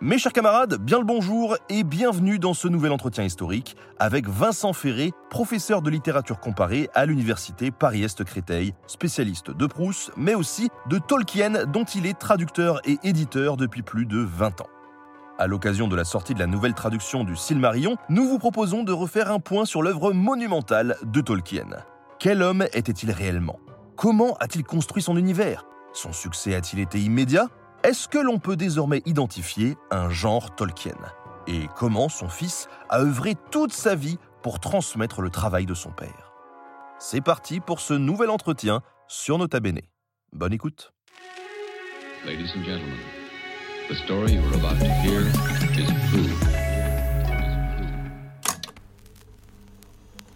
Mes chers camarades, bien le bonjour et bienvenue dans ce nouvel entretien historique avec Vincent Ferré, professeur de littérature comparée à l'université Paris-Est Créteil, spécialiste de Proust, mais aussi de Tolkien dont il est traducteur et éditeur depuis plus de 20 ans. À l'occasion de la sortie de la nouvelle traduction du Silmarillion, nous vous proposons de refaire un point sur l'œuvre monumentale de Tolkien. Quel homme était-il réellement? Comment a-t-il construit son univers? Son succès a-t-il été immédiat? Est-ce que l'on peut désormais identifier un genre Tolkien Et comment son fils a œuvré toute sa vie pour transmettre le travail de son père? C'est parti pour ce nouvel entretien sur Nota Bene. Bonne écoute Ladies and gentlemen, the story about to hear is.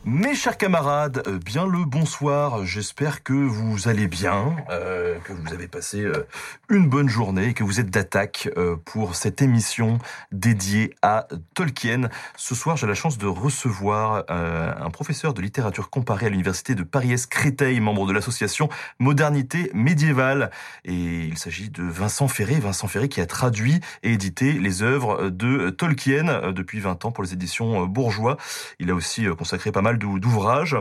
Mes chers camarades, euh, bien le bonsoir. J'espère que vous allez bien, euh, que vous avez passé euh, une bonne journée et que vous êtes d'attaque pour cette émission dédiée à Tolkien. Ce soir, j'ai la chance de recevoir un professeur de littérature comparée à l'université de Paris-Est Créteil, membre de l'association Modernité médiévale. Et il s'agit de Vincent Ferré. Vincent Ferré qui a traduit et édité les œuvres de Tolkien depuis 20 ans pour les éditions Bourgeois. Il a aussi consacré pas mal d'ou- d'ouvrages.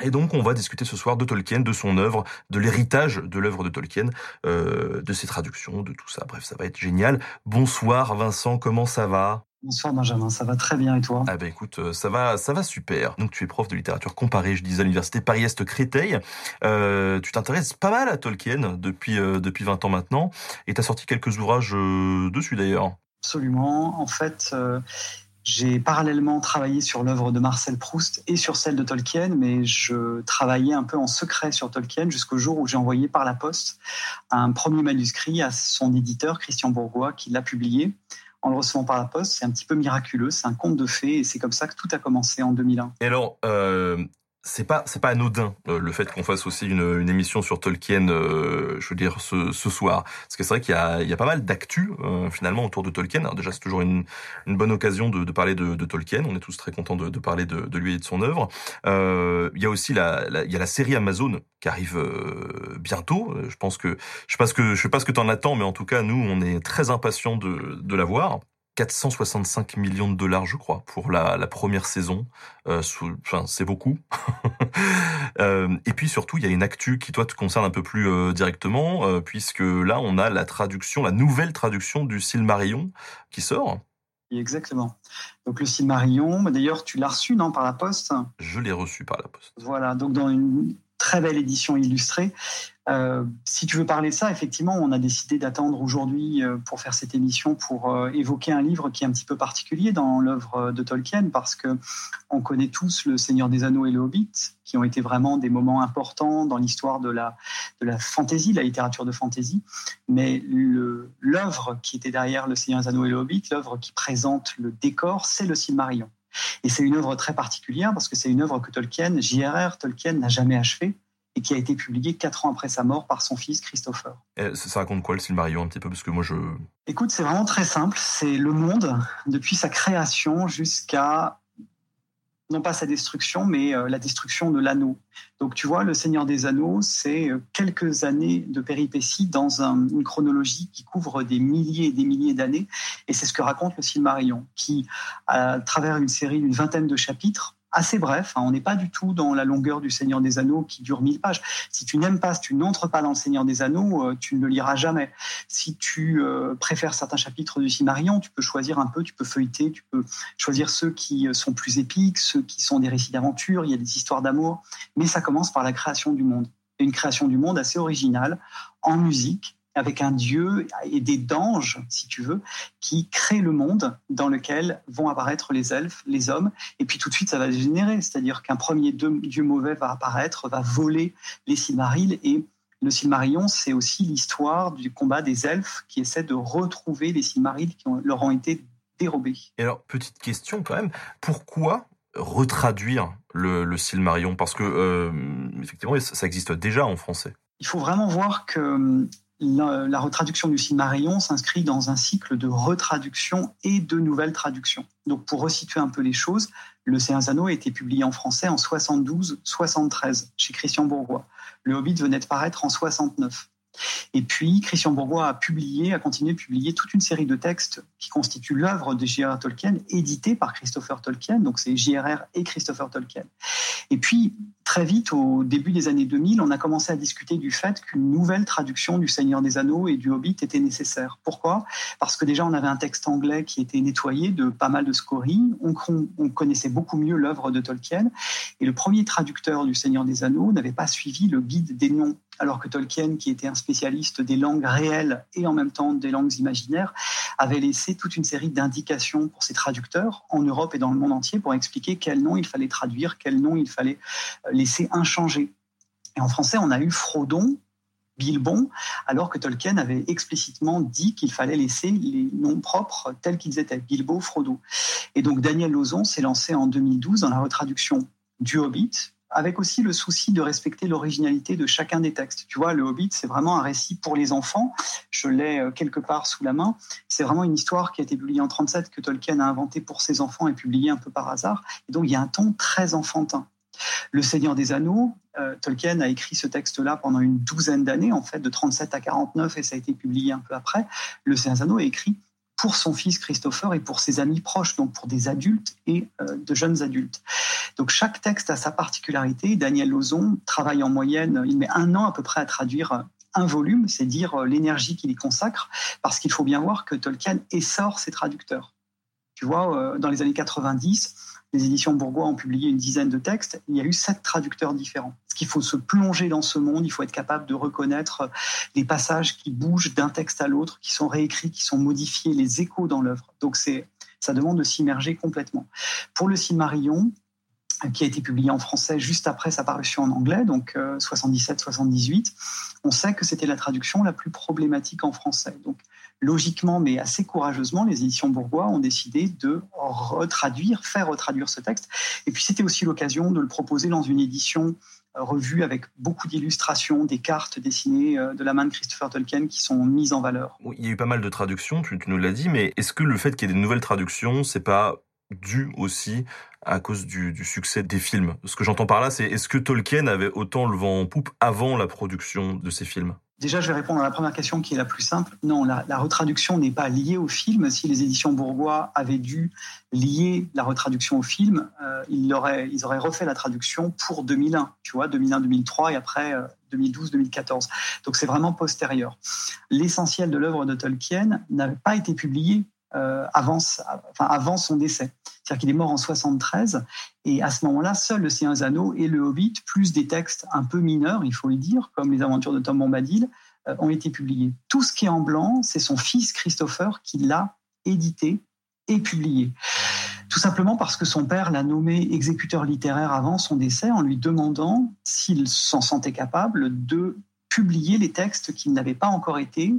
Et donc, on va discuter ce soir de Tolkien, de son œuvre, de l'héritage de l'œuvre de Tolkien, euh, de ses traductions, de tout ça. Bref, ça va être génial. Bonsoir Vincent, comment ça va? Bonsoir Benjamin, ça va très bien et toi? Ah ben écoute, euh, ça va, ça va super. Donc tu es prof de littérature comparée, je disais à l'université Paris-Est Créteil. Euh, tu t'intéresses pas mal à Tolkien depuis euh, depuis 20 ans maintenant, et tu as sorti quelques ouvrages dessus d'ailleurs. Absolument. En fait, j'ai parallèlement travaillé sur l'œuvre de Marcel Proust et sur celle de Tolkien, mais je travaillais un peu en secret sur Tolkien jusqu'au jour où j'ai envoyé par la poste un premier manuscrit à son éditeur, Christian Bourgois, qui l'a publié. En le recevant par la poste, c'est un petit peu miraculeux, c'est un conte de fées, et c'est comme ça que tout a commencé en 2001. Et alors, euh, c'est pas c'est pas anodin euh, le fait qu'on fasse aussi une, une émission sur Tolkien, euh, je veux dire ce, ce soir, parce que c'est vrai qu'il y y a pas mal d'actu euh, finalement autour de Tolkien. Alors déjà c'est toujours une, une bonne occasion de, de parler de, de Tolkien. On est tous très contents de, de parler de, lui et de son œuvre. Euh, il y a aussi la, la- il y a la série Amazon qui arrive euh, bientôt. Euh, Je pense que je sais pas ce que je sais pas ce que t'en attends, mais en tout cas nous on est très impatients de de la voir. 465 millions de dollars, je crois, pour la, la première saison. Euh, enfin, c'est beaucoup. Euh, et puis surtout, il y a une actu qui toi te concerne un peu plus euh, directement, puisque là, on a la traduction, la nouvelle traduction du Silmarillion qui sort. Exactement. Donc le Silmarillion, d'ailleurs tu l'as reçu non par la poste? Je l'ai reçu par la poste. Voilà, donc dans une très belle édition illustrée. Euh, si tu veux parler de ça, effectivement, on a décidé d'attendre aujourd'hui euh, pour faire cette émission pour euh, évoquer un livre qui est un petit peu particulier dans l'œuvre de Tolkien parce que on connaît tous le Seigneur des Anneaux et le Hobbit, qui ont été vraiment des moments importants dans l'histoire de la de la fantaisie, de la littérature de fantaisie. Mais l'œuvre qui était derrière le Seigneur des Anneaux et le Hobbit, l'œuvre qui présente le décor, c'est le Silmarillion. Et c'est une œuvre très particulière parce que c'est une œuvre que Tolkien, J.R.R. Tolkien, n'a jamais achevée et qui a été publiée quatre ans après sa mort par son fils Christopher. Et ça, ça raconte quoi le Silmarillion un petit peu parce que moi je Écoute, c'est vraiment très simple. C'est le monde depuis sa création jusqu'à non pas sa destruction, mais euh, la destruction de l'anneau. Donc tu vois, le Seigneur des Anneaux, c'est euh, quelques années de péripéties dans un- une chronologie qui couvre des milliers et des milliers d'années. Et c'est ce que raconte le Silmarillion, qui, à travers une série d'une vingtaine de chapitres, assez bref, hein, on n'est pas du tout dans la longueur du Seigneur des Anneaux qui dure mille pages. Si tu n'aimes pas, si tu n'entres pas dans le Seigneur des Anneaux, euh, tu ne le liras jamais. Si tu euh, préfères certains chapitres du Silmarillion, tu peux choisir un peu, tu peux feuilleter, tu peux choisir ceux qui euh, sont plus épiques, ceux qui sont des récits d'aventure, il y a des histoires d'amour, mais ça commence par la création du monde. Une création du monde assez originale, en musique, avec un dieu et des danges, si tu veux, qui créent le monde dans lequel vont apparaître les elfes, les hommes, et puis tout de suite ça va dégénérer, c'est-à-dire qu'un premier dieu mauvais va apparaître, va voler les Silmarils. Et Le Silmarillion, c'est aussi l'histoire du combat des elfes qui essaient de retrouver les Silmarils qui ont- leur ont été dérobés. Et alors, petite question quand même, pourquoi retraduire le, le Silmarillion? Parce que, euh, effectivement, ça ça existe déjà en français. Il faut vraiment voir que hum, la, retraduction du Silmarillion s'inscrit dans un cycle de retraduction et de nouvelles traductions. Donc, pour resituer un peu les choses, Le Anneaux a été publié en français en 72-73 chez Christian Bourgois. Le Hobbit venait de paraître en 69. Et puis, Christian Bourgois a publié, a continué de publier toute une série de textes qui constituent l'œuvre de J.R.R. Tolkien, édité par Christopher Tolkien. Donc, c'est J.R.R. et Christopher Tolkien. Et puis, très vite, au début des années 2000, on a commencé à discuter du fait qu'une nouvelle traduction du Seigneur des Anneaux et du Hobbit était nécessaire. Pourquoi? Parce que déjà, on avait un texte anglais qui était nettoyé de pas mal de scories. On, on connaissait beaucoup mieux l'œuvre de Tolkien. Et le premier traducteur du Seigneur des Anneaux n'avait pas suivi le guide des noms alors que Tolkien, qui était un spécialiste des langues réelles et en même temps des langues imaginaires, avait laissé toute une série d'indications pour ses traducteurs en Europe et dans le monde entier pour expliquer quel nom il fallait traduire, quel nom il fallait laisser inchangé. Et en français, on a eu Frodon, Bilbon, alors que Tolkien avait explicitement dit qu'il fallait laisser les noms propres tels qu'ils étaient, Bilbo, Frodo. Et donc Daniel Lozon s'est lancé en 2012 dans la retraduction du Hobbit, avec aussi le souci de respecter l'originalité de chacun des textes. Tu vois, le Hobbit, c'est vraiment un récit pour les enfants. Je l'ai quelque part sous la main. C'est vraiment une histoire qui a été publiée en 37 que Tolkien a inventée pour ses enfants et publiée un peu par hasard. Et donc, il y a un ton très enfantin. Le Seigneur des Anneaux, euh, Tolkien a écrit ce texte-là pendant une douzaine d'années, en fait, de 37 à 49, et ça a été publié un peu après. Le Seigneur des Anneaux est écrit pour son fils Christopher et pour ses amis proches, donc pour des adultes et euh, de jeunes adultes. Donc chaque texte a sa particularité. Daniel Lozon travaille en moyenne, il met un an à peu près à traduire un volume, c'est dire l'énergie qu'il y consacre, parce qu'il faut bien voir que Tolkien essore ses traducteurs. Tu vois, dans les années 90, les éditions Bourgois ont publié une dizaine de textes, il y a eu sept traducteurs différents. Parce qu'il faut se plonger dans ce monde, il faut être capable de reconnaître les passages qui bougent d'un texte à l'autre, qui sont réécrits, qui sont modifiés, les échos dans l'œuvre. Donc c'est, ça demande de s'immerger complètement. Pour le Silmarillion, qui a été publié en français juste après sa parution en anglais, donc euh, 77-78, on sait que c'était la traduction la plus problématique en français. Donc logiquement, mais assez courageusement, les éditions Bourgois ont décidé de retraduire, faire retraduire ce texte. Et puis c'était aussi l'occasion de le proposer dans une édition revue avec beaucoup d'illustrations, des cartes dessinées de la main de Christopher Tolkien qui sont mises en valeur. Il y a eu pas mal de traductions, tu, tu nous l'as dit, mais est-ce que le fait qu'il y ait des nouvelles traductions, c'est pas dû aussi à cause du, succès des films. Ce que j'entends par là, c'est est-ce que Tolkien avait autant le vent en poupe avant la production de ces films? Déjà, je vais répondre à la première question qui est la plus simple. Non, la, retraduction n'est pas liée au film. Si les éditions Bourgois avaient dû lier la retraduction au film, euh, ils, auraient, refait la traduction pour 2001, tu vois, 2001-2003 et après euh, 2012-2014. Donc c'est vraiment postérieur. L'essentiel de l'œuvre de Tolkien n'avait pas été publié euh, avant, enfin, avant son décès. C'est-à-dire qu'il est mort en 73, et à ce moment-là, seul le Seigneur des et le Hobbit, plus des textes un peu mineurs, il faut le dire, comme les aventures de Tom Bombadil, euh, ont été publiés. Tout ce qui est en blanc, c'est son fils Christopher qui l'a édité et publié. Tout simplement parce que son père l'a nommé exécuteur littéraire avant son décès en lui demandant s'il s'en sentait capable de publier les textes qui n'avaient pas encore été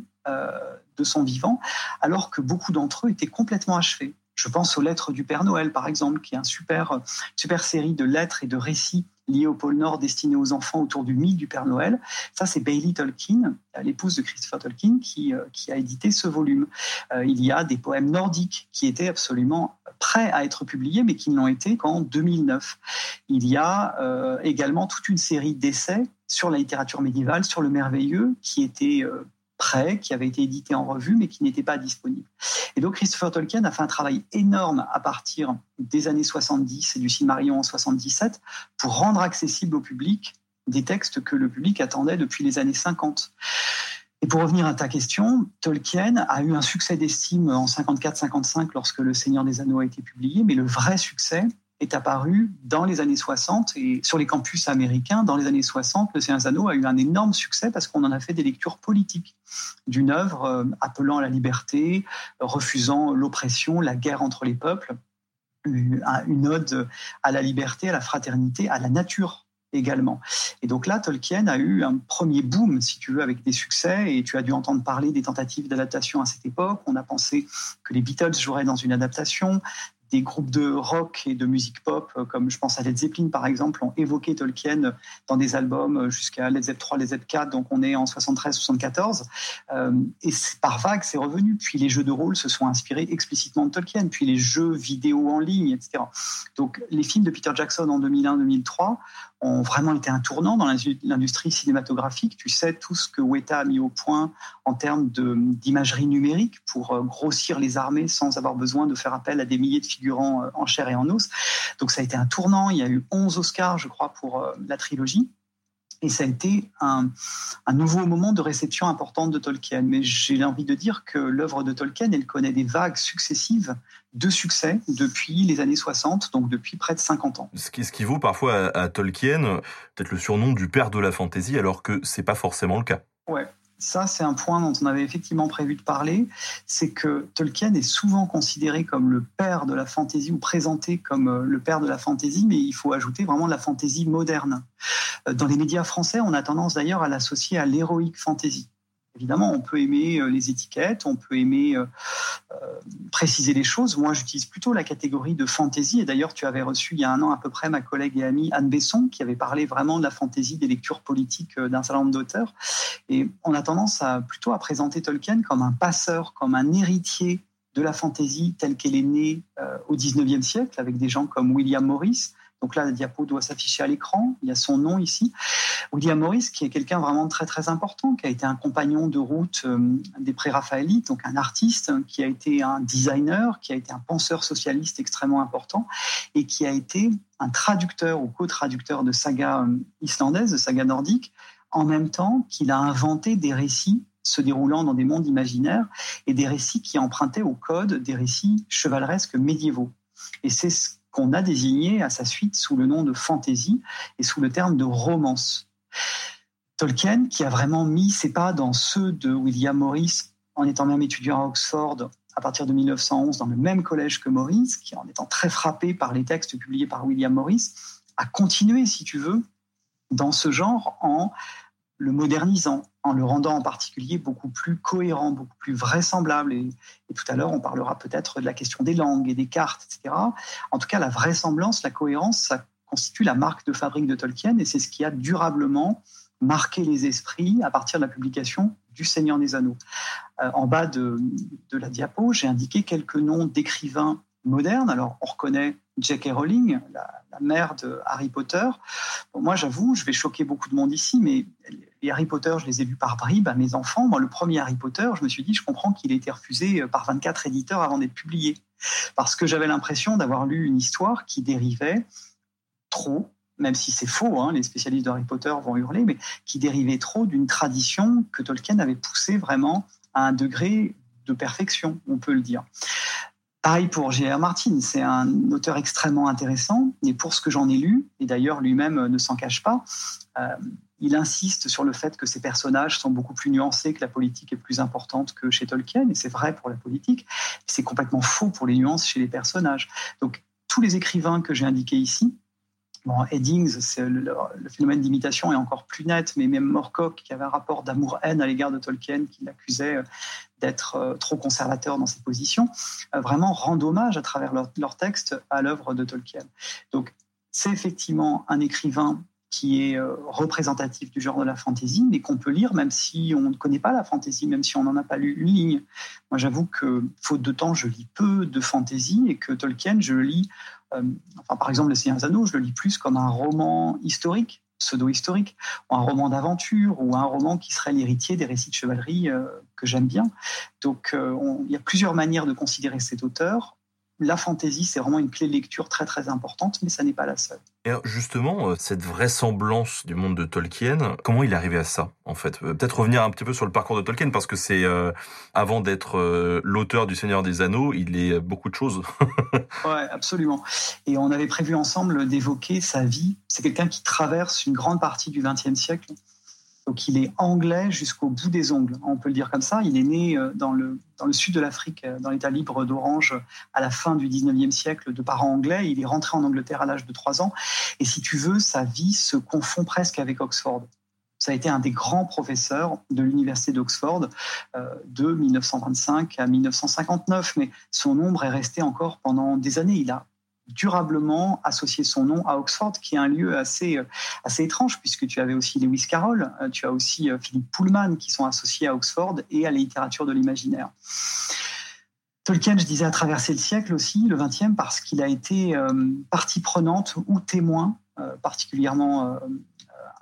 de son vivant, alors que beaucoup d'entre eux étaient complètement achevés. Je pense aux lettres du Père Noël, par exemple, qui est une super, super série de lettres et de récits liés au pôle Nord destinés aux enfants autour du mythe du Père Noël. Ça, c'est Bailey Tolkien, l'épouse de Christopher Tolkien, qui, euh, qui a édité ce volume. Euh, il y a des poèmes nordiques qui étaient absolument prêts à être publiés, mais qui ne l'ont été qu'en 2009. Il y a euh, également toute une série d'essais sur la littérature médiévale, sur le merveilleux, qui étaient prêt, qui avait été édité en revue, mais qui n'était pas disponible. Et donc Christopher Tolkien a fait un travail énorme à partir des années 70 et du Silmarillion en 77 pour rendre accessible au public des textes que le public attendait depuis les années 50. Et pour revenir à ta question, Tolkien a eu un succès d'estime en 54-55 lorsque Le Seigneur des Anneaux a été publié, mais le vrai succès est apparu dans les années 60 et sur les campus américains, dans les années 60, Le Anneaux a eu un énorme succès parce qu'on en a fait des lectures politiques d'une œuvre euh, appelant à la liberté, refusant l'oppression, la guerre entre les peuples, une ode à la liberté, à la fraternité, à la nature également. Et donc là, Tolkien a eu un premier boom, si tu veux, avec des succès, et tu as dû entendre parler des tentatives d'adaptation à cette époque. On a pensé que les Beatles joueraient dans une adaptation, des groupes de rock et de musique pop, euh, comme je pense à Led Zeppelin par exemple, ont évoqué Tolkien dans des albums euh, jusqu'à Led Zeppelin 3, Led Zeppelin 4, donc on est en 73-74. Euh, et par vague, c'est revenu. Puis les jeux de rôle se sont inspirés explicitement de Tolkien, puis les jeux vidéo en ligne, etc. Donc les films de Peter Jackson en 2001-2003 ont vraiment été un tournant dans l'industrie cinématographique. Tu sais tout ce que Weta a mis au point en termes d'imagerie numérique pour euh, grossir les armées sans avoir besoin de faire appel à des milliers de figurants euh, en chair et en os. Donc ça a été un tournant. Il y a eu 11 Oscars, je crois, pour euh, la trilogie. Et ça a été un, nouveau moment de réception importante de Tolkien. Mais j'ai envie de dire que l'œuvre de Tolkien, elle connaît des vagues successives de succès depuis les années 60, donc depuis près de 50 ans. Ce qui, ce qui vaut parfois à, à Tolkien peut-être le surnom du père de la fantaisie, alors que c'est pas forcément le cas. Ouais, ça, c'est un point dont on avait effectivement prévu de parler, c'est que Tolkien est souvent considéré comme le père de la fantaisie ou présenté comme euh, le père de la fantaisie, mais il faut ajouter vraiment de la fantaisie moderne. Euh, dans les médias français, on a tendance d'ailleurs à l'associer à l'héroïque fantaisie. Évidemment, on peut aimer euh, les étiquettes, on peut aimer euh, euh, préciser les choses. Moi, j'utilise plutôt la catégorie de fantaisie. Et d'ailleurs, tu avais reçu il y a un an à peu près ma collègue et amie Anne Besson, qui avait parlé vraiment de la fantaisie des lectures politiques d'un certain nombre d'auteurs. Et on a tendance à plutôt à présenter Tolkien comme un passeur, comme un héritier de la fantaisie telle qu'elle est née au 19e siècle, avec des gens comme William Morris, donc là, la diapo doit s'afficher à l'écran. Il y a son nom ici. William Morris, qui est quelqu'un vraiment très très important, qui a été un compagnon de route euh, des pré-raphaélites, donc un artiste, qui a été un designer, qui a été un penseur socialiste extrêmement important, et qui a été un traducteur ou co-traducteur de sagas euh, islandaises, de sagas nordiques, en même temps qu'il a inventé des récits se déroulant dans des mondes imaginaires et des récits qui empruntaient au code des récits chevaleresques médiévaux. Et c'est ce qu'on a désigné à sa suite sous le nom de fantasy et sous le terme de romance. Tolkien, qui a vraiment mis ses pas dans ceux de William Morris en étant même étudiant à Oxford à partir de 1911 dans le même collège que Morris, qui en étant très frappé par les textes publiés par William Morris, a continué, si tu veux, dans ce genre en le modernisant, en le rendant en particulier beaucoup plus cohérent, beaucoup plus vraisemblable. Et, tout à l'heure, on parlera peut-être de la question des langues et des cartes, etc. En tout cas, la vraisemblance, la cohérence, ça constitue la marque de fabrique de Tolkien et c'est ce qui a durablement marqué les esprits à partir de la publication du Seigneur des Anneaux. Euh, en bas de, de la diapo, j'ai indiqué quelques noms d'écrivains modernes. Alors, on reconnaît J.K. Rowling, la, mère de Harry Potter. moi, j'avoue, je vais choquer beaucoup de monde ici, mais les Harry Potter, je les ai lus par bribes à mes enfants. Moi, le premier Harry Potter, je me suis dit, je comprends qu'il ait été refusé par 24 éditeurs avant d'être publié. Parce que j'avais l'impression d'avoir lu une histoire qui dérivait trop, même si c'est faux, hein, les spécialistes de Harry Potter vont hurler, mais qui dérivait trop d'une tradition que Tolkien avait poussée vraiment à un degré de perfection, on peut le dire. Pareil pour J.R. Martin, c'est un auteur extrêmement intéressant, et pour ce que j'en ai lu, et d'ailleurs lui-même ne s'en cache pas, euh, il insiste sur le fait que ces personnages sont beaucoup plus nuancés, que la politique est plus importante que chez Tolkien, et c'est vrai pour la politique, c'est complètement faux pour les nuances chez les personnages. Donc tous les écrivains que j'ai indiqués ici, Bon, Eddings, le, phénomène d'imitation est encore plus net, mais même Morcock, qui avait un rapport d'amour-haine à l'égard de Tolkien, qui l'accusait euh, d'être euh, trop conservateur dans ses positions, euh, vraiment rend hommage à travers leur, leur texte à l'œuvre de Tolkien. Donc, c'est effectivement un écrivain qui est représentatif du genre de la fantaisie, mais qu'on peut lire même si on ne connaît pas la fantaisie, même si on n'en a pas lu une ligne. Moi, j'avoue que, faute de temps, je lis peu de fantaisie et que Tolkien, je le lis euh, enfin, par exemple, Le Seigneur des Anneaux, je le lis plus comme un roman historique, pseudo-historique, ou un roman d'aventure, ou un roman qui serait l'héritier des récits de chevalerie euh, que j'aime bien. Donc, euh, il y a plusieurs manières de considérer cet auteur la fantaisie, c'est vraiment une clé de lecture très très importante, mais ça n'est pas la seule. Et justement, euh, cette vraisemblance du monde de Tolkien, comment il est arrivé à ça, en fait? Euh, Peut-être revenir un petit peu sur le parcours de Tolkien, parce que c'est, euh, avant d'être l'auteur du Seigneur des Anneaux, il est beaucoup de choses. ouais, absolument. Et on avait prévu ensemble d'évoquer sa vie. C'est quelqu'un qui traverse une grande partie du XXe siècle Donc il est anglais jusqu'au bout des ongles, on peut le dire comme ça. Il est né euh, dans le, dans le sud de l'Afrique, euh, dans l'État libre d'Orange, à la fin du 19e siècle, de parents anglais. Il est rentré en Angleterre à l'âge de 3 ans. Et si tu veux, sa vie se confond presque avec Oxford. Ça a été un des grands professeurs de l'université d'Oxford euh, de 1925 à 1959, mais son ombre est resté encore pendant des années. Il a durablement associé son nom à Oxford, qui est un lieu assez, euh, étrange, puisque tu avais aussi Lewis Carroll, euh, tu as aussi Philippe Pullman, qui sont associés à Oxford et à la littérature de l'imaginaire. Tolkien, je disais, a traversé le siècle aussi, le 20e, parce qu'il a été partie prenante ou témoin particulièrement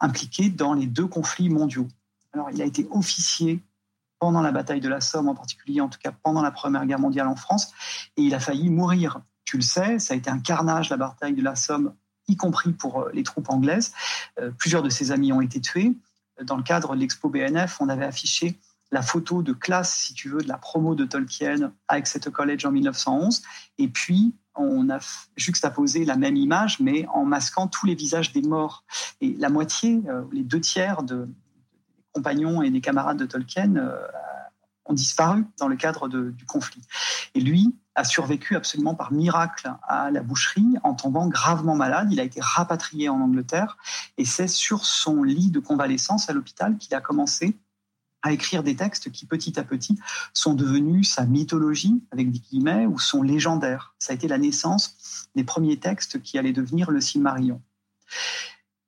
impliqué dans les deux conflits mondiaux. Alors, il a été officier pendant la bataille de la Somme, en particulier, en tout cas pendant la Première Guerre mondiale en France, et il a failli mourir. Tu le sais, ça a été un carnage, la bataille de la Somme, y compris pour euh, les troupes anglaises. Euh, plusieurs de ses amis ont été tués. Dans le cadre de l'expo BNF, on avait affiché la photo de classe, si tu veux, de la promo de Tolkien à Exeter College en 1911. Et puis, on a juxtaposé la même image, mais en masquant tous les visages des morts. Et la moitié, euh, les deux tiers de, des compagnons et des camarades de Tolkien ont disparu dans le cadre du conflit. Et lui a survécu absolument par miracle à la boucherie en tombant gravement malade. Il a été rapatrié en Angleterre et c'est sur son lit de convalescence à l'hôpital qu'il a commencé à écrire des textes qui petit à petit sont devenus sa mythologie, avec des guillemets, ou sont légendaires. Ça a été la naissance des premiers textes qui allaient devenir le Silmarillion.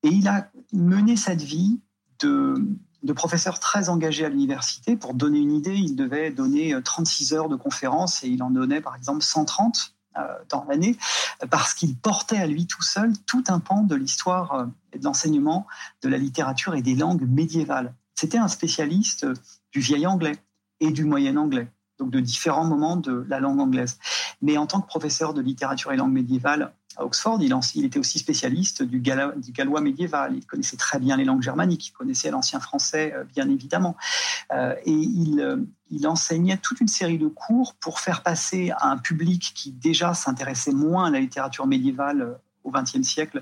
Et il a mené cette vie de, de professeur très engagé à l'université. Pour donner une idée, il devait donner 36 heures de conférences et il en donnait par exemple 130 euh, dans l'année, parce qu'il portait à lui tout seul tout un pan de l'histoire euh, et de l'enseignement de la littérature et des langues médiévales. C'était un spécialiste du vieil anglais et du moyen anglais, donc de différents moments de la langue anglaise. Mais en tant que professeur de littérature et langue médiévale à Oxford, il, était aussi spécialiste du, gallois médiéval. Il connaissait très bien les langues germaniques, il connaissait l'ancien français, euh, bien évidemment. Euh, et euh, il enseignait toute une série de cours pour faire passer à un public qui déjà s'intéressait moins à la littérature médiévale au XXe siècle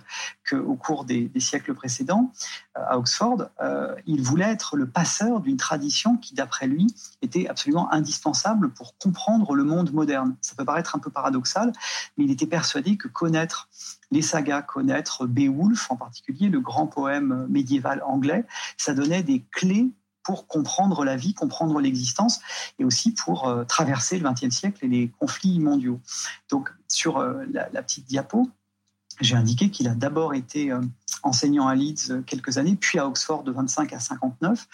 qu'au cours des, siècles précédents euh, à Oxford. Euh, il voulait être le passeur d'une tradition qui, d'après lui, était absolument indispensable pour comprendre le monde moderne. Ça peut paraître un peu paradoxal, mais il était persuadé que connaître les sagas, connaître Beowulf en particulier, le grand poème médiéval anglais, ça donnait des clés pour comprendre la vie, comprendre l'existence, et aussi pour euh, traverser le XXe siècle et les conflits mondiaux. Donc, sur la, la, petite diapo, j'ai indiqué qu'il a d'abord été euh, enseignant à Leeds euh, quelques années, puis à Oxford de 25 à 59.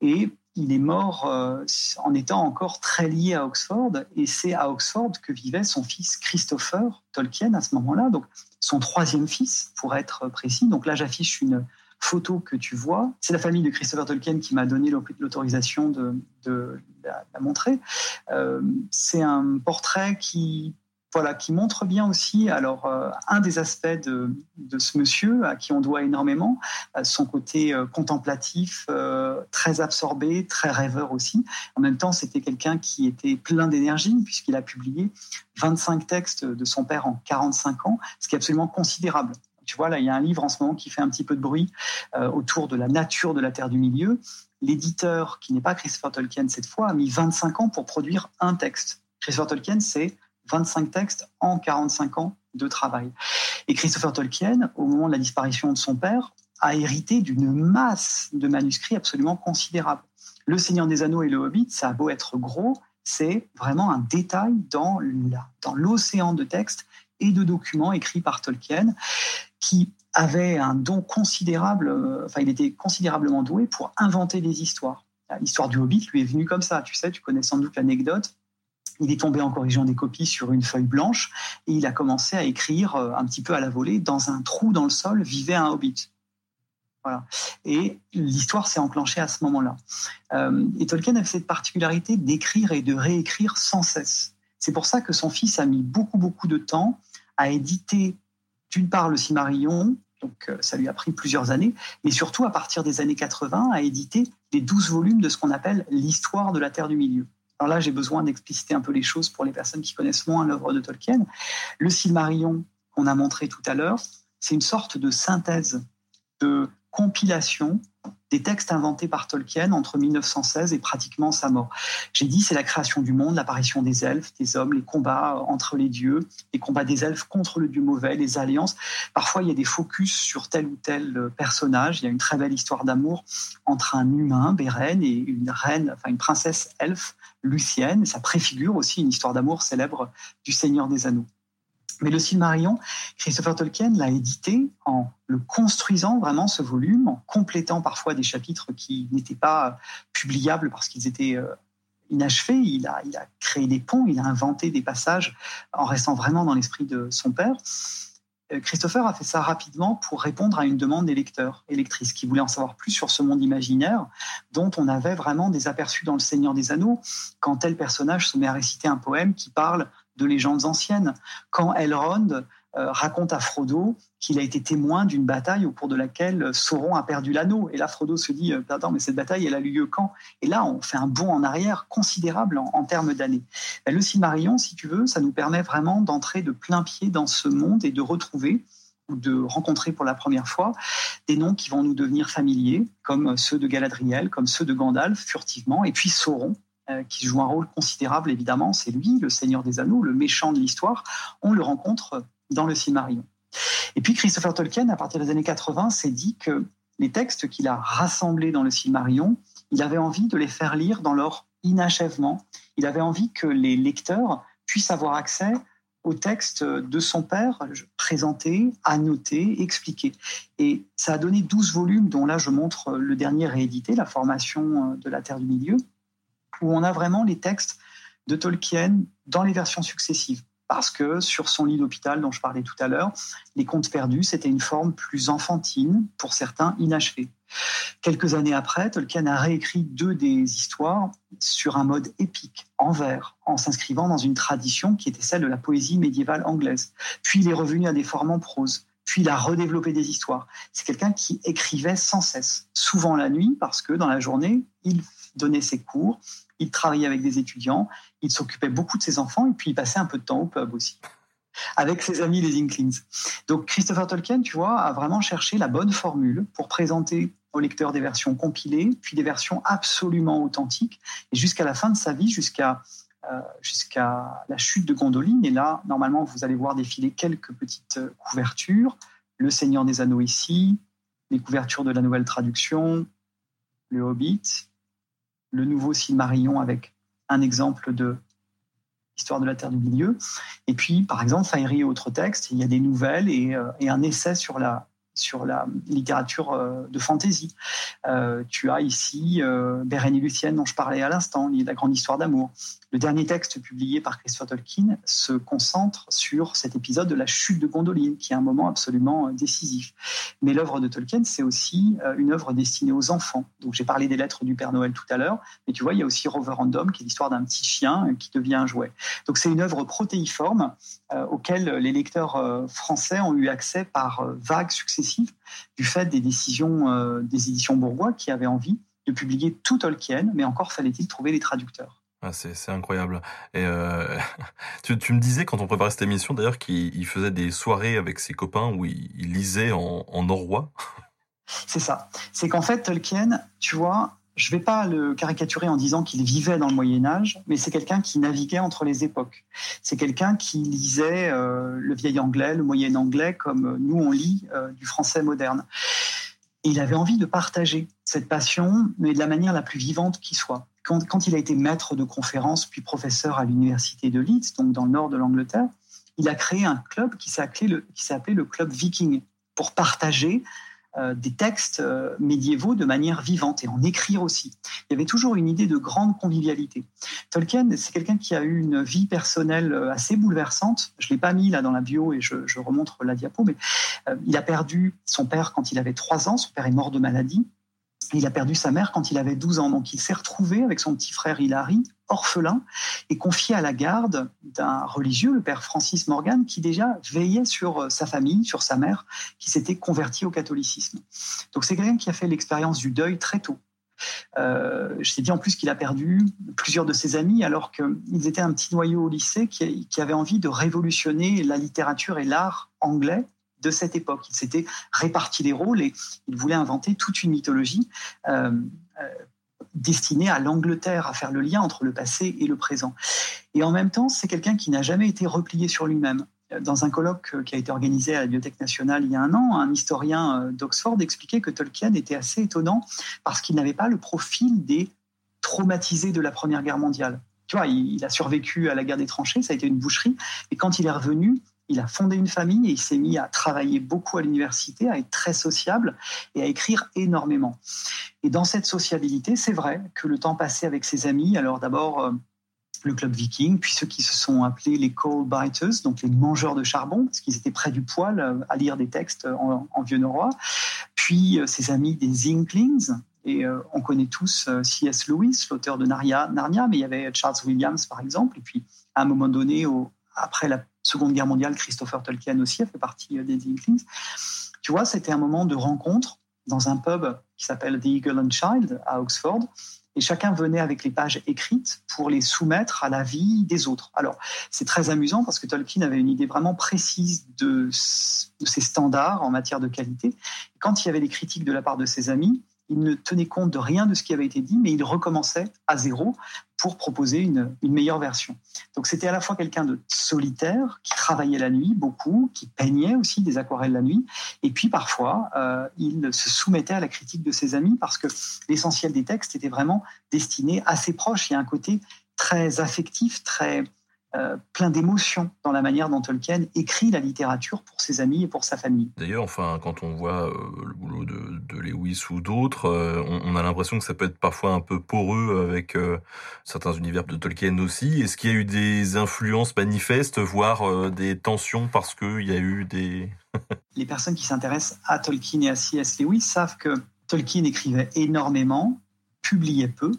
Et il est mort euh, en étant encore très lié à Oxford. Et c'est à Oxford que vivait son fils Christopher Tolkien à ce moment-là, donc son troisième fils, pour être précis. Donc là, j'affiche une photo que tu vois. C'est la famille de Christopher Tolkien qui m'a donné l'autorisation de, la, montrer. c'est un portrait qui voilà, qui montre bien aussi alors euh, un des aspects de, ce monsieur à qui on doit énormément, son côté euh, contemplatif, euh, très absorbé, très rêveur aussi. En même temps, c'était quelqu'un qui était plein d'énergie puisqu'il a publié 25 textes de son père en 45 ans, ce qui est absolument considérable. Tu vois, là, il y a un livre en ce moment qui fait un petit peu de bruit autour de la nature de la Terre du Milieu. L'éditeur, qui n'est pas Christopher Tolkien cette fois, a mis 25 ans pour produire un texte. Christopher Tolkien, c'est 25 textes en 45 ans de travail. Et Christopher Tolkien, au moment de la disparition de son père, a hérité d'une masse de manuscrits absolument considérable. Le Seigneur des Anneaux et le Hobbit, ça a beau être gros, c'est vraiment un détail dans l'océan de textes et de documents écrits par Tolkien, qui avait un don considérable, euh, enfin il était considérablement doué pour inventer des histoires. L'histoire du Hobbit lui est venue comme ça, tu sais, tu connais sans doute l'anecdote il est tombé en corrigeant des copies sur une feuille blanche et il a commencé à écrire euh, un petit peu à la volée dans un trou dans le sol vivait un hobbit. Voilà. Et l'histoire s'est enclenchée à ce moment-là. Euh, et Tolkien avait cette particularité d'écrire et de réécrire sans cesse. C'est pour ça que son fils a mis beaucoup, beaucoup de temps à éditer, d'une part, le Cimarillon, donc euh, ça lui a pris plusieurs années, mais surtout à partir des années 80, à éditer les douze volumes de ce qu'on appelle l'histoire de la Terre du Milieu. Alors là, j'ai besoin d'expliciter un peu les choses pour les personnes qui connaissent moins l'œuvre de Tolkien. Le Silmarillion qu'on a montré tout à l'heure, c'est une sorte de synthèse, de compilation des textes inventés par Tolkien entre 1916 et pratiquement sa mort. J'ai dit, c'est la création du monde, l'apparition des elfes, des hommes, les combats entre les dieux, les combats des elfes contre le dieu mauvais, les alliances. Parfois, il y a des focus sur tel ou tel personnage. Il y a une très belle histoire d'amour entre un humain, Beren, et une reine, enfin une princesse elfe, Lucienne. Ça préfigure aussi une histoire d'amour célèbre du Seigneur des Anneaux. Mais le Silmarillion, Christopher Tolkien l'a édité en le construisant vraiment ce volume, en complétant parfois des chapitres qui n'étaient pas publiables parce qu'ils étaient euh, inachevés. Il a, il a créé des ponts, il a inventé des passages en restant vraiment dans l'esprit de son père. Euh, Christopher a fait ça rapidement pour répondre à une demande des lecteurs et lectrices qui voulaient en savoir plus sur ce monde imaginaire dont on avait vraiment des aperçus dans Le Seigneur des Anneaux quand tel personnage se met à réciter un poème qui parle de légendes anciennes. Quand Elrond euh, raconte à Frodo qu'il a été témoin d'une bataille au cours de laquelle Sauron a perdu l'anneau. Et là, Frodo se dit, euh, pardon, mais cette bataille, elle a eu lieu quand? Et là, on fait un bond en arrière considérable en, termes d'années. Ben, le Silmarillion, si tu veux, ça nous permet vraiment d'entrer de plein pied dans ce monde et de retrouver ou de rencontrer pour la première fois des noms qui vont nous devenir familiers, comme ceux de Galadriel, comme ceux de Gandalf, furtivement, et puis Sauron, euh, qui joue un rôle considérable, évidemment. C'est lui, le Seigneur des Anneaux, le méchant de l'histoire. On le rencontre dans le Silmarillion. Et puis Christopher Tolkien, à partir des années 80, s'est dit que les textes qu'il a rassemblés dans le Silmarillion, il avait envie de les faire lire dans leur inachèvement. Il avait envie que les lecteurs puissent avoir accès aux textes de son père, présentés, annotés, expliqués. Et ça a donné 12 volumes, dont là je montre le dernier réédité, La formation de la Terre du Milieu, où on a vraiment les textes de Tolkien dans les versions successives. Parce que sur son lit d'hôpital dont je parlais tout à l'heure, les contes perdus, c'était une forme plus enfantine, pour certains inachevée. Quelques années après, Tolkien a réécrit deux des histoires sur un mode épique, en vers, en s'inscrivant dans une tradition qui était celle de la poésie médiévale anglaise. Puis il est revenu à des formes en prose, puis il a redéveloppé des histoires. C'est quelqu'un qui écrivait sans cesse, souvent la nuit, parce que dans la journée, il donnait ses cours, il travaillait avec des étudiants, il s'occupait beaucoup de ses enfants et puis il passait un peu de temps au pub aussi avec ses amis les Inklings. Donc Christopher Tolkien, tu vois, a vraiment cherché la bonne formule pour présenter au lecteur des versions compilées, puis des versions absolument authentiques, et jusqu'à la fin de sa vie, jusqu'à euh, jusqu'à la chute de Gondoline. Et là, normalement, vous allez voir défiler quelques petites couvertures. Le Seigneur des Anneaux ici, les couvertures de la nouvelle traduction, le Hobbit, le nouveau Silmarillion avec un exemple de Histoire de la Terre du Milieu. Et puis, par exemple, Fairy et autres textes, il y a des nouvelles et, euh, et un essai sur la, sur la littérature euh, de fantaisie. Euh, tu as ici euh, Beren et Lucienne dont je parlais à l'instant, la grande histoire d'amour. Le dernier texte publié par Christopher Tolkien se concentre sur cet épisode de la chute de Gondoline, qui est un moment absolument décisif. Mais l'œuvre de Tolkien, c'est aussi une œuvre destinée aux enfants. Donc j'ai parlé des lettres du Père Noël tout à l'heure, mais tu vois, il y a aussi Roverandom, qui est l'histoire d'un petit chien qui devient un jouet. Donc c'est une œuvre protéiforme auquel les lecteurs français ont eu accès par vagues successives du fait des décisions euh, des éditions Bourgois qui avaient envie de publier tout Tolkien, mais encore fallait-il trouver les traducteurs. Ah, c'est incroyable. Et euh, tu, me disais quand on préparait cette émission d'ailleurs qu'il faisait des soirées avec ses copains où il, lisait en, en norrois. C'est ça. C'est qu'en fait Tolkien, tu vois, je ne vais pas le caricaturer en disant qu'il vivait dans le Moyen Âge, mais c'est quelqu'un qui naviguait entre les époques. C'est quelqu'un qui lisait euh, le vieil anglais, le moyen anglais, comme nous on lit euh, du français moderne. Et il avait envie de partager cette passion, mais de la manière la plus vivante qui soit. Quand, il a été maître de conférences, puis professeur à l'université de Leeds, donc dans le nord de l'Angleterre, il a créé un club qui s'appelait le, club Viking pour partager euh, des textes euh, médiévaux de manière vivante et en écrire aussi. Il y avait toujours une idée de grande convivialité. Tolkien, c'est quelqu'un qui a eu une vie personnelle euh, assez bouleversante. Je l'ai pas mis là dans la bio et je, je remontre la diapo, mais il a perdu son père quand il avait trois ans. Son père est mort de maladie. Il a perdu sa mère quand il avait 12 ans, donc il s'est retrouvé avec son petit frère Hilary, orphelin, et confié à la garde d'un religieux, le père Francis Morgan, qui déjà veillait sur euh, sa famille, sur sa mère, qui s'était convertie au catholicisme. Donc c'est quelqu'un qui a fait l'expérience du deuil très tôt. Euh, je t'ai dit en plus qu'il a perdu plusieurs de ses amis alors qu'ils étaient un petit noyau au lycée qui, avait envie de révolutionner la littérature et l'art anglais de cette époque. Il s'était réparti les rôles et il voulait inventer toute une mythologie euh, euh, destinée à l'Angleterre, à faire le lien entre le passé et le présent. Et en même temps, c'est quelqu'un qui n'a jamais été replié sur lui-même. Dans un colloque qui a été organisé à la Bibliothèque nationale il y a un an, un historien d'Oxford expliquait que Tolkien était assez étonnant parce qu'il n'avait pas le profil des traumatisés de la Première Guerre mondiale. Tu vois, il, a survécu à la guerre des tranchées, ça a été une boucherie. Et quand il est revenu, il a fondé une famille et il s'est mis à travailler beaucoup à l'université, à être très sociable et à écrire énormément. Et dans cette sociabilité, c'est vrai que le temps passé avec ses amis, alors d'abord euh, le club viking, puis ceux qui se sont appelés les coal biters, donc les mangeurs de charbon, parce qu'ils étaient près du poêle euh, à lire des textes en, vieux norrois, puis euh, ses amis des inklings, et on connaît tous C.S. Lewis, l'auteur de Narnia, mais il y avait Charles Williams, par exemple. Et puis, à un moment donné, après la Seconde Guerre mondiale, Christopher Tolkien aussi a fait partie euh, des Inklings. Tu vois, c'était un moment de rencontre dans un pub qui s'appelle The Eagle and Child à Oxford. Et chacun venait avec les pages écrites pour les soumettre à la vie des autres. Alors, c'est très amusant parce que Tolkien avait une idée vraiment précise de, de ses standards en matière de qualité. quand il y avait des critiques de la part de ses amis, il ne tenait compte de rien de ce qui avait été dit, mais il recommençait à zéro pour proposer une, meilleure version. Donc c'était à la fois quelqu'un de solitaire, qui travaillait la nuit beaucoup, qui peignait aussi des aquarelles la nuit, et puis parfois euh, il se soumettait à la critique de ses amis parce que l'essentiel des textes était vraiment destiné à ses proches. Il y a un côté très affectif, très euh, plein d'émotions dans la manière dont Tolkien écrit la littérature pour ses amis et pour sa famille. D'ailleurs, enfin, quand on voit euh, le boulot de, Lewis ou d'autres, euh, on, a l'impression que ça peut être parfois un peu poreux avec certains univers de Tolkien aussi. Est-ce qu'il y a eu des influences manifestes, voire des tensions parce qu'il y a eu des... Les personnes qui s'intéressent à Tolkien et à C.S. Lewis savent que Tolkien écrivait énormément, publiait peu,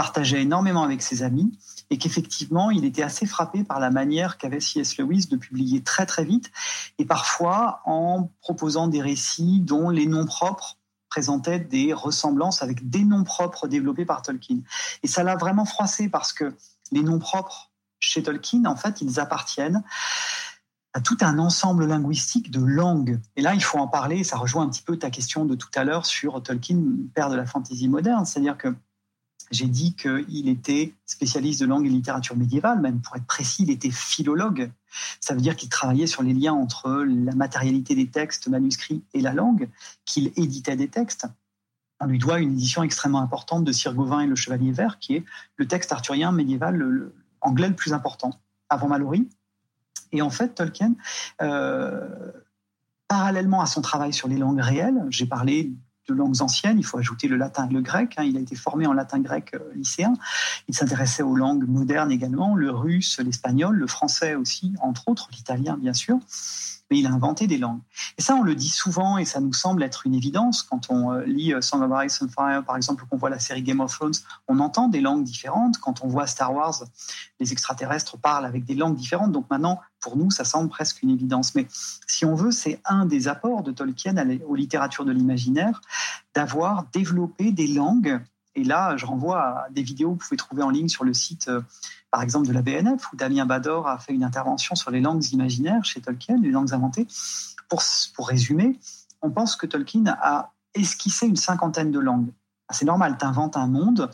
partageait énormément avec ses amis et qu'effectivement, il était assez frappé par la manière qu'avait C.S. Lewis de publier très très vite et parfois en proposant des récits dont les noms propres présentaient des ressemblances avec des noms propres développés par Tolkien. Et ça l'a vraiment froissé parce que les noms propres chez Tolkien, en fait, ils appartiennent à tout un ensemble linguistique de langues. Et là, il faut en parler, ça rejoint un petit peu ta question de tout à l'heure sur Tolkien, père de la fantaisie moderne. C'est-à-dire que j'ai dit qu'il était spécialiste de langue et littérature médiévale, même pour être précis, il était philologue. Ça veut dire qu'il travaillait sur les liens entre la matérialité des textes manuscrits et la langue, qu'il éditait des textes. On lui doit une édition extrêmement importante de Sir Gauvin et le Chevalier Vert, qui est le texte arthurien médiéval anglais le plus important, avant Mallory. Et en fait, Tolkien, euh, parallèlement à son travail sur les langues réelles, j'ai parlé de langues anciennes, il faut ajouter le latin et le grec. Hein. Il a été formé en latin grec euh, lycéen. Il s'intéressait aux langues modernes également, le russe, l'espagnol, le français aussi, entre autres, l'italien bien sûr mais il a inventé des langues. Et ça, on le dit souvent et ça nous semble être une évidence. Quand on euh, lit euh, Song of Ice and Fire, par exemple, qu'on voit la série Game of Thrones, on entend des langues différentes. Quand on voit Star Wars, les extraterrestres parlent avec des langues différentes. Donc maintenant, pour nous, ça semble presque une évidence. Mais si on veut, c'est un des apports de Tolkien aux littératures de l'imaginaire d'avoir développé des langues. Et là, je renvoie à des vidéos que vous pouvez trouver en ligne sur le site euh, par exemple de la BNF, où Damien Bador a fait une intervention sur les langues imaginaires chez Tolkien, les langues inventées. Pour, pour résumer, on pense que Tolkien a esquissé une cinquantaine de langues. Ah, c'est normal, tu inventes un monde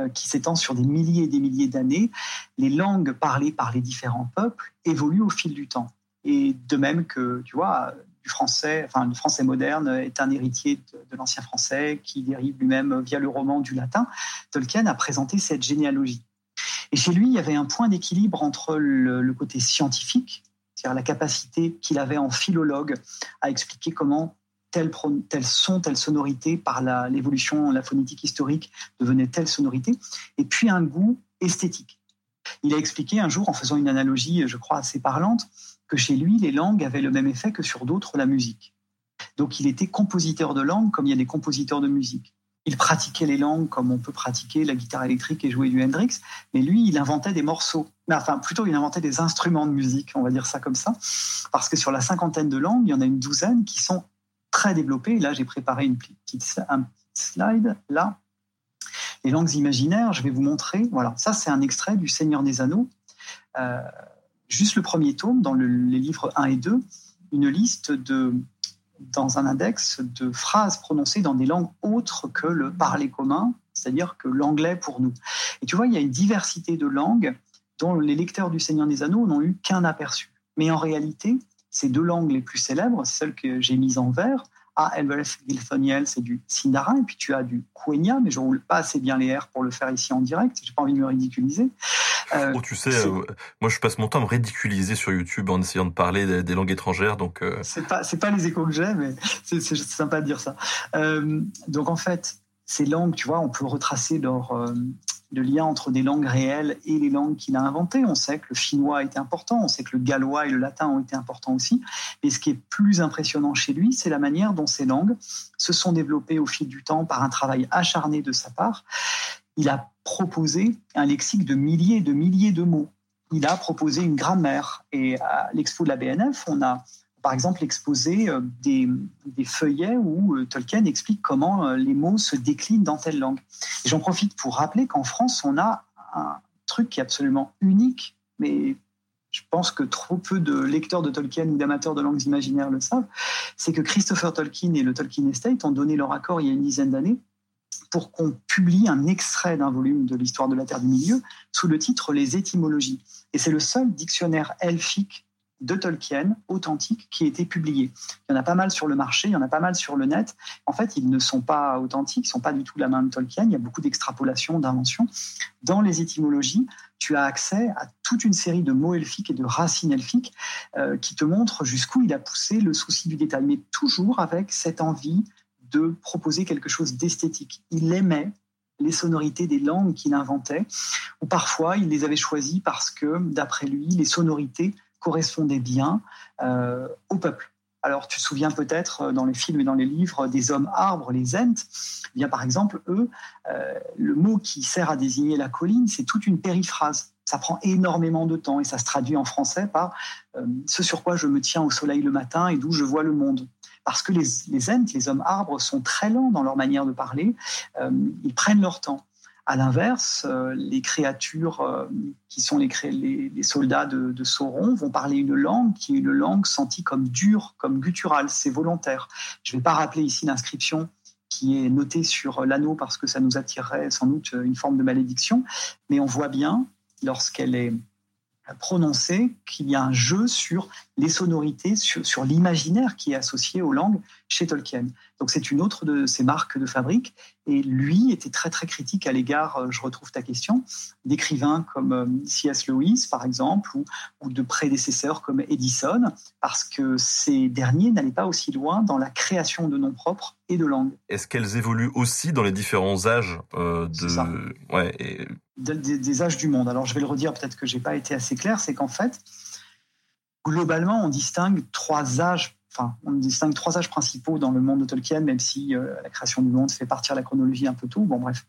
euh, qui s'étend sur des milliers et des milliers d'années. Les langues parlées par les différents peuples évoluent au fil du temps. Et de même que, tu vois, du français, enfin, français moderne est un héritier de, l'ancien français qui dérive lui-même via le roman du latin. Tolkien a présenté cette généalogie. Et chez lui, il y avait un point d'équilibre entre le, côté scientifique, c'est-à-dire la capacité qu'il avait en philologue à expliquer comment tel, son, telle sonorité, par l'évolution, la, phonétique historique, devenait telle sonorité, et puis un goût esthétique. Il a expliqué un jour, en faisant une analogie, je crois, assez parlante, que chez lui, les langues avaient le même effet que sur d'autres la musique. Donc il était compositeur de langue comme il y a des compositeurs de musique il pratiquait les langues comme on peut pratiquer la guitare électrique et jouer du Hendrix, mais lui, il inventait des morceaux. Enfin, plutôt, il inventait des instruments de musique, on va dire ça comme ça, parce que sur la cinquantaine de langues, il y en a une douzaine qui sont très développées. là, j'ai préparé une petite, un petit slide, là. Les langues imaginaires, je vais vous montrer. Voilà, ça, c'est un extrait du Seigneur des Anneaux. Euh, juste le premier tome, dans les livres 1 et 2, une liste de, dans un index de phrases prononcées dans des langues autres que le parler commun, c'est-à-dire que l'anglais pour nous. Et tu vois, il y a une diversité de langues dont les lecteurs du Seigneur des Anneaux n'ont eu qu'un aperçu. Mais en réalité, ces deux langues les plus célèbres, celles que j'ai mises en vert, à Elbereth Gilthoniel, c'est du Sindarin, et puis tu as du Quenya, mais je roule pas assez bien les R pour le faire ici en direct, j'ai pas envie de me ridiculiser. Euh, oh, tu sais, euh, moi je passe mon temps à me ridiculiser sur YouTube en essayant de parler des, langues étrangères, donc. Euh... C'est pas pas les échos que j'ai, mais c'est sympa de dire ça. Euh, donc en fait, ces langues, tu vois, on peut retracer leur le lien entre des langues réelles et les langues qu'il a inventées. On sait que le a été important, on sait que le gallois et le latin ont été importants aussi. Mais ce qui est plus impressionnant chez lui, c'est la manière dont ces langues se sont développées au fil du temps par un travail acharné de sa part. Il a proposé un lexique de milliers et de milliers de mots. Il a proposé une grammaire. Et à l'expo de la BNF, on a par exemple exposé euh, des, feuillets où euh, Tolkien explique comment euh, les mots se déclinent dans telle langue. J'en profite pour rappeler qu'en France, on a un truc qui est absolument unique, mais je pense que trop peu de lecteurs de Tolkien ou d'amateurs de langues imaginaires le savent, c'est que Christopher Tolkien et le Tolkien Estate ont donné leur accord il y a une dizaine d'années pour qu'on publie un extrait d'un volume de l'histoire de la Terre du Milieu sous le titre Les étymologies. Et c'est le seul dictionnaire elfique de Tolkien authentique qui a été publié. Il y en a pas mal sur le marché, il y en a pas mal sur le net. En fait, ils ne sont pas authentiques, ils ne sont pas du tout la main de Tolkien. Il y a beaucoup d'extrapolations, d'inventions. Dans les étymologies, tu as accès à toute une série de mots elfiques et de racines elfiques euh, qui te montrent jusqu'où il a poussé le souci du détail, mais toujours avec cette envie de proposer quelque chose d'esthétique. Il aimait les sonorités des langues qu'il inventait, ou parfois il les avait choisies parce que, d'après lui, les sonorités correspondait bien euh, au peuple. Alors, tu te souviens peut-être euh, dans les films et dans les livres des hommes arbres, les Ents. Eh bien, par exemple, eux, euh, le mot qui sert à désigner la colline, c'est toute une périphrase. Ça prend énormément de temps et ça se traduit en français par ce sur quoi je me tiens au soleil le matin et d'où je vois le monde. Parce que les, les les hommes arbres, sont très lents dans leur manière de parler. ils prennent leur temps. À l'inverse, euh, les créatures euh, qui sont les, les, soldats de, Sauron vont parler une langue qui est une langue sentie comme dure, comme gutturale, c'est volontaire. Je ne vais pas rappeler ici l'inscription qui est notée sur l'anneau parce que ça nous attirerait sans doute une forme de malédiction, mais on voit bien, lorsqu'elle est prononcée, qu'il y a un jeu sur les sonorités, sur l'imaginaire qui est associé aux langues chez Tolkien. Donc c'est une autre de ses marques de fabrique. Et lui était très très critique à l'égard, euh, je retrouve ta question, d'écrivains comme euh, C.S. Lewis par exemple, ou, ou, de prédécesseurs comme Edison, parce que ces derniers n'allaient pas aussi loin dans la création de noms propres et de langues. Est-ce qu'elles évoluent aussi dans les différents âges euh, de... Ouais, des, des, âges du monde Alors je vais le redire, peut-être que j'ai pas été assez clair, c'est qu'en fait, globalement, on distingue trois âges on distingue trois âges principaux dans le monde de Tolkien, même si euh, la création du monde fait partir la chronologie un peu tout. Bon, bref.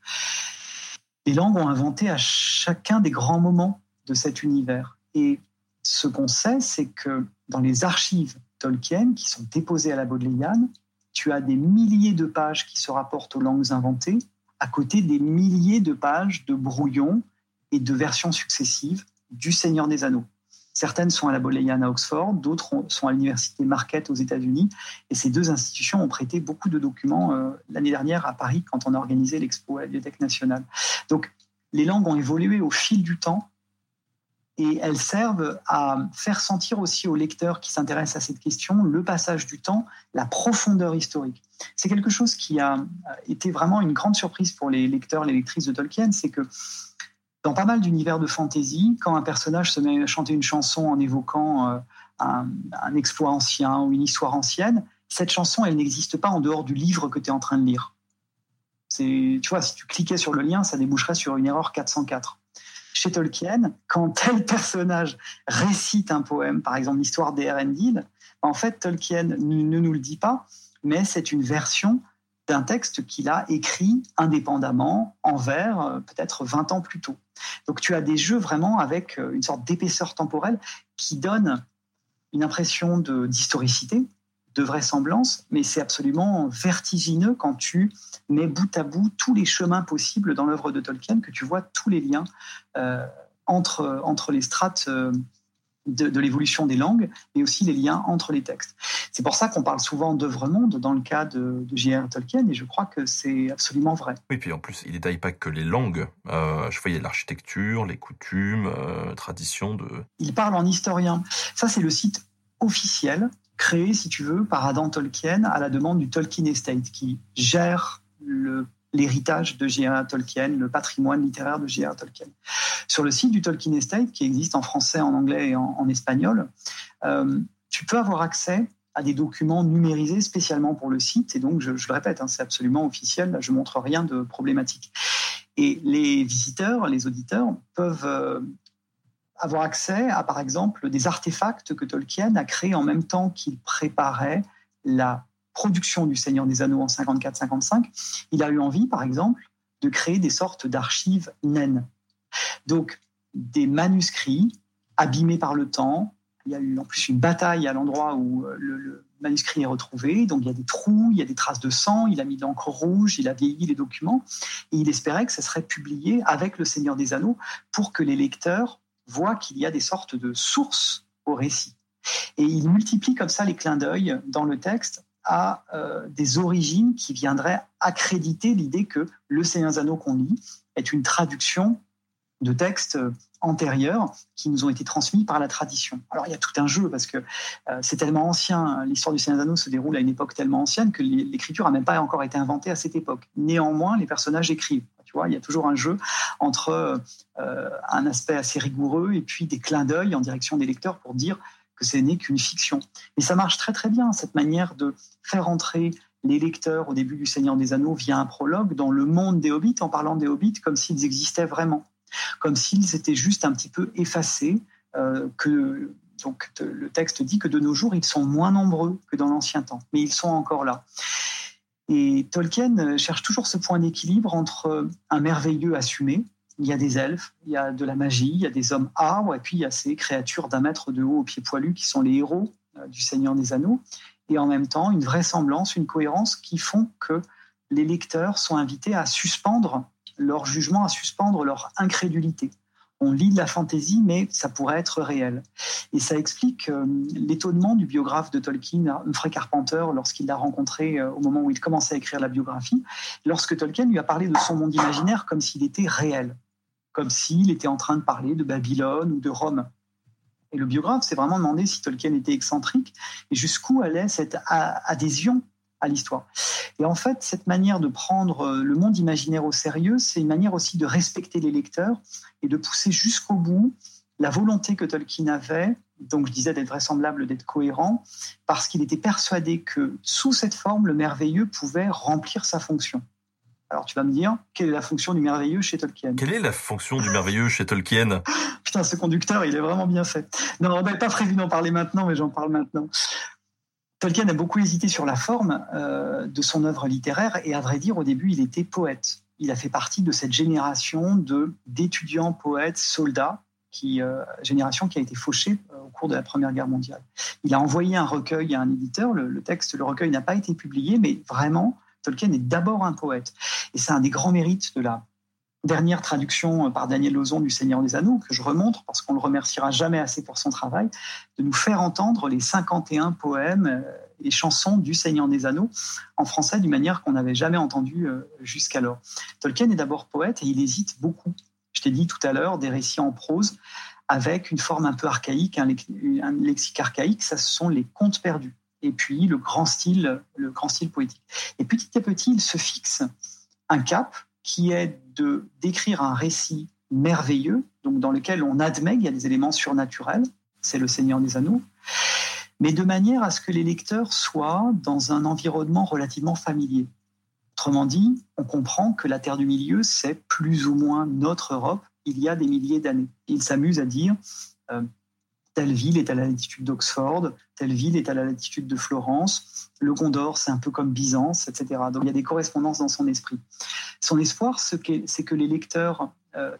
Les langues ont inventé à chacun des grands moments de cet univers. Et ce qu'on sait, c'est que dans les archives Tolkien qui sont déposées à la Bodleian, tu as des milliers de pages qui se rapportent aux langues inventées, à côté des milliers de pages de brouillons et de versions successives du Seigneur des Anneaux. Certaines sont à la Bodleian à Oxford, d'autres sont à l'université Marquette aux États-Unis. Et ces deux institutions ont prêté beaucoup de documents euh, l'année dernière à Paris quand on a organisé l'expo à la Bibliothèque nationale. Donc, les langues ont évolué au fil du temps et elles servent à faire sentir aussi aux lecteurs qui s'intéressent à cette question le passage du temps, la profondeur historique. C'est quelque chose qui a été vraiment une grande surprise pour les lecteurs, les lectrices de Tolkien, c'est que dans pas mal d'univers de fantasy, quand un personnage se met à chanter une chanson en évoquant euh, un, exploit ancien ou une histoire ancienne, cette chanson, elle n'existe pas en dehors du livre que tu es en train de lire. Tu vois, si tu cliquais sur le lien, ça déboucherait sur une erreur 404. Chez Tolkien, quand tel personnage récite un poème, par exemple l'histoire d'Erendil, en fait, Tolkien ne nous le dit pas, mais c'est une version d'un texte qu'il a écrit indépendamment en vers euh, peut-être 20 ans plus tôt. Donc tu as des jeux vraiment avec euh, une sorte d'épaisseur temporelle qui donne une impression d'historicité, de, vraisemblance, mais c'est absolument vertigineux quand tu mets bout à bout tous les chemins possibles dans l'œuvre de Tolkien, que tu vois tous les liens euh, entre, entre les strates de, l'évolution des langues, mais aussi les liens entre les textes. C'est pour ça qu'on parle souvent d'œuvre-monde dans le cas de, de J.R. Tolkien, et je crois que c'est absolument vrai. Oui, puis en plus, il détaille pas que les langues. Euh, je vois, il y a l'architecture, les coutumes, euh, traditions de... Il parle en historien. Ça, c'est le site officiel, créé, si tu veux, par Adam Tolkien à la demande du Tolkien Estate, qui gère le l'héritage de J.R.R. Tolkien, le patrimoine littéraire de J.R.R. Tolkien. Sur le site du Tolkien Estate, qui existe en français, en anglais et en, espagnol, euh, tu peux avoir accès à des documents numérisés spécialement pour le site. Et donc, je, le répète, hein, c'est absolument officiel, je montre rien de problématique. Et les visiteurs, les auditeurs peuvent euh, avoir accès à, par exemple, des artefacts que Tolkien a créés en même temps qu'il préparait la production du Seigneur des Anneaux en 54-55, il a eu envie, par exemple, de créer des sortes d'archives naines. Donc, des manuscrits abîmés par le temps. Il y a eu en plus une bataille à l'endroit où euh, le, manuscrit est retrouvé. Donc, il y a des trous, il y a des traces de sang, il a mis de l'encre rouge, il a vieilli les documents. Et il espérait que ce serait publié avec le Seigneur des Anneaux pour que les lecteurs voient qu'il y a des sortes de sources au récit. Et il multiplie comme ça les clins d'œil dans le texte à euh, des origines qui viendraient accréditer l'idée que le Seigneur Anneaux qu'on lit est une traduction de textes antérieurs qui nous ont été transmis par la tradition. Alors il y a tout un jeu parce que euh, c'est tellement ancien, l'histoire du Seigneur se déroule à une époque tellement ancienne que l'écriture n'a même pas encore été inventée à cette époque. Néanmoins, les personnages écrivent. Tu vois, il y a toujours un jeu entre euh, un aspect assez rigoureux et puis des clins d'œil en direction des lecteurs pour dire que ce n'est qu'une fiction. Mais ça marche très très bien, cette manière de faire entrer les lecteurs au début du Seigneur des Anneaux via un prologue dans le monde des hobbits en parlant des hobbits comme s'ils existaient vraiment, comme s'ils étaient juste un petit peu effacés, euh, que donc le texte dit que de nos jours ils sont moins nombreux que dans l'ancien temps, mais ils sont encore là. Et Tolkien cherche toujours ce point d'équilibre entre un merveilleux assumé, il y a des elfes, il y a de la magie, il y a des hommes arbres, et puis il y a ces créatures d'un mètre de haut aux pieds poilus qui sont les héros euh, du Seigneur des Anneaux, et en même temps une vraisemblance, une cohérence qui font que les lecteurs sont invités à suspendre leur jugement, à suspendre leur incrédulité. On lit de la fantaisie, mais ça pourrait être réel. Et ça explique euh, l'étonnement du biographe de Tolkien, Humphrey Carpenter, lorsqu'il l'a rencontré euh, au moment où il commençait à écrire la biographie, lorsque Tolkien lui a parlé de son monde imaginaire comme s'il était réel comme s'il était en train de parler de Babylone ou de Rome. Et le biographe s'est vraiment demandé si Tolkien était excentrique et jusqu'où allait cette adhésion à l'histoire. Et en fait, cette manière de prendre le monde imaginaire au sérieux, c'est une manière aussi de respecter les lecteurs et de pousser jusqu'au bout la volonté que Tolkien avait, donc je disais d'être vraisemblable, d'être cohérent, parce qu'il était persuadé que sous cette forme, le merveilleux pouvait remplir sa fonction. Alors tu vas me dire, quelle est la fonction du merveilleux chez Tolkien? Quelle est la fonction du merveilleux chez Tolkien? Putain, ce conducteur, il est vraiment bien fait. Non, on n'avait pas prévu d'en parler maintenant, mais j'en parle maintenant. Tolkien a beaucoup hésité sur la forme euh, de son œuvre littéraire et à vrai dire, au début, il était poète. Il a fait partie de cette génération de d'étudiants poètes, soldats, qui euh, génération qui a été fauchée euh, au cours de la Première Guerre mondiale. Il a envoyé un recueil à un éditeur. Le, le texte, le recueil n'a pas été publié, mais vraiment, Tolkien est d'abord un poète. Et c'est un des grands mérites de la dernière traduction par Daniel Lozon du Seigneur des Anneaux, que je remontre parce qu'on le remerciera jamais assez pour son travail, de nous faire entendre les 51 poèmes euh, et chansons du Seigneur des Anneaux en français d'une manière qu'on n'avait jamais entendue euh, jusqu'alors. Tolkien est d'abord poète et il hésite beaucoup. Je t'ai dit tout à l'heure des récits en prose avec une forme un peu archaïque, un, lexique archaïque, ça ce sont les contes perdus et puis le grand style, le grand style poétique. Et petit à petit, il se fixe un cap qui est de d'écrire un récit merveilleux, donc dans lequel on admet qu'il y a des éléments surnaturels, c'est le Seigneur des Anneaux, mais de manière à ce que les lecteurs soient dans un environnement relativement familier. Autrement dit, on comprend que la Terre du Milieu, c'est plus ou moins notre Europe il y a des milliers d'années. Il s'amuse à dire, euh, telle ville est à la latitude d'Oxford, telle ville est à la latitude de Florence, le Gondor, c'est un peu comme Byzance, etc. Donc il y a des correspondances dans son esprit. Son espoir, c'est que les lecteurs, euh,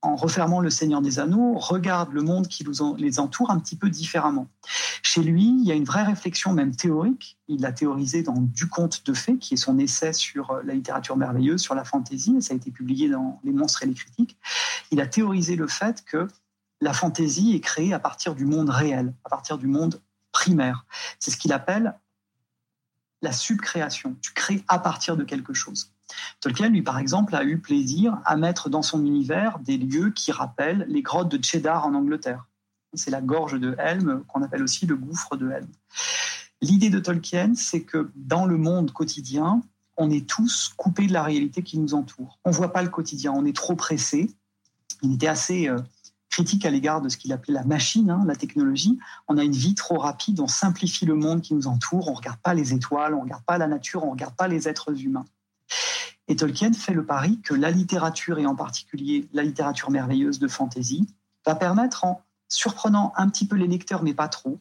en refermant le Seigneur des Anneaux, regardent le monde qui les entoure un petit peu différemment. Chez lui, il y a une vraie réflexion, même théorique. Il l'a théorisé dans Du conte de fées, qui est son essai sur euh, la littérature merveilleuse, sur la fantaisie, et ça a été publié dans Les monstres et les critiques. Il a théorisé le fait que la fantaisie est créée à partir du monde réel, à partir du monde primaire. C'est ce qu'il appelle la subcréation. Tu crées à partir de quelque chose. Tolkien, lui, par exemple, a eu plaisir à mettre dans son univers des lieux qui rappellent les grottes de Cheddar en Angleterre. C'est la gorge de Helm, qu'on appelle aussi le gouffre de Helm. L'idée de Tolkien, c'est que dans le monde quotidien, on est tous coupés de la réalité qui nous entoure. On ne voit pas le quotidien, on est trop pressé. Il était assez euh, critique à l'égard de ce qu'il appelait la machine, hein, la technologie. On a une vie trop rapide, on simplifie le monde qui nous entoure, on ne regarde pas les étoiles, on ne regarde pas la nature, on ne regarde pas les êtres humains. Et Tolkien fait le pari que la littérature, et en particulier la littérature merveilleuse de fantasy, va permettre, en surprenant un petit peu les lecteurs, mais pas trop,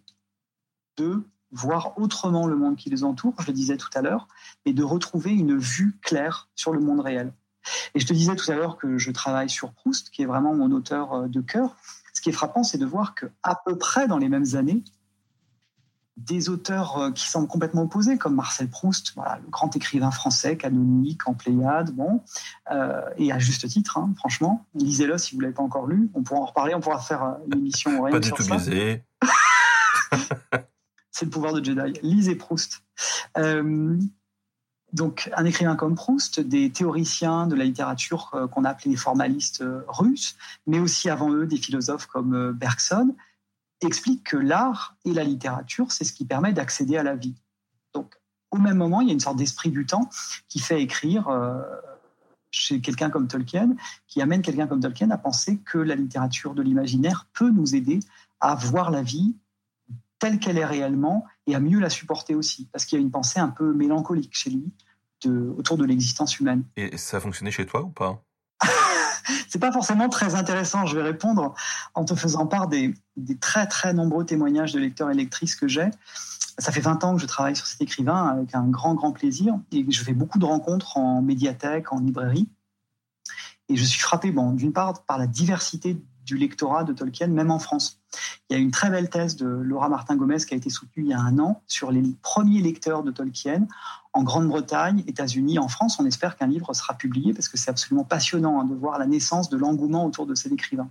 de voir autrement le monde qui les entoure, je le disais tout à l'heure, et de retrouver une vue claire sur le monde réel. Et je te disais tout à l'heure que je travaille sur Proust, qui est vraiment mon auteur euh, de cœur. Ce qui est frappant, c'est de voir que à peu près dans les mêmes années, des auteurs euh, qui semblent complètement opposés, comme Marcel Proust, voilà, le grand écrivain français, canonique, en Pléiade, bon, euh, et à juste titre, hein, franchement. Lisez-le si vous ne l'avez pas encore lu. On pourra en reparler, on pourra faire une émission. Pas du tout biaisé. C'est le pouvoir de Jedi. Lisez Proust. Euh, donc, un écrivain comme Proust, des théoriciens de la littérature euh, qu'on a appelés les formalistes euh, russes, mais aussi avant eux des philosophes comme Bergson, expliquent que l'art et la littérature, c'est ce qui permet d'accéder à la vie. Donc, au même moment, il y a une sorte d'esprit du temps qui fait écrire chez quelqu'un comme Tolkien, qui amène quelqu'un comme Tolkien à penser que la littérature de l'imaginaire peut nous aider à voir la vie telle qu'elle est réellement et à mieux la supporter aussi, parce qu'il y a une pensée un peu mélancolique chez lui de, autour de l'existence humaine. Et ça a fonctionné chez toi ou pas? C'est pas forcément très intéressant. Je vais répondre en te faisant part des, des très très nombreux témoignages de lecteurs et lectrices que j'ai. Ça fait 20 ans que je travaille sur cet écrivain avec un grand grand plaisir et je fais beaucoup de rencontres en médiathèque, en librairie. Et je suis frappé, bon, d'une part, par la diversité du lectorat de Tolkien, même en France. Il y a une très belle thèse de Laura Martin-Gomez qui a été soutenue il y a un an sur les premiers lecteurs de Tolkien en Grande-Bretagne, États-Unis, en France. On espère qu'un livre sera publié parce que c'est absolument passionnant hein, de voir la naissance de l'engouement autour de cet écrivain.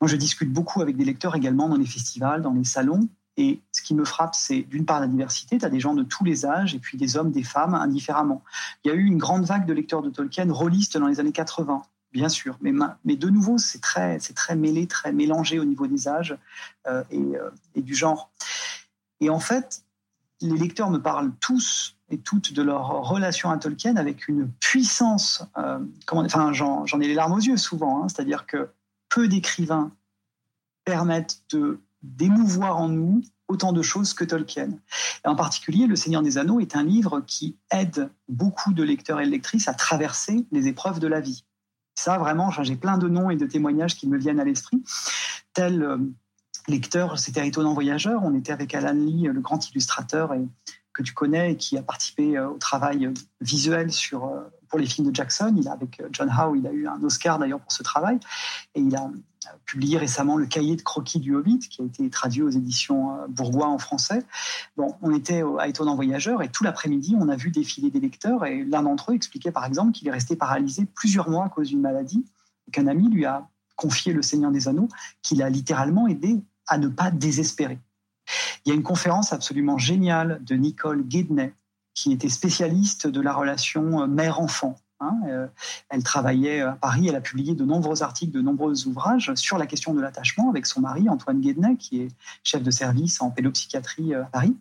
Moi, je discute beaucoup avec des lecteurs également dans les festivals, dans les salons. Et ce qui me frappe, c'est d'une part la diversité. Tu as des gens de tous les âges et puis des hommes, des femmes indifféremment. Il y a eu une grande vague de lecteurs de Tolkien rôlistes dans les années 80 bien sûr. Mais, de nouveau, c'est très, mêlé, très mélangé au niveau des âges euh, euh, et, du genre. Et en fait, les lecteurs me parlent tous et toutes de leur relation à Tolkien avec une puissance. Euh, j'en, ai les larmes aux yeux souvent. Hein. c'est-à-dire que peu d'écrivains permettent de d'émouvoir en nous autant de choses que Tolkien. En particulier, Le Seigneur des Anneaux est un livre qui aide beaucoup de lecteurs et de lectrices à traverser les épreuves de la vie. Ça, vraiment, j'ai plein de noms et de témoignages qui me viennent à l'esprit. Tel euh, lecteur, c'était Étonnant Voyageur. On était avec Alan Lee, le grand illustrateur que tu connais et qui a participé euh, au travail euh, visuel sur, pour les films de Jackson. Il a, avec John Howe, il a eu un Oscar d'ailleurs pour ce travail. Et il a publié récemment le cahier de croquis du Hobbit, qui a été traduit aux éditions euh, Bourgois en français. Bon, on était à Étonnant Voyageur et tout l'après-midi, on a vu défiler des lecteurs et l'un d'entre eux expliquait par exemple qu'il est resté paralysé plusieurs mois à cause d'une maladie, qu'un ami lui a confié le Seigneur des Anneaux, qu'il a littéralement aidé à ne pas désespérer. Il y a une conférence absolument géniale de Nicole Guedney, qui était spécialiste de la relation euh, mère-enfant Hein, euh, elle travaillait à Paris, elle a publié de nombreux articles, de nombreux ouvrages sur la question de l'attachement avec son mari, Antoine Guedney, qui est chef de service en pédopsychiatrie euh, à Paris.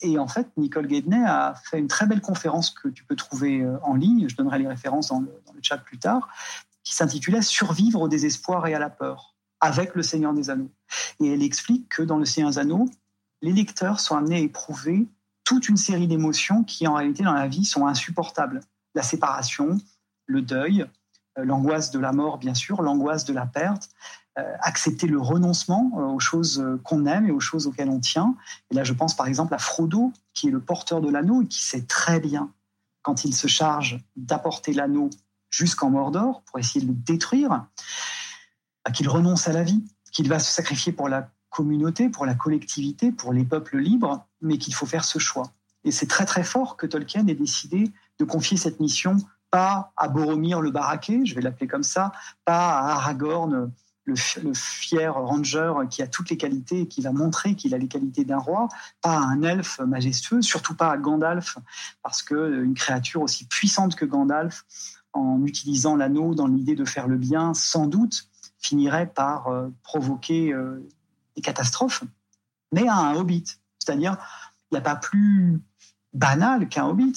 Et en fait, Nicole Guedney a fait une très belle conférence que tu peux trouver en ligne, je donnerai les références dans dans le chat plus tard, qui s'intitulait Survivre au désespoir et à la peur avec le Seigneur des Anneaux. Et elle explique que dans le Seigneur des Anneaux, les lecteurs sont amenés à éprouver toute une série d'émotions qui, en réalité, dans la vie, sont insupportables la séparation, le deuil, euh, l'angoisse de la mort, bien sûr, l'angoisse de la perte, euh, accepter le renoncement euh, aux choses qu'on aime et aux choses auxquelles on tient. Et là, je pense par exemple à Frodo, qui est le porteur de l'anneau et qui sait très bien, quand il se charge d'apporter l'anneau jusqu'en Mordor pour essayer de le détruire, qu'il renonce à la vie, qu'il va se sacrifier pour la communauté, pour la collectivité, pour les peuples libres, mais qu'il faut faire ce choix. Et c'est très très fort que Tolkien ait décidé de confier cette mission pas à Boromir le Baraquet, je vais l'appeler comme ça, pas à Aragorn le, fier ranger qui a toutes les qualités et qui va montrer qu'il a les qualités d'un roi, pas un elfe majestueux, surtout pas à Gandalf, parce que une créature aussi puissante que Gandalf, en utilisant l'anneau dans l'idée de faire le bien, sans doute finirait par euh, provoquer euh, des catastrophes, mais à un hobbit. C'est-à-dire, il n'y a pas plus banal qu'un hobbit.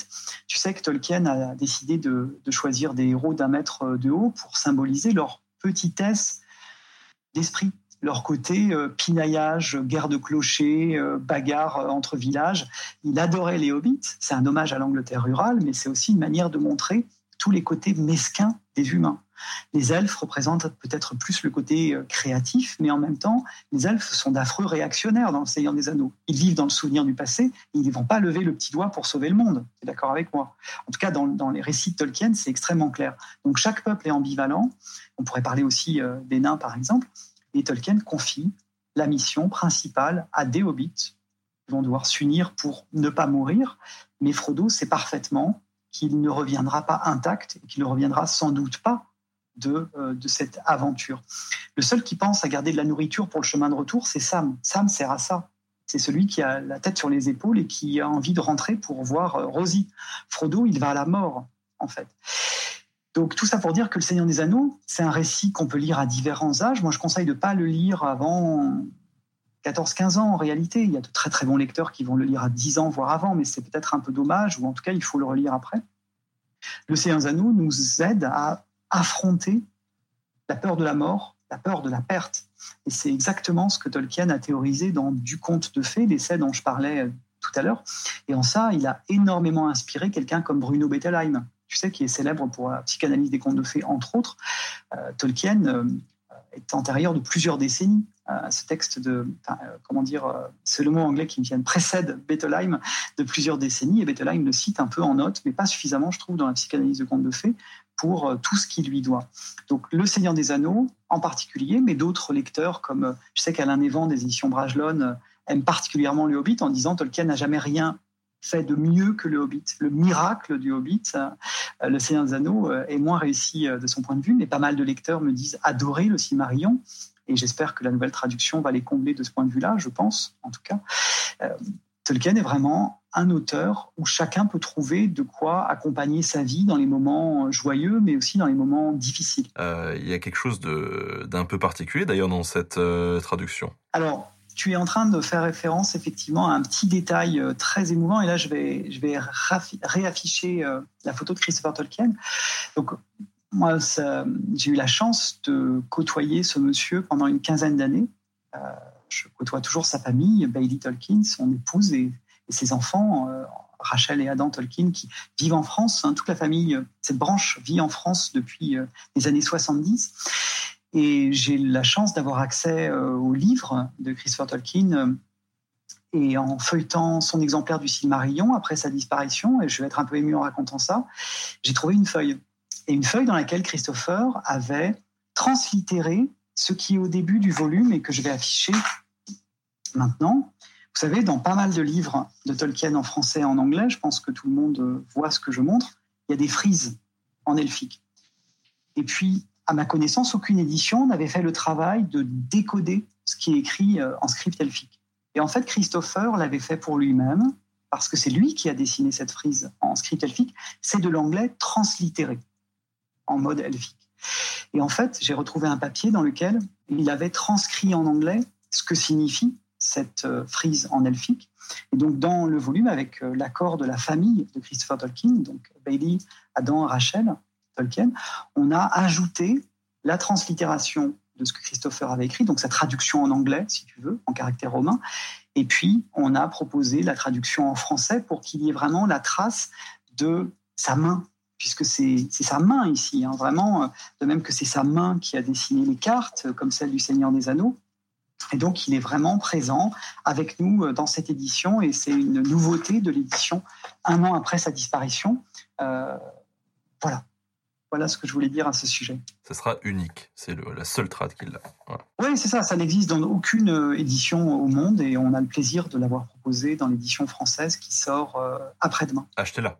Tu sais que Tolkien a décidé de, choisir des héros d'un mètre de haut pour symboliser leur petitesse d'esprit, leur côté euh, pinaillage, guerre de clochers, bagarre entre villages. Il adorait les hobbits, c'est un hommage à l'Angleterre rurale, mais c'est aussi une manière de montrer tous les côtés mesquins des humains. Les elfes représentent peut-être plus le côté créatif, mais en même temps, les elfes sont d'affreux réactionnaires dans le Seigneur des Anneaux. Ils vivent dans le souvenir du passé, ils ne vont pas lever le petit doigt pour sauver le monde. Tu es d'accord avec moi? En tout cas, dans, les récits de Tolkien, c'est extrêmement clair. Donc chaque peuple est ambivalent. On pourrait parler aussi des nains, par exemple et Tolkien confie la mission principale à des hobbits. Ils vont devoir s'unir pour ne pas mourir, mais Frodo sait parfaitement qu'il ne reviendra pas intact et qu'il ne reviendra sans doute pas de, euh, de cette aventure. Le seul qui pense à garder de la nourriture pour le chemin de retour, c'est Sam. Sam sert à ça. C'est celui qui a la tête sur les épaules et qui a envie de rentrer pour voir euh, Rosie. Frodo, il va à la mort, en fait. Donc tout ça pour dire que Le Seigneur des Anneaux, c'est un récit qu'on peut lire à différents âges. Moi, je conseille de ne pas le lire avant 14-15 ans en réalité. Il y a de très très bons lecteurs qui vont le lire à 10 ans, voire avant, mais c'est peut-être un peu dommage, ou en tout cas, il faut le relire après. Le Seigneur des Anneaux nous aide à affronter la peur de la mort, la peur de la perte. Et c'est exactement ce que Tolkien a théorisé dans Du conte de fées, l'essai dont je parlais tout à l'heure. Et en ça, il a énormément inspiré quelqu'un comme Bruno Bettelheim tu sais, qui est célèbre pour la psychanalyse des contes de fées, entre autres, euh, Tolkien euh, est antérieur de plusieurs décennies. à ce texte de, euh, comment dire, c'est le mot anglais qui me vient, précède Bettelheim de plusieurs décennies, et Bettelheim le cite un peu en note, mais pas suffisamment, je trouve, dans la psychanalyse de contes de fées, pour tout ce qu'il lui doit. Donc, Le Seigneur des Anneaux, en particulier, mais d'autres lecteurs, comme je sais qu'Alain Evans des éditions Bragelonne aime particulièrement le Hobbit en disant Tolkien n'a jamais rien fait de mieux que le Hobbit. Le miracle du Hobbit, euh, le Seigneur des Anneaux, euh, est moins réussi euh, de son point de vue, mais pas mal de lecteurs me disent adorer le Silmarillion. Et j'espère que la nouvelle traduction va les combler de ce point de vue-là, je pense, en tout cas. Tolkien est vraiment un auteur où chacun peut trouver de quoi accompagner sa vie dans les moments joyeux, mais aussi dans les moments difficiles. Il y a quelque chose d'un peu particulier d'ailleurs dans cette traduction. Alors, tu es en train de faire référence effectivement à un petit détail euh, très émouvant. Et là, je vais, je vais réafficher euh, la photo de Christopher Tolkien. Donc, moi, j'ai eu la chance de côtoyer ce monsieur pendant une quinzaine d'années. Euh, je côtoie toujours sa famille, Bailey Tolkien, son épouse et, ses enfants, Rachel et Adam Tolkien, qui vivent en France. Hein. toute la famille, cette branche vit en France depuis les années 70. Et j'ai la chance d'avoir accès euh, au livre de Christopher Tolkien. Euh, et en feuilletant son exemplaire du Silmarillion après sa disparition, et je vais être un peu ému en racontant ça, j'ai trouvé une feuille. Et une feuille dans laquelle Christopher avait translittéré ce qui est au début du volume et que je vais afficher maintenant. Vous savez, dans pas mal de livres de Tolkien en français et en anglais, je pense que tout le monde voit ce que je montre, il y a des frises en elfique. Et puis, à ma connaissance, aucune édition n'avait fait le travail de décoder ce qui est écrit euh, en script elfique. Et en fait, Christopher l'avait fait pour lui-même, parce que c'est lui qui a dessiné cette frise en script elfique. C'est de l'anglais translittéré, en mode elfique. Et en fait, j'ai retrouvé un papier dans lequel il avait transcrit en anglais ce que signifie cette euh, frise en elfique. Et donc, dans le volume, avec euh, l'accord de la famille de Christopher Tolkien, donc Bailey, Adam, Rachel, Tolkien, on a ajouté la translittération de ce que Christopher avait écrit, donc sa traduction en anglais, si tu veux, en caractère romain. Et puis, on a proposé la traduction en français pour qu'il y ait vraiment la trace de sa main, puisque c'est sa main ici, hein, vraiment, de même que c'est sa main qui a dessiné les cartes, comme celle du Seigneur des Anneaux. Et donc, il est vraiment présent avec nous dans cette édition, et c'est une nouveauté de l'édition un an après sa disparition. Euh, voilà. Voilà ce que je voulais dire à ce sujet. Ce sera unique, c'est la seule trad qu'il a. Oui, c'est ça, ça n'existe dans aucune euh, édition au monde et on a le plaisir de l'avoir proposé dans l'édition française qui sort euh, après-demain. Achetez-la.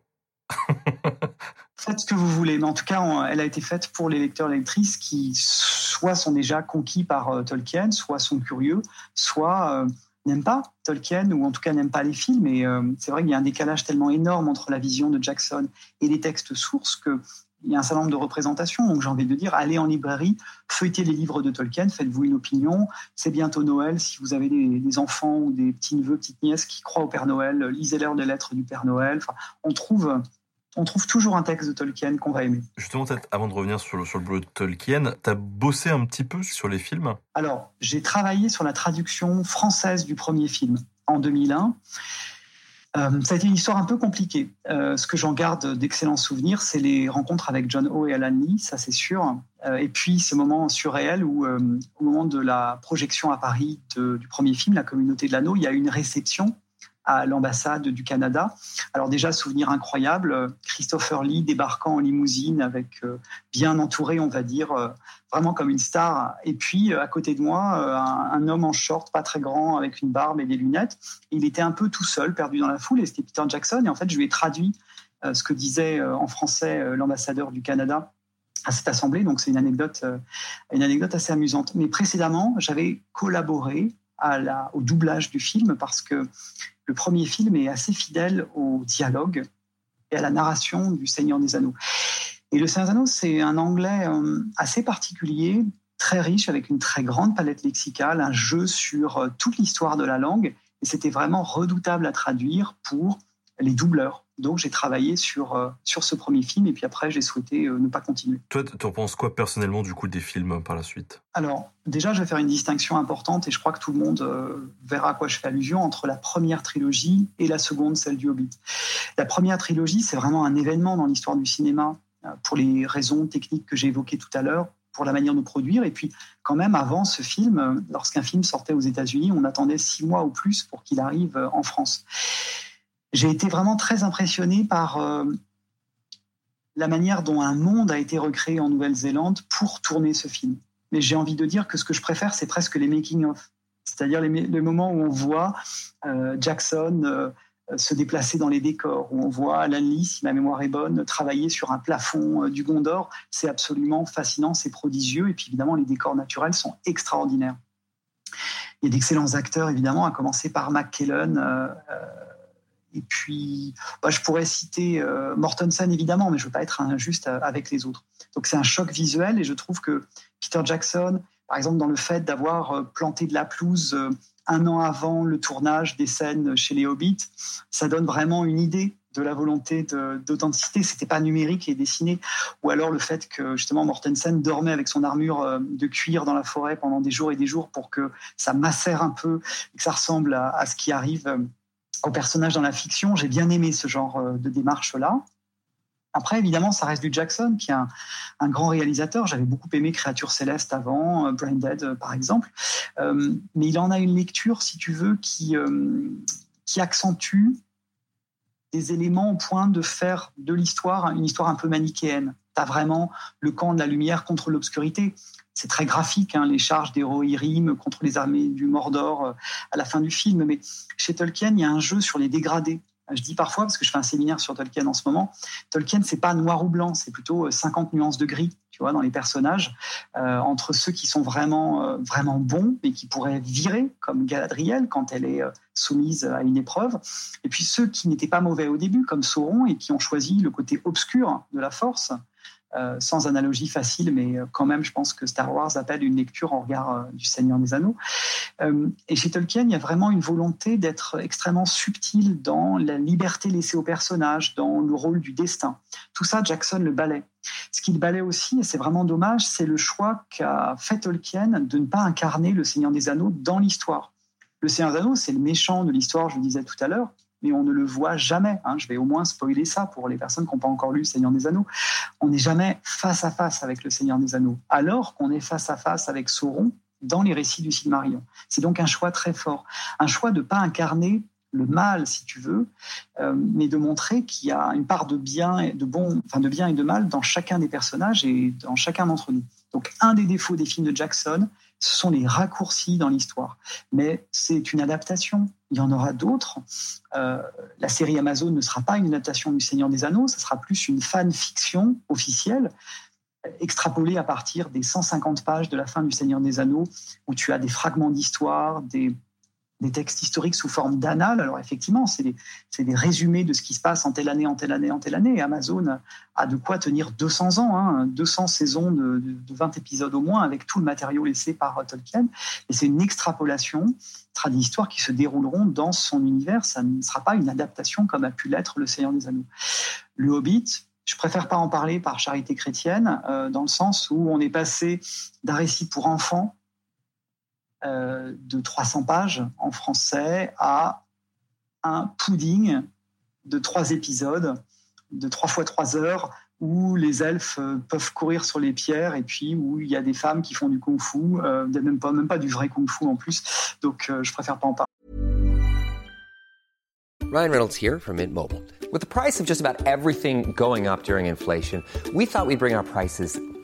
Faites ce que vous voulez, mais en tout cas, elle a été faite pour les lecteurs et lectrices qui soit sont déjà conquis par Tolkien, soit sont curieux, soit n'aiment pas Tolkien ou en tout cas n'aiment pas les films. Et c'est vrai qu'il y a un décalage tellement énorme entre la vision de Jackson et les textes sources que il y a un certain nombre de représentations. Donc j'ai envie de dire, allez en librairie, feuilletez les livres de Tolkien, faites-vous une opinion. C'est bientôt Noël. Si vous avez des, enfants ou des petits-neveux, petites-nièces qui croient au Père Noël, lisez-leur des lettres du Père Noël. Enfin, on trouve on trouve toujours un texte de Tolkien qu'on va aimer. Justement, avant de revenir sur le, sur le boulot de Tolkien, tu as bossé un petit peu sur les films? Alors, j'ai travaillé sur la traduction française du premier film en 2001. Euh, ça a été une histoire un peu compliquée. Euh, ce que j'en garde d'excellents souvenirs, c'est les rencontres avec John O et Alan Lee, ça c'est sûr. Euh, et puis ce moment surréel où, au moment de la projection à Paris du premier film, La communauté de l'anneau, il y a une réception à l'ambassade du Canada. Alors déjà, souvenir incroyable, Christopher Lee débarquant en limousine avec bien entouré, on va dire, vraiment comme une star. Et puis à côté de moi, un, homme en short, pas très grand, avec une barbe et des lunettes. Il était un peu tout seul, perdu dans la foule, et c'était Peter Jackson. Et en fait, je lui ai traduit ce que disait en français l'ambassadeur du Canada à cette assemblée. Donc c'est une anecdote, une anecdote assez amusante. Mais précédemment, j'avais collaboré au doublage du film parce que le premier film est assez fidèle au dialogue et à la narration du Seigneur des Anneaux. Et le Seigneur des Anneaux, c'est un anglais euh, assez particulier, très riche, avec une très grande palette lexicale, un jeu sur euh, toute l'histoire de la langue. Et c'était vraiment redoutable à traduire pour les doubleurs. Donc j'ai travaillé sur, euh, sur ce premier film et puis après j'ai souhaité euh, ne pas continuer. Toi, tu en penses quoi personnellement du coup des films euh, par la suite? Alors déjà je vais faire une distinction importante et je crois que tout le monde verra à quoi je fais allusion entre la première trilogie et la seconde, celle du Hobbit. La première trilogie c'est vraiment un événement dans l'histoire du cinéma pour les raisons techniques que j'ai évoquées tout à l'heure pour la manière de produire. Et puis, quand même, avant ce film, lorsqu'un film sortait aux États-Unis, on attendait six mois ou plus pour qu'il arrive en France j'ai été vraiment très impressionné par euh, la manière dont un monde a été recréé en Nouvelle-Zélande pour tourner ce film. Mais j'ai envie de dire que ce que je préfère, c'est presque les making-of, c'est-à-dire les, moments où on voit euh, Jackson euh, se déplacer dans les décors, où on voit Alan Lee, si ma mémoire est bonne, travailler sur un plafond du Gondor. C'est absolument fascinant, c'est prodigieux, et puis évidemment, les décors naturels sont extraordinaires. Il y a d'excellents acteurs, évidemment, à commencer par McKellen et puis, bah, je pourrais citer euh, Mortensen évidemment, mais je ne veux pas être injuste euh, avec les autres. Donc c'est un choc visuel et je trouve que Peter Jackson, par exemple, dans le fait d'avoir euh, planté de la pelouse un an avant le tournage des scènes chez les Hobbits, ça donne vraiment une idée de la volonté d'authenticité. C'était pas numérique et dessiné. Ou alors le fait que justement Mortensen dormait avec son armure de cuir dans la forêt pendant des jours et des jours pour que ça macère un peu et que ça ressemble à, à ce qui arrive au personnage dans la fiction. J'ai bien aimé ce genre euh, de démarche-là. Après, évidemment, ça reste du Jackson, qui est un, grand réalisateur. J'avais beaucoup aimé Créature céleste avant, euh, Brain Dead, euh, par exemple. mais il en a une lecture, si tu veux, qui accentue des éléments au point de faire de l'histoire une histoire un peu manichéenne. Tu as vraiment le camp de la lumière contre l'obscurité c'est très graphique, hein, les charges des contre les armées du Mordor euh, à la fin du film. Mais chez Tolkien, il y a un jeu sur les dégradés. Je dis parfois, parce que je fais un séminaire sur Tolkien en ce moment, Tolkien, c'est pas noir ou blanc, c'est plutôt 50 euh, nuances de gris, tu vois, dans les personnages, euh, entre ceux qui sont vraiment, vraiment bons et qui pourraient virer, comme Galadriel quand elle est soumise à une épreuve, et puis ceux qui n'étaient pas mauvais au début, comme Sauron, et qui ont choisi le côté obscur de la force, euh, sans analogie facile, mais euh, quand même, je pense que Star Wars appelle une lecture en regard euh, du Seigneur des Anneaux. et chez Tolkien, il y a vraiment une volonté d'être extrêmement subtil dans la liberté laissée au personnage, dans le rôle du destin. Tout ça, Jackson le balait. Ce qu'il balait aussi, et c'est vraiment dommage, c'est le choix qu'a fait Tolkien de ne pas incarner le Seigneur des Anneaux dans l'histoire. Le Seigneur des Anneaux, c'est le méchant de l'histoire, je le disais tout à l'heure, mais on ne le voit jamais. Hein. Je vais au moins spoiler ça pour les personnes qui n'ont pas encore lu Le Seigneur des Anneaux. On n'est jamais face à face avec le Seigneur des Anneaux, alors qu'on est face à face avec Sauron dans les récits du Silmarillion. C'est donc un choix très fort, un choix de ne pas incarner le mal, si tu veux, euh, mais de montrer qu'il y a une part de bien et de bon, enfin de bien et de mal dans chacun des personnages et dans chacun d'entre nous. Donc un des défauts des films de Jackson, ce sont les raccourcis dans l'histoire. Mais c'est une adaptation. Il y en aura d'autres. Euh, la série Amazon ne sera pas une adaptation du Seigneur des Anneaux, ce sera plus une fan-fiction officielle. extrapolé à partir des 150 pages de la fin du Seigneur des Anneaux, où tu as des fragments d'histoire, des, des textes historiques sous forme d'annales. Alors effectivement, c'est des, des, résumés de ce qui se passe en telle année, en telle année, en telle année. Amazon a de quoi tenir 200 ans, hein, 200 saisons de, de, 20 épisodes au moins, avec tout le matériau laissé par Tolkien. Et c'est une extrapolation, ce des histoires qui se dérouleront dans son univers. Ça ne sera pas une adaptation comme a pu l'être Le Seigneur des Anneaux. Le Hobbit, je préfère pas en parler par charité chrétienne, euh, dans le sens où on est passé d'un récit pour enfants euh, de 300 pages en français à un pudding de trois épisodes de trois fois trois heures où les elfes euh, peuvent courir sur les pierres et puis où il y a des femmes qui font du kung-fu, euh, même, pas, même pas du vrai kung-fu en plus. Donc euh, je préfère pas en parler. Ryan Reynolds here from Mint Mobile. With the price of just about everything going up during inflation, we thought we'd bring our prices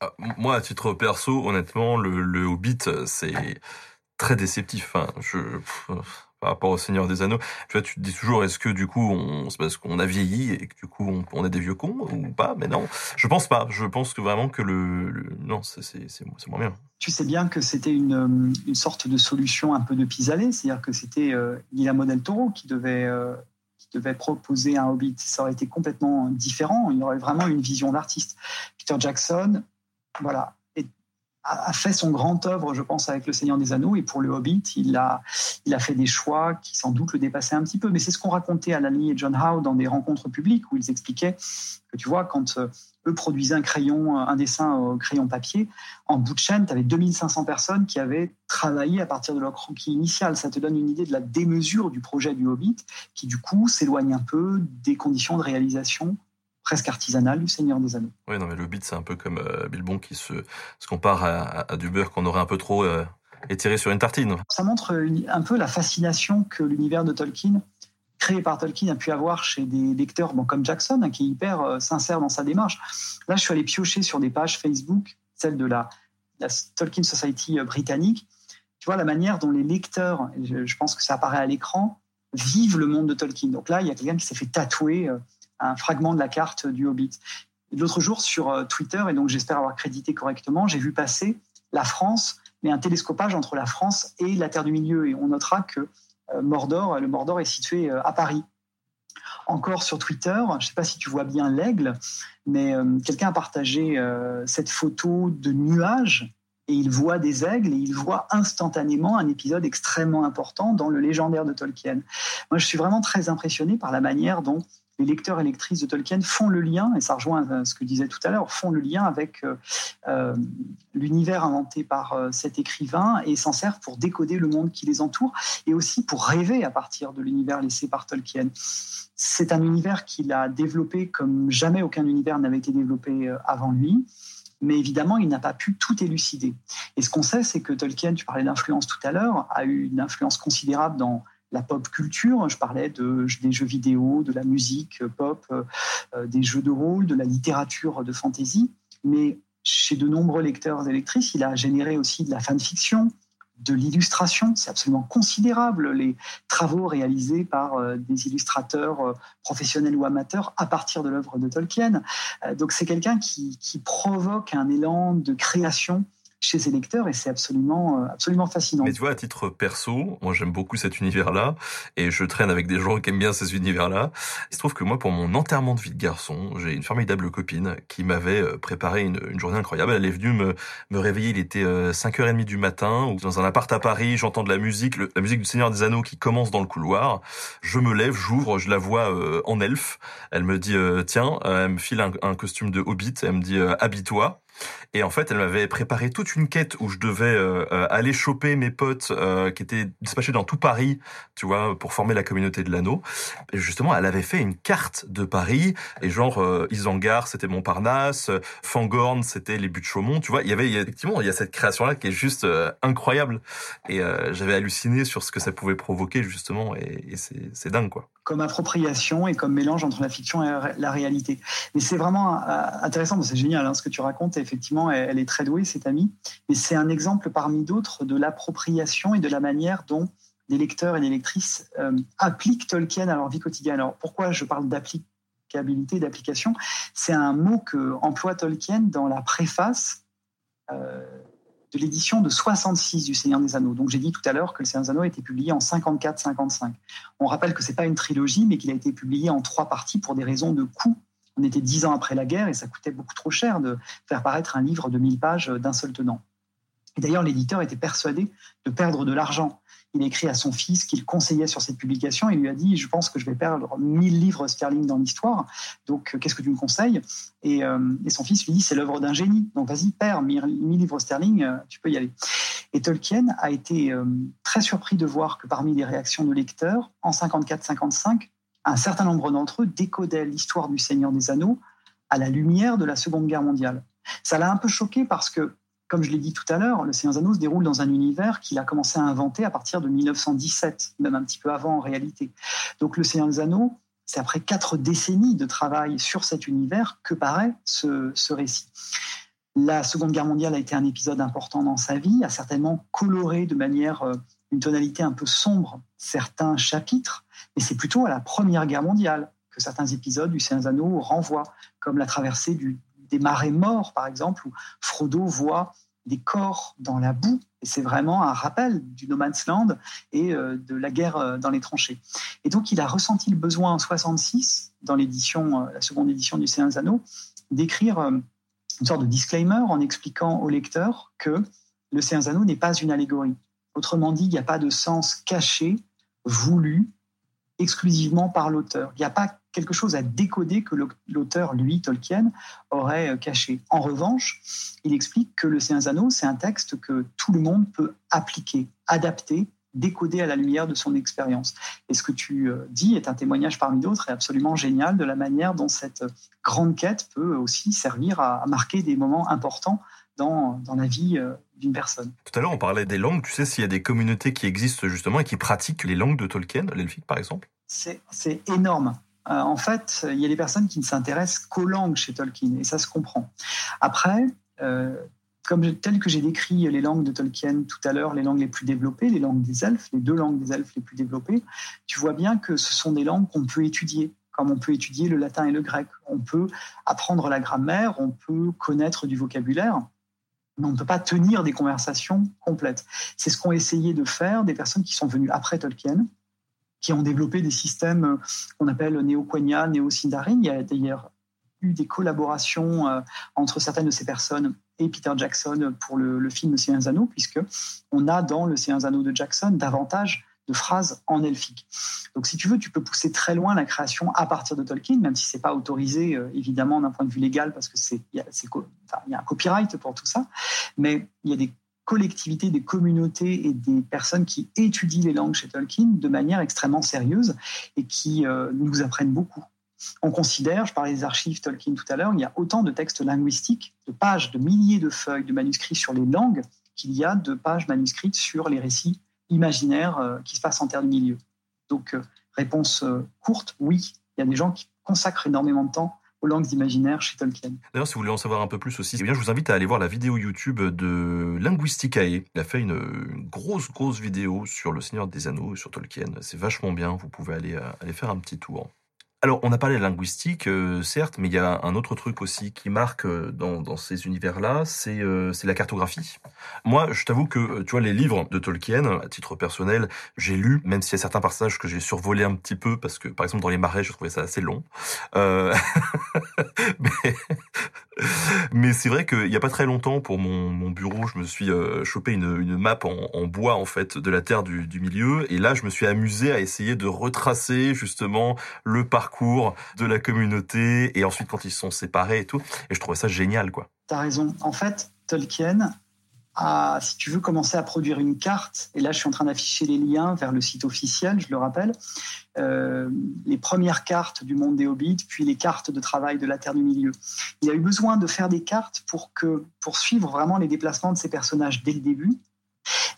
Ah, moi à titre perso, honnêtement, le, le Hobbit c'est très déceptif. Enfin, je, par rapport au Seigneur des Anneaux, tu vois, tu te dis toujours, est-ce que du coup, on, c'est parce qu'on a vieilli et que du coup, on, on est des vieux cons ou pas? Mais non, je pense pas. Je pense que vraiment que le, non, c'est, c'est, c'est, moins bien. Tu sais bien que c'était une, une sorte de solution un peu de pis-aller, c'est-à-dire que c'était euh, Guillermo del Toro qui devait euh, devait proposer un Hobbit. Ça aurait été complètement différent. Il aurait vraiment une vision d'artiste. Peter Jackson, voilà, a, fait son grand œuvre, je pense, avec Le Seigneur des Anneaux. Et pour le Hobbit, il a, il a fait des choix qui sans doute le dépassaient un petit peu. Mais c'est ce qu'on racontait à Lani et John Howe dans des rencontres publiques où ils expliquaient que, tu vois, quand euh, eux produisaient un crayon, un dessin au crayon papier, en bout de chaîne, tu avais 2500 personnes qui avaient travaillé à partir de leur croquis initial. Ça te donne une idée de la démesure du projet du Hobbit, qui du coup s'éloigne un peu des conditions de réalisation presque artisanal du Seigneur des Anneaux. Oui, non, mais le beat, c'est un peu comme euh, Bilbon qui se, se compare à, du beurre qu'on aurait un peu trop euh, étiré sur une tartine. Ça montre un peu la fascination que l'univers de Tolkien, créé par Tolkien, a pu avoir chez des lecteurs bon, comme Jackson, hein, qui est hyper euh, sincère dans sa démarche. Là, je suis allé piocher sur des pages Facebook, celle de la, la Tolkien Society britannique. Tu vois la manière dont les lecteurs, je, je pense que ça apparaît à l'écran, vivent le monde de Tolkien. Donc là, il y a quelqu'un qui s'est fait tatouer un fragment de la carte du Hobbit. L'autre jour, sur euh, Twitter, et donc j'espère avoir crédité correctement, j'ai vu passer la France, mais un télescopage entre la France et la Terre du Milieu. Et on notera que euh, Mordor, le Mordor est situé euh, à Paris. Encore sur Twitter, je ne sais pas si tu vois bien l'aigle, mais quelqu'un a partagé cette photo de nuages et il voit des aigles et il voit instantanément un épisode extrêmement important dans le légendaire de Tolkien. Moi, je suis vraiment très impressionné par la manière dont les lecteurs et lectrices de Tolkien font le lien, et ça rejoint euh, ce que je disais tout à l'heure, font le lien avec euh, euh, l'univers inventé par cet écrivain et s'en servent pour décoder le monde qui les entoure et aussi pour rêver à partir de l'univers laissé par Tolkien. C'est un univers qu'il a développé comme jamais aucun univers n'avait été développé avant lui mais évidemment, il n'a pas pu tout élucider. Et ce qu'on sait, c'est que Tolkien, tu parlais d'influence tout à l'heure, a eu une influence considérable dans la pop culture. Je parlais de, des jeux vidéo, de la musique pop, euh, des jeux de rôle, de la littérature de fantasy. Mais chez de nombreux lecteurs et lectrices, il a généré aussi de la fanfiction, de l'illustration. C'est absolument considérable les travaux réalisés par euh, des illustrateurs euh, professionnels ou amateurs à partir de l'œuvre de Tolkien. donc c'est quelqu'un qui, provoque un élan de création chez ses lecteurs et c'est absolument, euh, absolument fascinant. Mais tu vois, à titre perso, moi j'aime beaucoup cet univers-là et je traîne avec des gens qui aiment bien ces univers-là. Il se trouve que moi, pour mon enterrement de vie de garçon, j'ai une formidable copine qui m'avait euh, préparé une, journée incroyable. Elle est venue me, me réveiller, il était 5h30 euh, du matin, dans un appart à Paris, j'entends de la musique, la musique du Seigneur des Anneaux qui commence dans le couloir. Je me lève, j'ouvre, je la vois en elfe. Elle me dit, tiens, elle me file un, costume de hobbit, elle me dit, habille-toi. Et en fait, elle m'avait préparé toute une quête où je devais euh, euh, aller choper mes potes euh, qui étaient dispatchés dans tout Paris, tu vois, pour former la communauté de l'anneau. Et justement, elle avait fait une carte de Paris, et genre euh, Isengard, c'était Montparnasse, euh, Fangorn, c'était les buts de Chaumont, tu vois. Il y avait effectivement, il y a cette création-là qui est juste euh, incroyable. Et j'avais halluciné sur ce que ça pouvait provoquer justement, et, et c'est dingue quoi. Comme appropriation et comme mélange entre la fiction et la- réalité. Mais c'est vraiment euh, intéressant, c'est génial hein, ce que tu racontes. Effectivement, elle est très douée, cette amie. Mais c'est un exemple parmi d'autres de l'appropriation et de la manière dont des lecteurs et des lectrices euh, appliquent Tolkien à leur vie quotidienne. Alors pourquoi je parle d'applicabilité, d'application? C'est un mot que emploie Tolkien dans la préface. euh, de l'édition de 66 du Seigneur des Anneaux. Donc j'ai dit tout à l'heure que le Seigneur des Anneaux a été publié en 54-55. On rappelle que c'est pas une trilogie, mais qu'il a été publié en trois parties pour des raisons de coût. On était dix ans après la guerre et ça coûtait beaucoup trop cher de faire paraître un livre de 1000 pages d'un seul tenant. D'ailleurs, l'éditeur était persuadé de perdre de l'argent. Il écrit à son fils qu'il conseillait sur cette publication. Il lui a dit Je pense que je vais perdre 1000 livres sterling dans l'histoire. Donc, euh, qu'est-ce que tu me conseilles? Et, euh, et son fils lui dit C'est l'œuvre d'un génie. Donc, vas-y, perds 1000 livres sterling, euh, tu peux y aller. Et Tolkien a été très surpris de voir que parmi les réactions de lecteurs, en 54-55, un certain nombre d'entre eux décodaient l'histoire du Seigneur des Anneaux à la lumière de la Seconde Guerre mondiale. Ça l'a un peu choqué parce que, comme je l'ai dit tout à l'heure, le Seigneur Anneaux se déroule dans un univers qu'il a commencé à inventer à partir de 1917, même un petit peu avant en réalité. Donc le Seigneur Anneaux, c'est après quatre décennies de travail sur cet univers que paraît ce, récit. La Seconde Guerre mondiale a été un épisode important dans sa vie, a certainement coloré de manière, euh, une tonalité un peu sombre certains chapitres, mais c'est plutôt à la Première Guerre mondiale que certains épisodes du Anneaux renvoient, comme la traversée des marais morts, par exemple, où Frodo voit des corps dans la boue, et c'est vraiment un rappel du No Man's Land et euh, de la guerre euh, dans les tranchées. Et donc il a ressenti le besoin en 66, dans l'édition, euh, la seconde édition du Seigneur Anneaux, d'écrire une sorte de disclaimer en expliquant au lecteur que le Seigneur Anneaux n'est pas une allégorie. Autrement dit, il n'y a pas de sens caché, voulu, exclusivement par l'auteur. Il n'y a pas quelque chose à décoder que l'auteur, lui, Tolkien, aurait euh, caché. En revanche, il explique que le Anneaux, c'est un texte que tout le monde peut appliquer, adapter, décoder à la lumière de son expérience. Et ce que tu euh, dis est un témoignage parmi d'autres et absolument génial de la manière dont cette grande quête peut aussi servir à marquer des moments importants dans, dans la vie euh, d'une personne. Tout à l'heure, on parlait des langues. Tu sais s'il y a des communautés qui existent justement et qui pratiquent les langues de Tolkien, l'elfique par exemple? C'est énorme. Euh, en fait, il y a des personnes qui ne s'intéressent qu'aux langues chez Tolkien, et ça se comprend. Après, euh, comme tel que j'ai décrit les langues de Tolkien tout à l'heure, les langues les plus développées, les langues des elfes, les deux langues des elfes les plus développées, tu vois bien que ce sont des langues qu'on peut étudier, comme on peut étudier le latin et le grec. On peut apprendre la grammaire, on peut connaître du vocabulaire, mais on ne peut pas tenir des conversations complètes. C'est ce qu'ont essayé de faire des personnes qui sont venues après Tolkien, qui ont développé des systèmes qu'on appelle néo-Quenya, néo-Sindarin. Il y a d'ailleurs eu des collaborations euh, entre certaines de ces personnes et Peter Jackson pour le, film Le Seigneur des Anneaux, puisque on a dans Le Seigneur des Anneaux de Jackson davantage de phrases en elfique. Donc, si tu veux, tu peux pousser très loin la création à partir de Tolkien, même si c'est pas autorisé, euh, évidemment, d'un point de vue légal, parce que c'est, il y, y a un copyright pour tout ça. Mais il y a des collectivités, des communautés et des personnes qui étudient les langues chez Tolkien de manière extrêmement sérieuse et qui euh, nous apprennent beaucoup. On considère, je parlais des archives Tolkien tout à l'heure, il y a autant de textes linguistiques, de pages, de milliers de feuilles, de manuscrits sur les langues qu'il y a de pages manuscrites sur les récits imaginaires euh, qui se passent en terre du milieu. Donc, euh, réponse courte, oui, il y a des gens qui consacrent énormément de temps langues imaginaires chez Tolkien. D'ailleurs, si vous voulez en savoir un peu plus aussi, eh je vous invite à aller voir la vidéo YouTube de Linguisticae. Il a fait une, grosse, grosse vidéo sur le Seigneur des Anneaux, sur Tolkien. C'est vachement bien, vous pouvez aller, aller faire un petit tour. Alors, on a parlé de linguistique, euh, certes, mais il y a un autre truc aussi qui marque euh, dans, ces univers-là, c'est euh, la cartographie. Moi, je t'avoue que, tu vois, les livres de Tolkien, à titre personnel, j'ai lu, même s'il y a certains passages que j'ai survolé un petit peu, parce que, par exemple, dans les marais, je trouvais ça assez long. Mais mais c'est vrai qu'il n'y a pas très longtemps, pour mon, bureau, je me suis euh, chopé une, map en, bois, en fait, de la Terre du, milieu, et là, je me suis amusé à essayer de retracer, justement, le parcours de la communauté et ensuite quand ils se sont séparés et tout. Et je trouvais ça génial, quoi. tu as raison. En fait, Tolkien a, si tu veux, commencer à produire une carte, et là je suis en train d'afficher les liens vers le site officiel, je le rappelle, euh, les premières cartes du monde des hobbits, puis les cartes de travail de la Terre du Milieu. Il a eu besoin de faire des cartes pour, que, pour suivre vraiment les déplacements de ces personnages dès le début,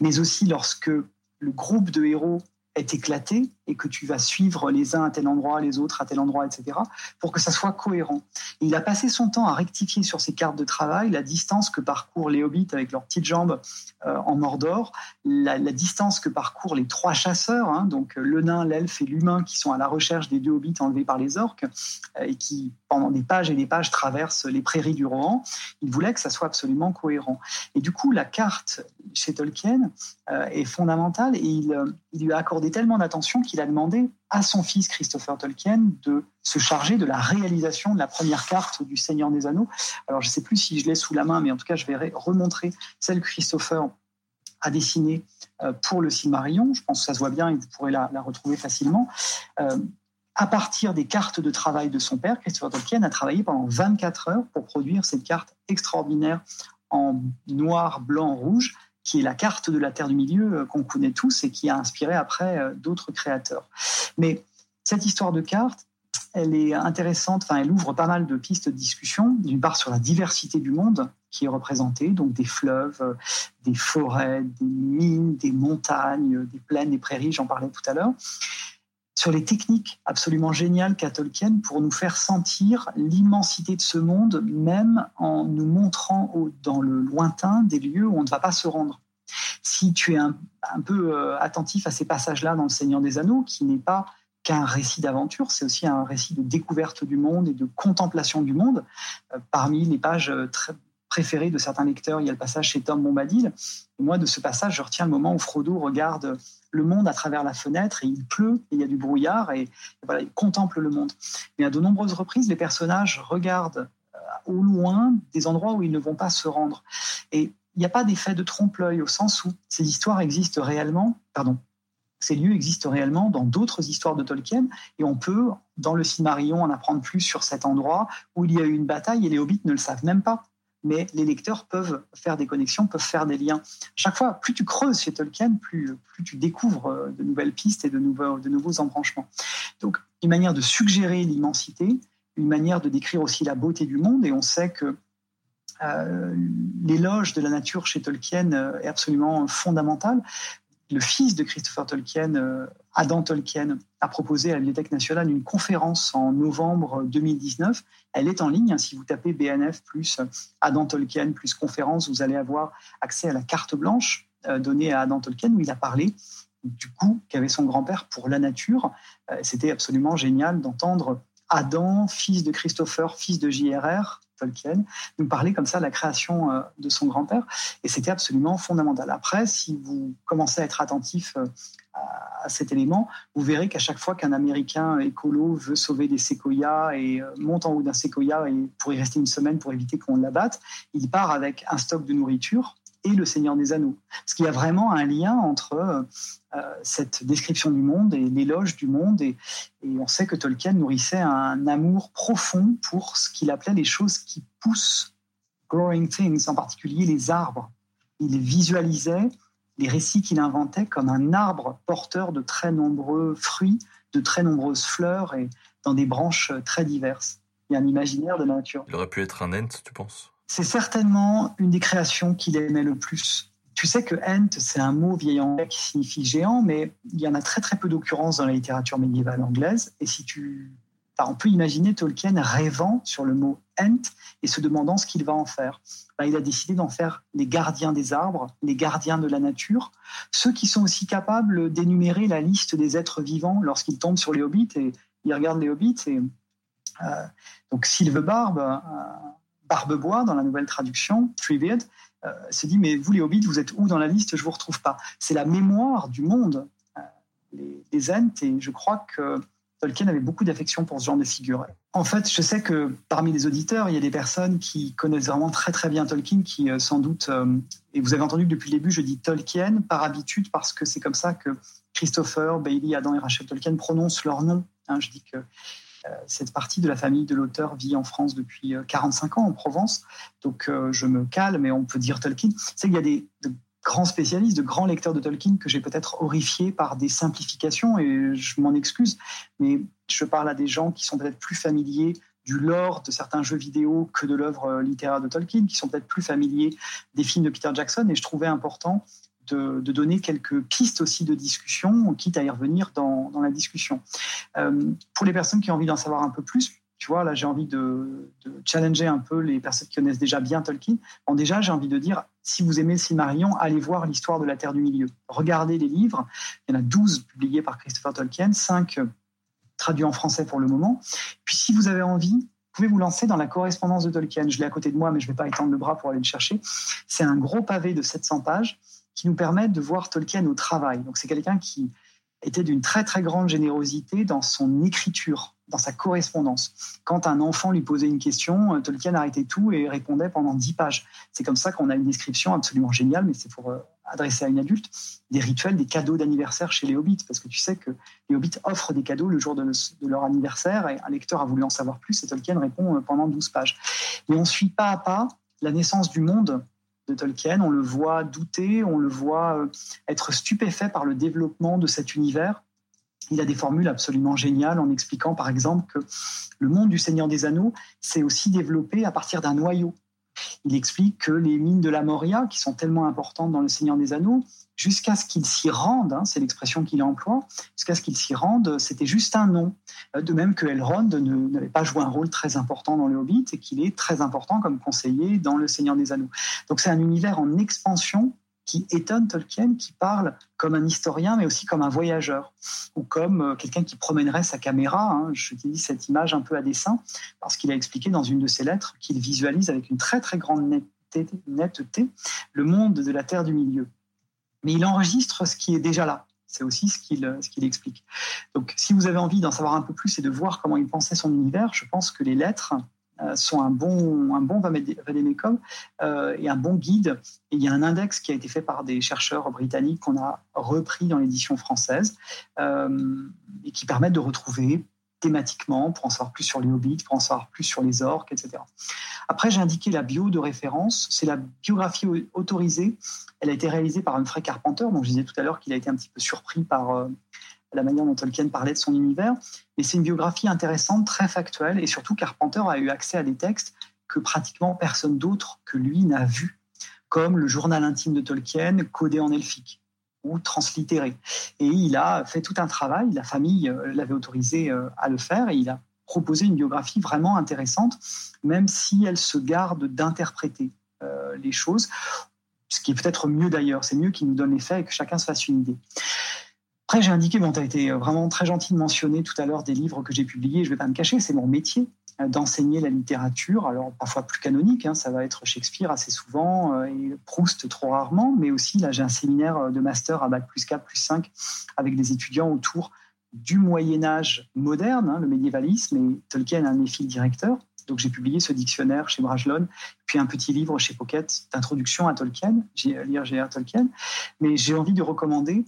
mais aussi lorsque le groupe de héros est éclaté et que tu vas suivre les uns à tel endroit, les autres à tel endroit, etc., pour que ça soit cohérent. il a passé son temps à rectifier sur ses cartes de travail la distance que parcourent les hobbits avec leurs petites jambes euh, en Mordor, la, distance que parcourent les trois chasseurs, hein, donc le nain, l'elfe et l'humain, qui sont à la recherche des deux hobbits enlevés par les orques euh, et qui, pendant des pages et des pages, traversent les prairies du Rohan. Il voulait que ça soit absolument cohérent. Et du coup, la carte chez Tolkien euh, est fondamentale et il, il lui a accordé tellement d'attention qu'il il a demandé à son fils Christopher Tolkien de se charger de la réalisation de la première carte du Seigneur des Anneaux. Alors je ne sais plus si je l'ai sous la main, mais en tout cas je vais remontrer celle que Christopher a dessinée euh, pour le Silmarillion. Je pense que ça se voit bien et vous pourrez la, retrouver facilement. Euh, à partir des cartes de travail de son père, Christopher Tolkien a travaillé pendant 24 heures pour produire cette carte extraordinaire en noir, blanc, rouge, qui est la carte de la Terre du Milieu euh, qu'on connaît tous et qui a inspiré après euh, d'autres créateurs. Mais cette histoire de carte, elle est intéressante, enfin, elle ouvre pas mal de pistes de discussion, d'une part sur la diversité du monde qui est représentée, donc des fleuves, euh, des forêts, des mines, des montagnes, des plaines, des prairies, j'en parlais tout à l'heure, sur les techniques absolument géniales qu'a Tolkien pour nous faire sentir l'immensité de ce monde, même en nous montrant dans le lointain des lieux où on ne va pas se rendre. Si tu es un, peu euh, attentif à ces passages-là dans Le Seigneur des Anneaux, qui n'est pas qu'un récit d'aventure, c'est aussi un récit de découverte du monde et de contemplation du monde. Euh, parmi les pages euh, préférées de certains lecteurs, il y a le passage chez Tom Bombadil. Et moi, de ce passage, je retiens le moment où Frodo regarde le monde à travers la fenêtre et il pleut et il y a du brouillard et, voilà, il contemple le monde. Mais à de nombreuses reprises, les personnages regardent euh, au loin des endroits où ils ne vont pas se rendre. Et il n'y a pas d'effet de trompe-l'œil au sens où ces histoires existent réellement, pardon, ces lieux existent réellement dans d'autres histoires de Tolkien et on peut, dans le Silmarillion, en apprendre plus sur cet endroit où il y a eu une bataille et les hobbits ne le savent même pas mais les lecteurs peuvent faire des connexions, peuvent faire des liens. Chaque fois, plus tu creuses chez Tolkien, plus, tu découvres euh, de nouvelles pistes et de nouveaux, de nouveaux embranchements. Donc, une manière de suggérer l'immensité, une manière de décrire aussi la beauté du monde, et on sait que euh, l'éloge de la nature chez Tolkien euh, est absolument fondamental le fils de Christopher Tolkien, euh, Adam Tolkien, a proposé à la Bibliothèque nationale une conférence en novembre 2019. Elle est en ligne. Hein. Si vous tapez BNF plus Adam Tolkien plus conférence, vous allez avoir accès à la carte blanche euh, donnée à Adam Tolkien où il a parlé du coup qu'avait son grand-père pour la nature. Euh, c'était absolument génial d'entendre Adam, fils de Christopher, fils de JRR, Tolkien, nous parler comme ça de la création euh, de son grand-père. Et c'était absolument fondamental. Après, si vous commencez à être attentif euh, à cet élément, vous verrez qu'à chaque fois qu'un Américain écolo veut sauver des séquoias et euh, monte en haut d'un séquoia et pour y rester une semaine pour éviter qu'on l'abatte, il part avec un stock de nourriture et le Seigneur des Anneaux. Parce qu'il y a vraiment un lien entre euh, cette description du monde et l'éloge du monde. Et, on sait que Tolkien nourrissait un amour profond pour ce qu'il appelait les choses qui poussent, growing things, en particulier les arbres. Il visualisait les récits qu'il inventait comme un arbre porteur de très nombreux fruits, de très nombreuses fleurs et dans des branches très diverses. Il y a un imaginaire de la nature. Il aurait pu être un ent, tu penses? C'est certainement une des créations qu'il aimait le plus. Tu sais que Ent, c'est un mot vieil anglais qui signifie géant, mais il y en a très très peu d'occurrences dans la littérature médiévale anglaise. Et si tu, on peut imaginer Tolkien rêvant sur le mot Ent et se demandant ce qu'il va en faire. Ben, il a décidé d'en faire les gardiens des arbres, les gardiens de la nature, ceux qui sont aussi capables d'énumérer la liste des êtres vivants lorsqu'ils tombent sur les hobbits et ils regardent les hobbits. Et, euh, donc Sylve Barbe, euh, Barbebois, dans la nouvelle traduction, Treebeard, euh, se dit Mais vous, les hobbits, vous êtes où dans la liste? Je ne vous retrouve pas. C'est la mémoire du monde, euh, les, les Ents, et je crois que Tolkien avait beaucoup d'affection pour ce genre de figure. En fait, je sais que parmi les auditeurs, il y a des personnes qui connaissent vraiment très très bien Tolkien, qui euh, sans doute, et vous avez entendu que depuis le début, je dis Tolkien par habitude parce que c'est comme ça que Christopher, Bailey, Adam et Rachel Tolkien prononcent leur nom. Hein, je dis que cette partie de la famille de l'auteur vit en France depuis 45 ans, en Provence. Donc je me calme et on peut dire Tolkien. C'est qu'il y a des, de grands spécialistes, de grands lecteurs de Tolkien que j'ai peut-être horrifiés par des simplifications et je m'en excuse. Mais je parle à des gens qui sont peut-être plus familiers du lore de certains jeux vidéo que de l'œuvre littéraire de Tolkien, qui sont peut-être plus familiers des films de Peter Jackson. Et je trouvais important de, donner quelques pistes aussi de discussion, quitte à y revenir dans, la discussion. Euh, pour les personnes qui ont envie d'en savoir un peu plus, tu vois, là j'ai envie de, challenger un peu les personnes qui connaissent déjà bien Tolkien. Bon, déjà, j'ai envie de dire, si vous aimez le Silmarillion, allez voir l'histoire de la Terre du Milieu. Regardez les livres. Il y en a 12 publiés par Christopher Tolkien, 5 traduit en français pour le moment. Puis si vous avez envie, vous pouvez vous lancer dans la correspondance de Tolkien. Je l'ai à côté de moi, mais je ne vais pas étendre le bras pour aller le chercher. C'est un gros pavé de 700 pages qui nous permet de voir Tolkien au travail. Donc c'est quelqu'un qui était d'une très très grande générosité dans son écriture, dans sa correspondance. Quand un enfant lui posait une question, euh, Tolkien arrêtait tout et répondait pendant 10 pages. C'est comme ça qu'on a une description absolument géniale, mais c'est pour euh, adresser à une adulte, des rituels, des cadeaux d'anniversaire chez les hobbits, parce que tu sais que les hobbits offrent des cadeaux le jour de, leur anniversaire, et un lecteur a voulu en savoir plus, et Tolkien répond euh, pendant 12 pages. Et on suit pas à pas la naissance du monde de Tolkien, on le voit douter, on le voit euh, être stupéfait par le développement de cet univers. Il a des formules absolument géniales en expliquant par exemple que le monde du Seigneur des Anneaux s'est aussi développé à partir d'un noyau il explique que les mines de la Moria, qui sont tellement importantes dans le Seigneur des Anneaux, jusqu'à ce qu'ils s'y rendent, hein, c'est l'expression qu'il emploie, jusqu'à ce qu'ils s'y rendent, c'était juste un nom. Euh, de même que Elrond n'avait pas joué un rôle très important dans le Hobbit et qu'il est très important comme conseiller dans le Seigneur des Anneaux. Donc c'est un univers en expansion qui étonne Tolkien, qui parle comme un historien, mais aussi comme un voyageur, ou comme euh, quelqu'un qui promènerait sa caméra. Hein. Dis cette image un peu à dessin, parce qu'il a expliqué dans une de ses lettres qu'il visualise avec une très très grande netteté, le monde de la Terre du Milieu. Mais il enregistre ce qui est déjà là. C'est aussi ce qu'il ce qu'il explique. Donc, si vous avez envie d'en savoir un peu plus et de voir comment il pensait son univers, je pense que les lettres euh, sont un bon, un bon euh, et un bon guide. Il y a un index qui a été fait par des chercheurs britanniques qu'on a repris dans l'édition française euh, et qui permettent de retrouver thématiquement pour en savoir plus sur les hobbits, pour en savoir plus sur les orques, etc. Après, j'ai indiqué la bio de référence. C'est la biographie autorisée. Elle a été réalisée par Humphrey Carpenter, dont je disais tout à l'heure qu'il a été un petit peu surpris par la manière dont Tolkien parlait de son univers. Et c'est une biographie intéressante, très factuelle, et surtout Carpenter a eu accès à des textes que pratiquement personne d'autre que lui n'a vu, comme le journal intime de Tolkien codé en elfique ou translittéré. Et il a fait tout un travail, la famille euh, l'avait autorisé euh, à le faire, et il a proposé une biographie vraiment intéressante, même si elle se garde d'interpréter euh, les choses, ce qui est peut-être mieux d'ailleurs, c'est mieux qu'il nous donne les faits et que chacun se fasse une idée. Après, j'ai indiqué, bon, tu as été vraiment très gentil de mentionner tout à l'heure des livres que j'ai publiés, je ne vais pas me cacher, c'est mon métier euh, d'enseigner la littérature, alors parfois plus canonique, hein, ça va être Shakespeare assez souvent euh, et Proust trop rarement, mais aussi là j'ai un séminaire euh, de master à Bac plus 4, plus 5 avec des étudiants autour du Moyen Âge moderne, hein, le médiévalisme, et Tolkien un de mes fils directeurs. Donc j'ai publié ce dictionnaire chez Brajlon, puis un petit livre chez Pocket d'introduction à Tolkien, lire G.R. Tolkien. Mais j'ai envie de recommander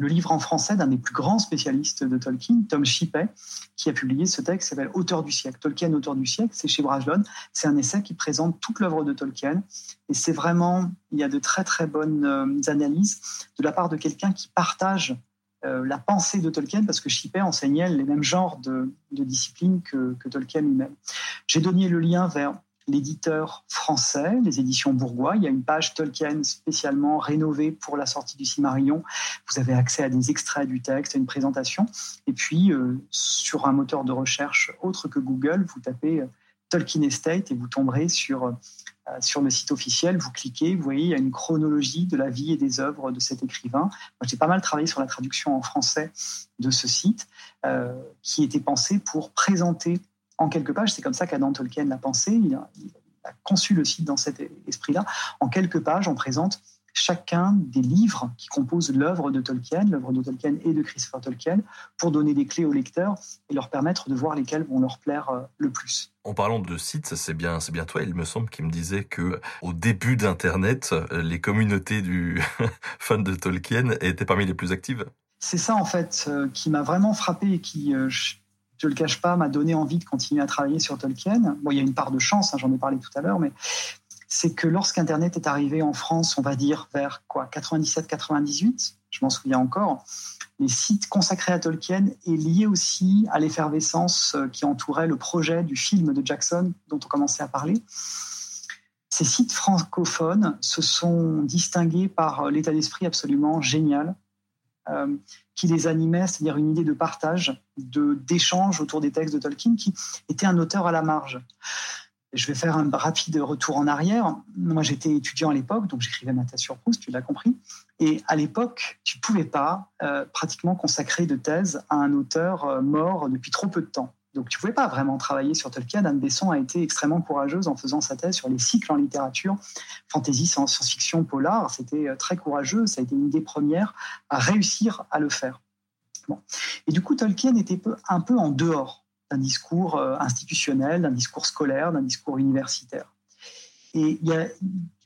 le livre en français d'un des plus grands spécialistes de Tolkien, Tom Shippey, qui a publié ce texte qui s'appelle Auteur du siècle. Tolkien, auteur du siècle, c'est chez Brajlon. C'est un essai qui présente toute l'œuvre de Tolkien. Et c'est vraiment, il y a de très très bonnes euh, analyses de la part de quelqu'un qui partage euh, la pensée de Tolkien, parce que Shippey enseignait les mêmes genres de, disciplines que, que Tolkien lui-même. J'ai donné le lien vers l'éditeur français, les éditions Bourgois. Il y a une page Tolkien spécialement rénovée pour la sortie du Cimarion. Vous avez accès à des extraits du texte, à une présentation. Et puis, euh, sur un moteur de recherche autre que Google, vous tapez euh, Tolkien Estate et vous tomberez sur, euh, sur le site officiel. Vous cliquez, vous voyez, il y a une chronologie de la vie et des œuvres de cet écrivain. Moi, j'ai pas mal travaillé sur la traduction en français de ce site, qui était pensé pour présenter en quelques pages. C'est comme ça qu'Adam Tolkien l'a pensé. Il a, conçu le site dans cet esprit-là. En quelques pages, on présente chacun des livres qui composent l'œuvre de Tolkien, l'œuvre de Tolkien et de Christopher Tolkien, pour donner des clés aux lecteurs et leur permettre de voir lesquels vont leur plaire euh, le plus. En parlant de sites, c'est bien, c'est bien toi, il me semble, qui me disait que au début d'Internet, les communautés du fan de Tolkien étaient parmi les plus actives. C'est ça en fait euh, qui m'a vraiment frappé et qui, euh, je le cache pas, m'a donné envie de continuer à travailler sur Tolkien. Bon, il y a une part de chance, hein, j'en ai parlé tout à l'heure, mais c'est que lorsqu'Internet est arrivé en France, on va dire vers quoi 97-98, je m'en souviens encore, les sites consacrés à Tolkien est lié aussi à l'effervescence euh, qui entourait le projet du film de Jackson dont on commençait à parler. Ces sites francophones se sont distingués par euh, l'état d'esprit absolument génial euh, qui les animait, c'est-à-dire une idée de partage, de d'échange autour des textes de Tolkien, qui était un auteur à la marge. Je vais faire un rapide retour en arrière. Moi, j'étais étudiant à l'époque, donc j'écrivais ma thèse sur Proust, tu l'as compris. Et à l'époque, tu pouvais pas euh, pratiquement consacrer de thèse à un auteur euh, mort depuis trop peu de temps. Donc tu pouvais pas vraiment travailler sur Tolkien. Anne Besson a été extrêmement courageuse en faisant sa thèse sur les cycles en littérature, fantasy, science-fiction, polar. C'était euh, très courageux. Ça a été une des premières à réussir à le faire. Et du coup, Tolkien était un peu en dehors d'un discours euh, institutionnel, d'un discours scolaire, d'un discours universitaire. Et il y a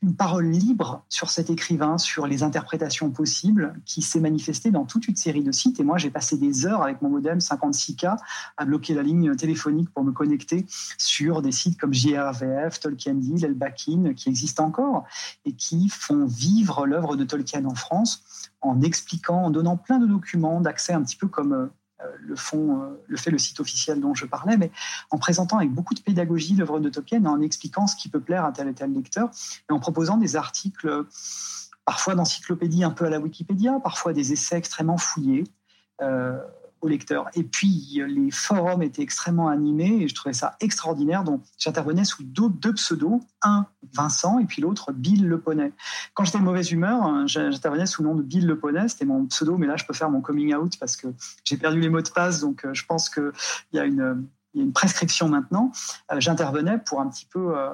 une parole libre sur cet écrivain, sur les interprétations possibles, qui s'est manifestée dans toute une série de sites. Et moi, j'ai passé des heures avec mon modem 56K à bloquer la ligne téléphonique pour me connecter sur des sites comme JRVF, Tolkien Deal, Elbakin, qui existent encore et qui font vivre l'œuvre de Tolkien en France en expliquant, en donnant plein de documents d'accès un petit peu comme euh, euh, le fait le site officiel dont je parlais, mais en présentant avec beaucoup de pédagogie l'œuvre de Tolkien, en expliquant ce qui peut plaire à tel et tel lecteur, et en proposant des articles parfois d'encyclopédie un peu à la Wikipédia, parfois des essais extrêmement fouillés. Euh, lecteurs. Et puis, les forums étaient extrêmement animés et je trouvais ça extraordinaire. Donc, j'intervenais sous deux, pseudos, un Vincent et puis l'autre Bill Le Poney. Quand j'étais de mauvaise humeur, j'intervenais sous le nom de Bill Le Poney, c'était mon pseudo, mais là, je peux faire mon coming out parce que j'ai perdu les mots de passe, donc euh, je pense qu'il y a une prescription maintenant. Euh, j'intervenais pour un petit peu, euh,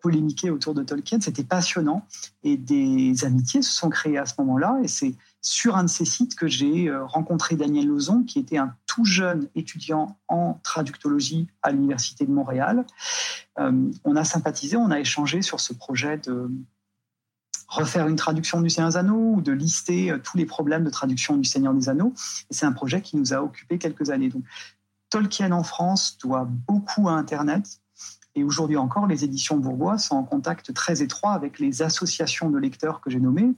polémiquer autour de Tolkien. C'était passionnant et des amitiés se sont créées à ce moment-là. Et c'est sur un de ces sites que j'ai euh, rencontré Daniel Lozon, qui était un tout jeune étudiant en traductologie à l'Université de Montréal. Euh, on a sympathisé, on a échangé sur ce projet de refaire une traduction du Seigneur des Anneaux ou de lister euh, tous les problèmes de traduction du Seigneur des Anneaux. Et c'est un projet qui nous a occupé quelques années. Donc, Tolkien en France doit beaucoup à Internet. Et aujourd'hui encore, les éditions Bourgois sont en contact très étroit avec les associations de lecteurs que j'ai nommées,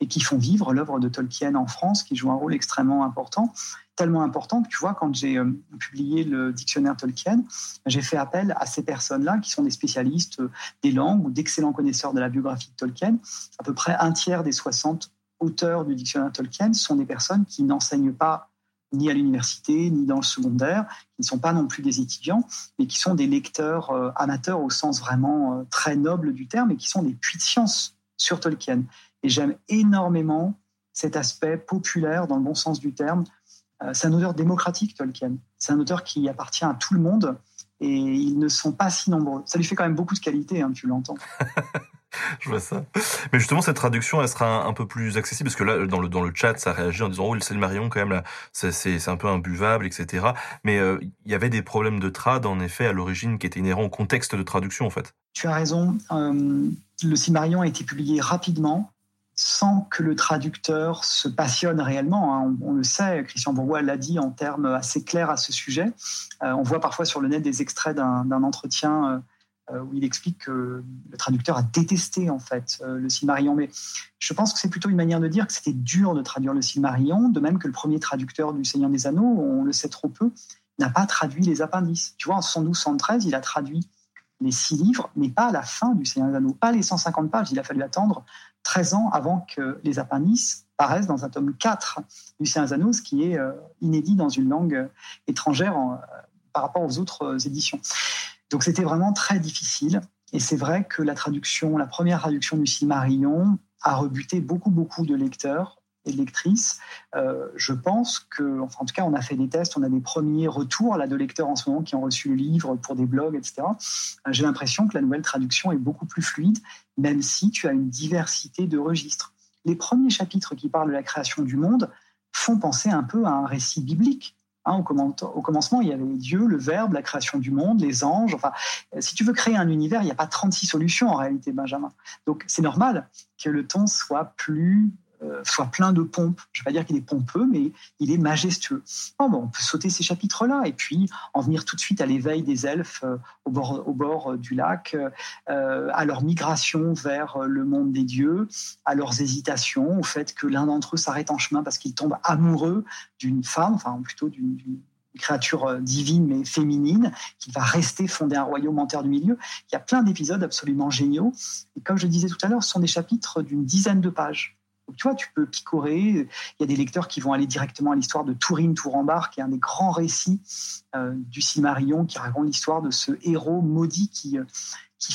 et qui font vivre l'œuvre de Tolkien en France, qui joue un rôle extrêmement important, tellement important que tu vois, quand j'ai euh, publié le dictionnaire Tolkien, j'ai fait appel à ces personnes-là qui sont des spécialistes euh, des langues ou d'excellents connaisseurs de la biographie de Tolkien. À peu près un tiers des 60 auteurs du dictionnaire Tolkien sont des personnes qui n'enseignent pas ni à l'université, ni dans le secondaire, qui ne sont pas non plus des étudiants, mais qui sont des lecteurs amateurs au sens vraiment très noble du terme, et qui sont des puits de science sur Tolkien. Et j'aime énormément cet aspect populaire, dans le bon sens du terme. Euh, c'est un auteur démocratique, Tolkien. C'est un auteur qui appartient à tout le monde et ils ne sont pas si nombreux. Ça lui fait quand même beaucoup de qualité, hein, tu l'entends. Je vois ça. Mais justement, cette traduction, elle sera un, peu plus accessible parce que là, dans le dans le chat, ça réagit en disant oh le Marion quand même là, c'est c'est un peu imbuvable, etc. Mais euh, il y avait des problèmes de trad en effet à l'origine qui étaient inhérents au contexte de traduction en fait. Tu as raison. Euh, le Silmarion a été publié rapidement sans que le traducteur se passionne réellement. Hein. On, le sait, Christian Bourgois l'a dit en termes assez clairs à ce sujet. Euh, on voit parfois sur le net des extraits d'un entretien euh, où il explique que le traducteur a détesté en fait euh, le Silmarillion. Mais je pense que c'est plutôt une manière de dire que c'était dur de traduire le Silmarillion, de même que le premier traducteur du Seigneur des Anneaux, on le sait trop peu, n'a pas traduit les appendices. Tu vois, en 112-113, il a traduit les six livres, mais pas la fin du Seigneur des Anneaux, pas les 150 pages. Il a fallu attendre 13 ans avant que les appendices paraissent dans un tome 4 du ce qui est euh, inédit dans une langue euh, étrangère euh, par rapport aux autres éditions. Donc c'était vraiment très difficile. Et c'est vrai que la traduction, la première traduction du Silmarillion a rebuté beaucoup, beaucoup de lecteurs et lectrices. Euh, je pense que, enfin, en tout cas, on a fait des tests, on a des premiers retours là, de lecteurs en ce moment qui ont reçu le livre pour des blogs, etc. Euh, j'ai l'impression que la nouvelle traduction est beaucoup plus fluide, même si tu as une diversité de registres. Les premiers chapitres qui parlent de la création du monde font penser un peu à un récit biblique. Hein, au, commencement, il y avait Dieu, le Verbe, la création du monde, les anges. Enfin, si tu veux créer un univers, il n'y a pas 36 solutions en réalité, Benjamin. Donc, c'est normal que le ton soit plus euh, soit plein de pompes. Je ne vais pas dire qu'il est pompeux, mais il est majestueux. on peut sauter ces chapitres-là et puis en venir tout de suite à l'éveil des elfes euh, au, bord, bord du lac, à leur migration vers le monde des dieux, à leurs hésitations, au fait que l'un d'entre eux s'arrête en chemin parce qu'il tombe amoureux d'une femme, enfin plutôt d'une créature divine mais féminine, qui va rester fonder un royaume en terre du milieu. Il y a plein d'épisodes absolument géniaux. Et comme je disais tout à l'heure, ce sont des chapitres d'une dizaine de pages. Tu vois, tu peux picorer. Il y a des lecteurs qui vont aller directement à l'histoire de Tourine Tourambar, qui est un des grands récits euh, du Silmarillion, qui raconte l'histoire de ce héros maudit qui, euh, qui,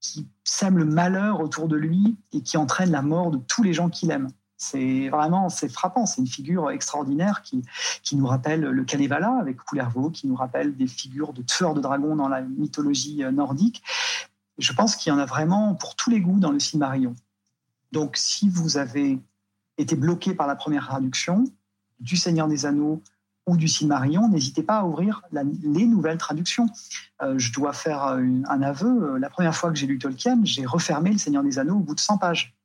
qui sème le malheur autour de lui et qui entraîne la mort de tous les gens qu'il aime. C'est vraiment c'est frappant. C'est une figure extraordinaire qui, qui nous rappelle le Kalevala avec Kullervo, qui nous rappelle des figures de tueurs de dragons dans la mythologie euh, nordique. Je pense qu'il y en a vraiment pour tous les goûts dans le Silmarillion. Donc, si vous avez été bloqué par la première traduction du Seigneur des Anneaux ou du Silmarillion, n'hésitez pas à ouvrir les nouvelles traductions. Euh, je dois faire un aveu. La première fois que j'ai lu Tolkien, j'ai refermé le Seigneur des Anneaux au bout de 100 pages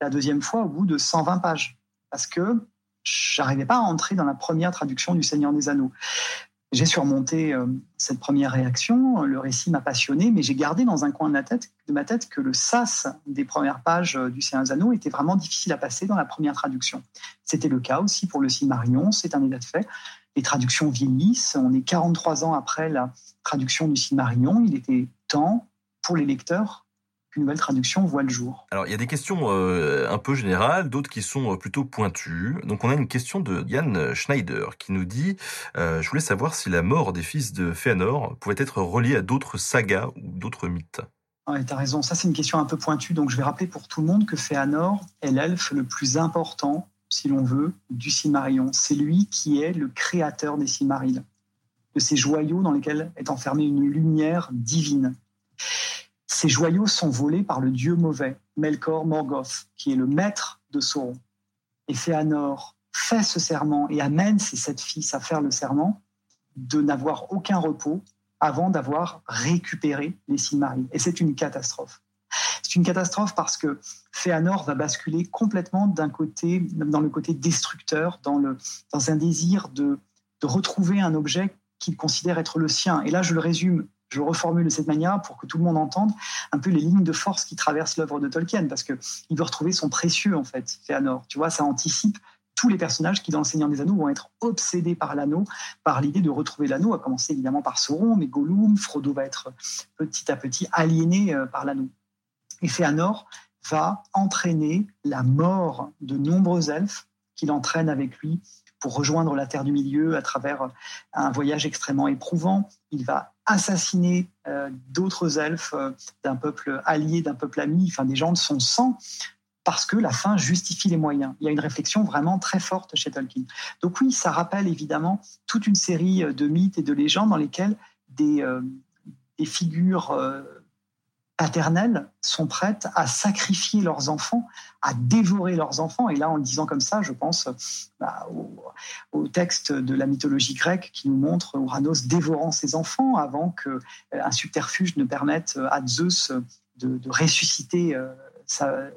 la deuxième fois au bout de 120 pages, parce que j'arrivais pas à entrer dans la première traduction du Seigneur des Anneaux. J'ai surmonté euh, cette première réaction, le récit m'a passionné, mais j'ai gardé dans un coin de, ma tête que le sas des premières pages euh, du Seigneur des Anneaux était vraiment difficile à passer dans la première traduction. C'était le cas aussi pour le Silmarillion, c'est un état de fait. Les traductions vieillissent, on est 43 ans après la traduction du Silmarillion, il était temps pour les lecteurs qu'une nouvelle traduction voit le jour. Alors, il y a des questions euh, un peu générales, d'autres qui sont euh, plutôt pointues. Donc, on a une question de Yann Schneider qui nous dit euh, Je voulais savoir si la mort des fils de Fëanor pouvait être reliée à d'autres sagas ou d'autres mythes. Ouais, tu as raison. Ça, c'est une question un peu pointue. Donc, je vais rappeler pour tout le monde que Fëanor est l'elfe le plus important, si l'on veut, du Silmarillion. C'est lui qui est le créateur des Silmarils, de ces joyaux dans lesquels est enfermée une lumière divine. Ces joyaux sont volés par le dieu mauvais, Melkor Morgoth, qui est le maître de Sauron. Et Fëanor fait ce serment et amène ses sept fils à faire le serment de n'avoir aucun repos avant d'avoir récupéré les Silmarils. Et c'est une catastrophe. C'est une catastrophe parce que Fëanor va basculer complètement d'un côté, dans le côté destructeur, dans, le, dans un désir de, de retrouver un objet qu'il considère être le sien. Et là, je le résume je reformule de cette manière pour que tout le monde entende un peu les lignes de force qui traversent l'œuvre de Tolkien, parce qu'il veut retrouver son précieux, en fait, Fëanor. Tu vois, ça anticipe tous les personnages qui, dans Le Seigneur des Anneaux, vont être obsédés par l'anneau, par l'idée de retrouver l'anneau, à commencer évidemment par Sauron, mais Gollum, Frodo va être petit à petit aliéné euh, par l'anneau. Et Fëanor va entraîner la mort de nombreux elfes qu'il entraîne avec lui pour rejoindre la Terre du Milieu à travers un voyage extrêmement éprouvant. Il va assassiner euh, d'autres elfes euh, d'un peuple allié, d'un peuple ami, enfin des gens de son sang, parce que la fin justifie les moyens. Il y a une réflexion vraiment très forte chez Tolkien. Donc oui, ça rappelle évidemment toute une série de mythes et de légendes dans lesquelles euh, des figures paternelles sont prêtes à sacrifier leurs enfants, à dévorer leurs enfants. Et là, en le disant comme ça, je pense bah, au, texte de la mythologie grecque qui nous montre Ouranos dévorant ses enfants avant qu'un euh, subterfuge ne permette à Zeus de, ressusciter euh,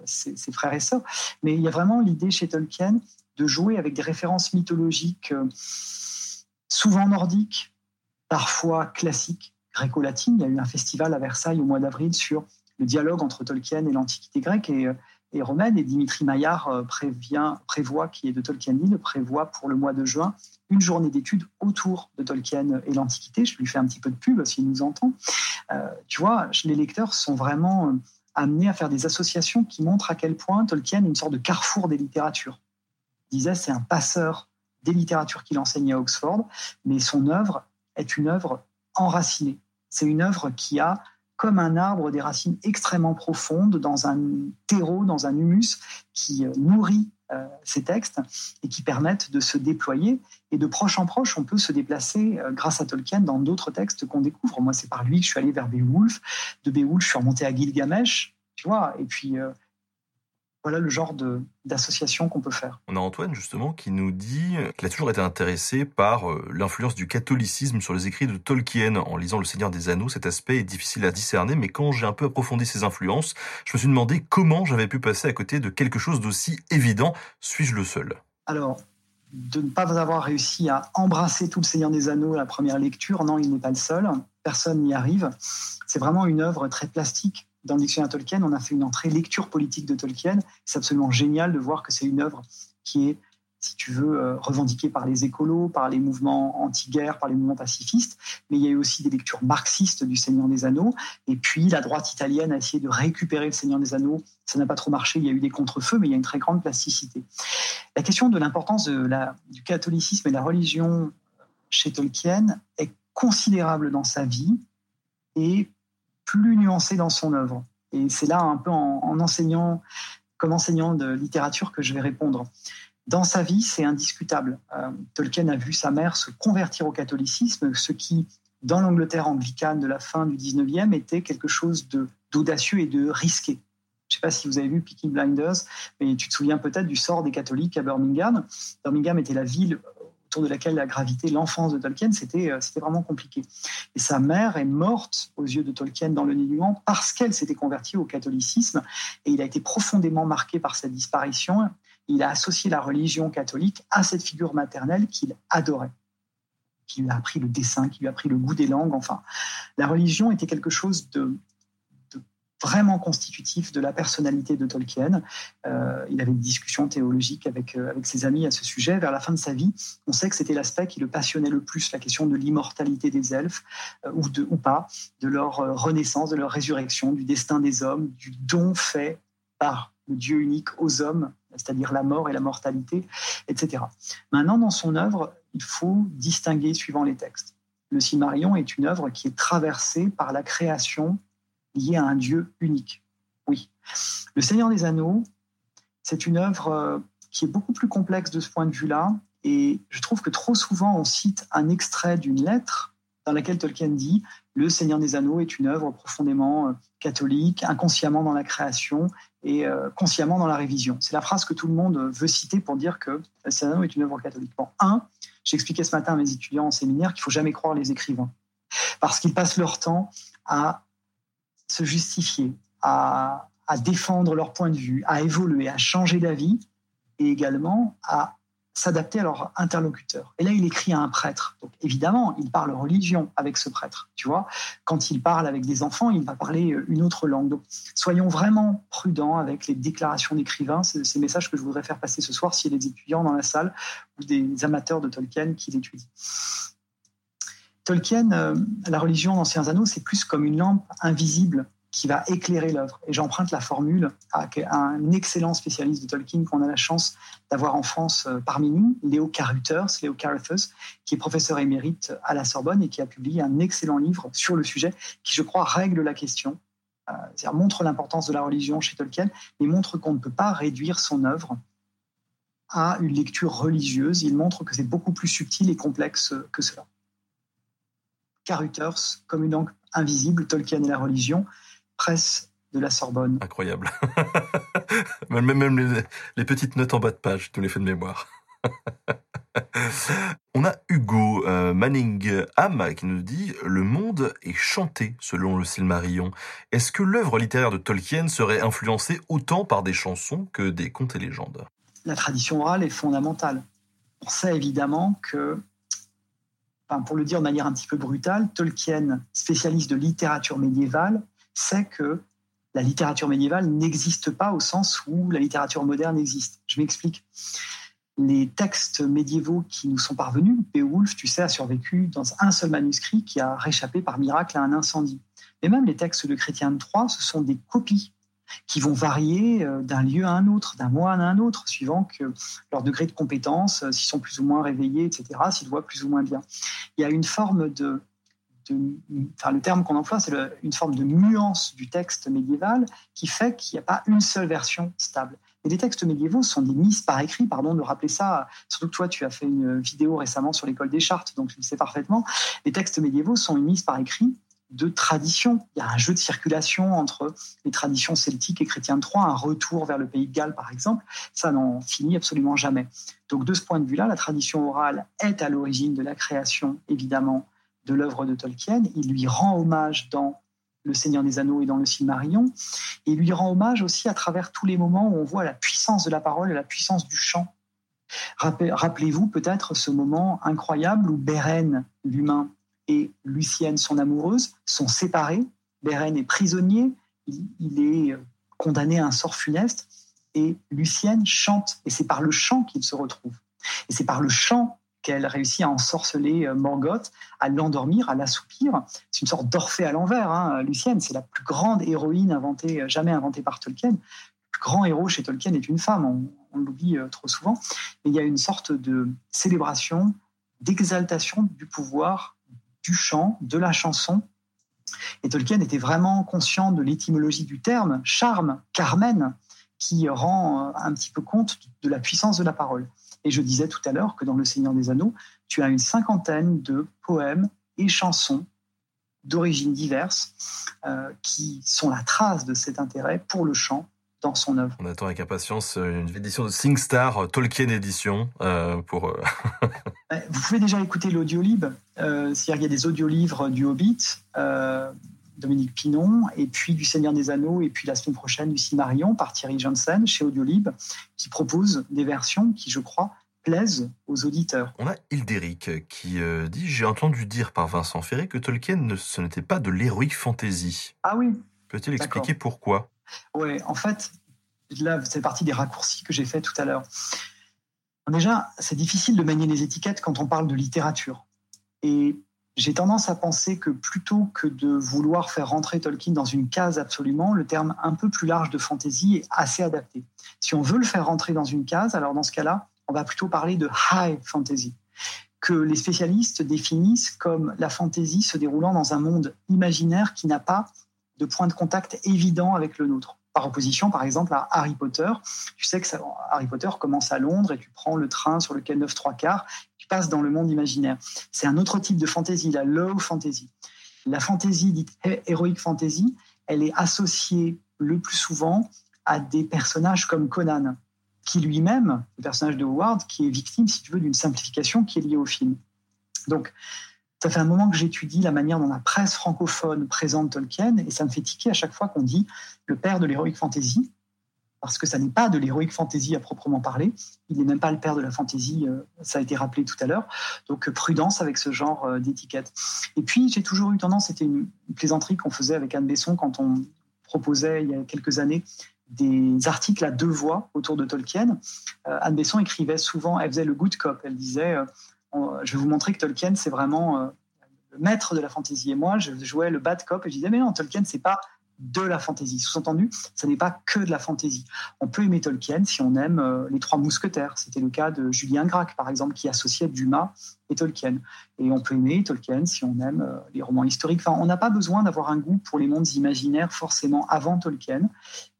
ses, ses, frères et sœurs. Mais il y a vraiment l'idée chez Tolkien de jouer avec des références mythologiques euh, souvent nordiques, parfois classiques, gréco-latine. Il y a eu un festival à Versailles au mois d'avril sur le dialogue entre Tolkien et l'Antiquité grecque et, euh, romaine. Et Dimitri Maillard euh, prévient, prévoit, qui est de Tolkienville, prévoit pour le mois de juin une journée d'études autour de Tolkien et l'Antiquité. Je lui fais un petit peu de pub s'il nous entend. Euh, tu vois, les lecteurs sont vraiment amenés à faire des associations qui montrent à quel point Tolkien est une sorte de carrefour des littératures. Il disait, c'est un passeur des littératures qu'il enseignait à Oxford, mais son œuvre est une œuvre enracinée. C'est une œuvre qui a, comme un arbre, des racines extrêmement profondes dans un terreau, dans un humus qui euh, nourrit euh, ces textes et qui permettent de se déployer. Et de proche en proche, on peut se déplacer euh, grâce à Tolkien dans d'autres textes qu'on découvre. Moi, c'est par lui que je suis allé vers Beowulf. De Beowulf, je suis remonté à Gilgamesh, tu vois. Et puis, voilà le genre d'association qu'on peut faire. On a Antoine justement qui nous dit qu'il a toujours été intéressé par euh, l'influence du catholicisme sur les écrits de Tolkien en lisant Le Seigneur des Anneaux. Cet aspect est difficile à discerner, mais quand j'ai un peu approfondi ses influences, je me suis demandé comment j'avais pu passer à côté de quelque chose d'aussi évident. Suis-je le seul? Alors, de ne pas avoir réussi à embrasser tout le Seigneur des Anneaux à la première lecture, non, il n'est pas le seul. Personne n'y arrive. C'est vraiment une œuvre très plastique dans le dictionnaire Tolkien, on a fait une entrée lecture politique de Tolkien. C'est absolument génial de voir que c'est une œuvre qui est, si tu veux, euh, revendiquée par les écolos, par les mouvements anti-guerre, par les mouvements pacifistes. Mais il y a eu aussi des lectures marxistes du Seigneur des Anneaux. Et puis la droite italienne a essayé de récupérer le Seigneur des Anneaux. Ça n'a pas trop marché. Il y a eu des contre-feux, mais il y a une très grande plasticité. La question de l'importance du catholicisme et de la religion chez Tolkien est considérable dans sa vie et plus nuancé dans son œuvre. Et c'est là un peu en, enseignant, comme enseignant de littérature que je vais répondre. Dans sa vie, c'est indiscutable. Euh, Tolkien a vu sa mère se convertir au catholicisme, ce qui, dans l'Angleterre anglicane de la fin du 19e, était quelque chose d'audacieux et de risqué. Je ne sais pas si vous avez vu Peaky Blinders, mais tu te souviens peut-être du sort des catholiques à Birmingham. Birmingham était la ville autour de laquelle a gravité l'enfance de Tolkien, c'était euh, c'était vraiment compliqué. Et sa mère est morte aux yeux de Tolkien dans le Nénuant parce qu'elle s'était convertie au catholicisme et il a été profondément marqué par cette disparition. Il a associé la religion catholique à cette figure maternelle qu'il adorait qui lui a appris le dessin, qui lui a appris le goût des langues. Enfin, la religion était quelque chose de, vraiment constitutif de la personnalité de Tolkien. Euh, il avait des discussions théologiques avec, euh, avec ses amis à ce sujet. Vers la fin de sa vie, on sait que c'était l'aspect qui le passionnait le plus, la question de l'immortalité des elfes, euh, ou, ou pas, de leur renaissance, de leur résurrection, du destin des hommes, du don fait par le Dieu unique aux hommes, c'est-à-dire la mort et la mortalité, etc. Maintenant, dans son œuvre, il faut distinguer suivant les textes. Le Silmarillion est une œuvre qui est traversée par la création lié à un Dieu unique. Oui. Le Seigneur des Anneaux, c'est une œuvre euh, qui est beaucoup plus complexe de ce point de vue-là. Et je trouve que trop souvent, on cite un extrait d'une lettre dans laquelle Tolkien dit Le Seigneur des Anneaux est une œuvre profondément euh, catholique, inconsciemment dans la création et euh, consciemment dans la révision. C'est la phrase que tout le monde veut citer pour dire que Le Seigneur des Anneaux est une œuvre catholique. Bon, un, j'expliquais ce matin à mes étudiants en séminaire qu'il faut jamais croire les écrivains. Parce qu'ils passent leur temps à se justifier, à, défendre leur point de vue, à évoluer, à changer d'avis et également à s'adapter à leur interlocuteur. Et là, il écrit à un prêtre. Donc, évidemment, il parle religion avec ce prêtre. Tu vois, quand il parle avec des enfants, il va parler une autre langue. Donc, soyons vraiment prudents avec les déclarations d'écrivains. C'est ces messages que je voudrais faire passer ce soir s'il y a des étudiants dans la salle ou des amateurs de Tolkien qui l'étudient. Tolkien, euh, la religion d'Anciens Anneaux, c'est plus comme une lampe invisible qui va éclairer l'œuvre. Et j'emprunte la formule à un excellent spécialiste de Tolkien qu'on a la chance d'avoir en France euh, parmi nous, Léo Carruthers, Léo Carruthers, qui est professeur émérite à la Sorbonne et qui a publié un excellent livre sur le sujet qui, je crois, règle la question, euh, c'est-à-dire montre l'importance de la religion chez Tolkien, mais montre qu'on ne peut pas réduire son œuvre à une lecture religieuse. Il montre que c'est beaucoup plus subtil et complexe que cela. Carruthers, comme une encre invisible, Tolkien et la religion, presse de la Sorbonne. Incroyable. même, les, petites notes en bas de page, tous les faits de mémoire. On a Hugo euh, Manning Ham qui nous dit Le monde est chanté selon le Silmarillion. Est-ce que l'œuvre littéraire de Tolkien serait influencée autant par des chansons que des contes et légendes? La tradition orale est fondamentale. On sait évidemment que pour le dire de manière un petit peu brutale, Tolkien, spécialiste de littérature médiévale, sait que la littérature médiévale n'existe pas au sens où la littérature moderne existe. Je m'explique. Les textes médiévaux qui nous sont parvenus, Beowulf, tu sais, a survécu dans un seul manuscrit qui a réchappé par miracle à un incendie. Mais même les textes de Chrétien Troyes, ce sont des copies qui vont varier euh, d'un lieu à un autre, d'un mois à un autre, suivant que leur degré de compétence, euh, s'ils sont plus ou moins réveillés, etc., s'ils voient plus ou moins bien. Il y a une forme de, enfin, le terme qu'on emploie, c'est une forme de nuance du texte médiéval qui fait qu'il n'y a pas une seule version stable. Et les textes médiévaux sont des mises par écrit, pardon de rappeler ça, surtout que toi tu as fait une vidéo récemment sur l'école des chartes, donc tu le sais parfaitement. Les textes médiévaux sont une mise par écrit de tradition. Il y a un jeu de circulation entre les traditions celtiques et chrétiens de Troyes, un retour vers le pays de Galles, par exemple. Ça n'en finit absolument jamais. Donc, de ce point de vue-là, la tradition orale est à l'origine de la création, évidemment, de l'œuvre de Tolkien. Il lui rend hommage dans Le Seigneur des Anneaux et dans le Silmarillion. Il lui rend hommage aussi à travers tous les moments où on voit la puissance de la parole et la puissance du chant. Rappelez-vous peut-être ce moment incroyable où Beren, l'humain, et Lucienne, son amoureuse, sont séparés. Beren est prisonnier, il, est condamné à un sort funeste, et Lucienne chante, et c'est par le chant qu'il se retrouve. Et c'est par le chant qu'elle réussit à ensorceler euh, Morgoth, à l'endormir, à l'assoupir. C'est une sorte d'Orphée à l'envers. Hein. Lucienne, c'est la plus grande héroïne inventée, euh, jamais inventée par Tolkien. Le grand héros chez Tolkien est une femme, on, on l'oublie euh, trop souvent. Mais il y a une sorte de célébration, d'exaltation du pouvoir du chant, de la chanson. Et Tolkien était vraiment conscient de l'étymologie du terme, charme, Carmen, qui rend euh, un petit peu compte de la puissance de la parole. Et je disais tout à l'heure que dans Le Seigneur des Anneaux, tu as une cinquantaine de poèmes et chansons d'origines diverses euh, qui sont la trace de cet intérêt pour le chant dans son œuvre. On attend avec impatience euh, une édition de SingStar, Tolkien édition, pour... Vous pouvez déjà écouter l'audiolib. Euh, C'est-à-dire qu'il y a des audiolivres du Hobbit, euh, Dominique Pinon, et puis du Seigneur des Anneaux, et puis la semaine prochaine du Cimarion par Thierry Johnson chez Audiolib, qui propose des versions qui, je crois, plaisent aux auditeurs. On a Hildéric qui euh, dit J'ai entendu dire par Vincent Ferré que Tolkien, ce n'était pas de l'héroïque fantasy. Ah oui Peut-il expliquer pourquoi? Oui, en fait, là, c'est partie des raccourcis que j'ai fait tout à l'heure. Déjà, c'est difficile de manier les étiquettes quand on parle de littérature. Et j'ai tendance à penser que plutôt que de vouloir faire rentrer Tolkien dans une case absolument, le terme un peu plus large de fantasy est assez adapté. Si on veut le faire rentrer dans une case, alors dans ce cas-là, on va plutôt parler de high fantasy, que les spécialistes définissent comme la fantasy se déroulant dans un monde imaginaire qui n'a pas de point de contact évident avec le nôtre par opposition, par exemple, à Harry Potter. Tu sais que Harry Potter commence à Londres et tu prends le train sur lequel 9 3 quarts, tu passes dans le monde imaginaire. C'est un autre type de fantasy, la low fantasy. La fantasy dite heroic fantasy, elle est associée le plus souvent à des personnages comme Conan, qui lui-même, le personnage de Howard, qui est victime, si tu veux, d'une simplification qui est liée au film. Donc, ça fait un moment que j'étudie la manière dont la presse francophone présente Tolkien et ça me fait tiquer à chaque fois qu'on dit le père de l'heroic fantasy, parce que ça n'est pas de l'heroic fantasy à proprement parler. Il n'est même pas le père de la fantasy, euh, ça a été rappelé tout à l'heure. Donc prudence avec ce genre euh, d'étiquette. Et puis j'ai toujours eu tendance, c'était une plaisanterie qu'on faisait avec Anne Besson quand on proposait il y a quelques années des articles à deux voix autour de Tolkien. Euh, Anne Besson écrivait souvent, elle faisait le good cop, elle disait je vais vous montrer que Tolkien, c'est vraiment euh, le maître de la fantaisie. Et moi, je jouais le bad cop et je disais, mais non, Tolkien, c'est pas de la fantaisie. Sous-entendu, ce n'est pas que de la fantaisie. On peut aimer Tolkien si on aime euh, les Trois Mousquetaires. C'était le cas de Julien Gracq, par exemple, qui associait Dumas et Tolkien. Et on peut aimer Tolkien si on aime euh, les romans historiques. Enfin, on n'a pas besoin d'avoir un goût pour les mondes imaginaires forcément avant Tolkien.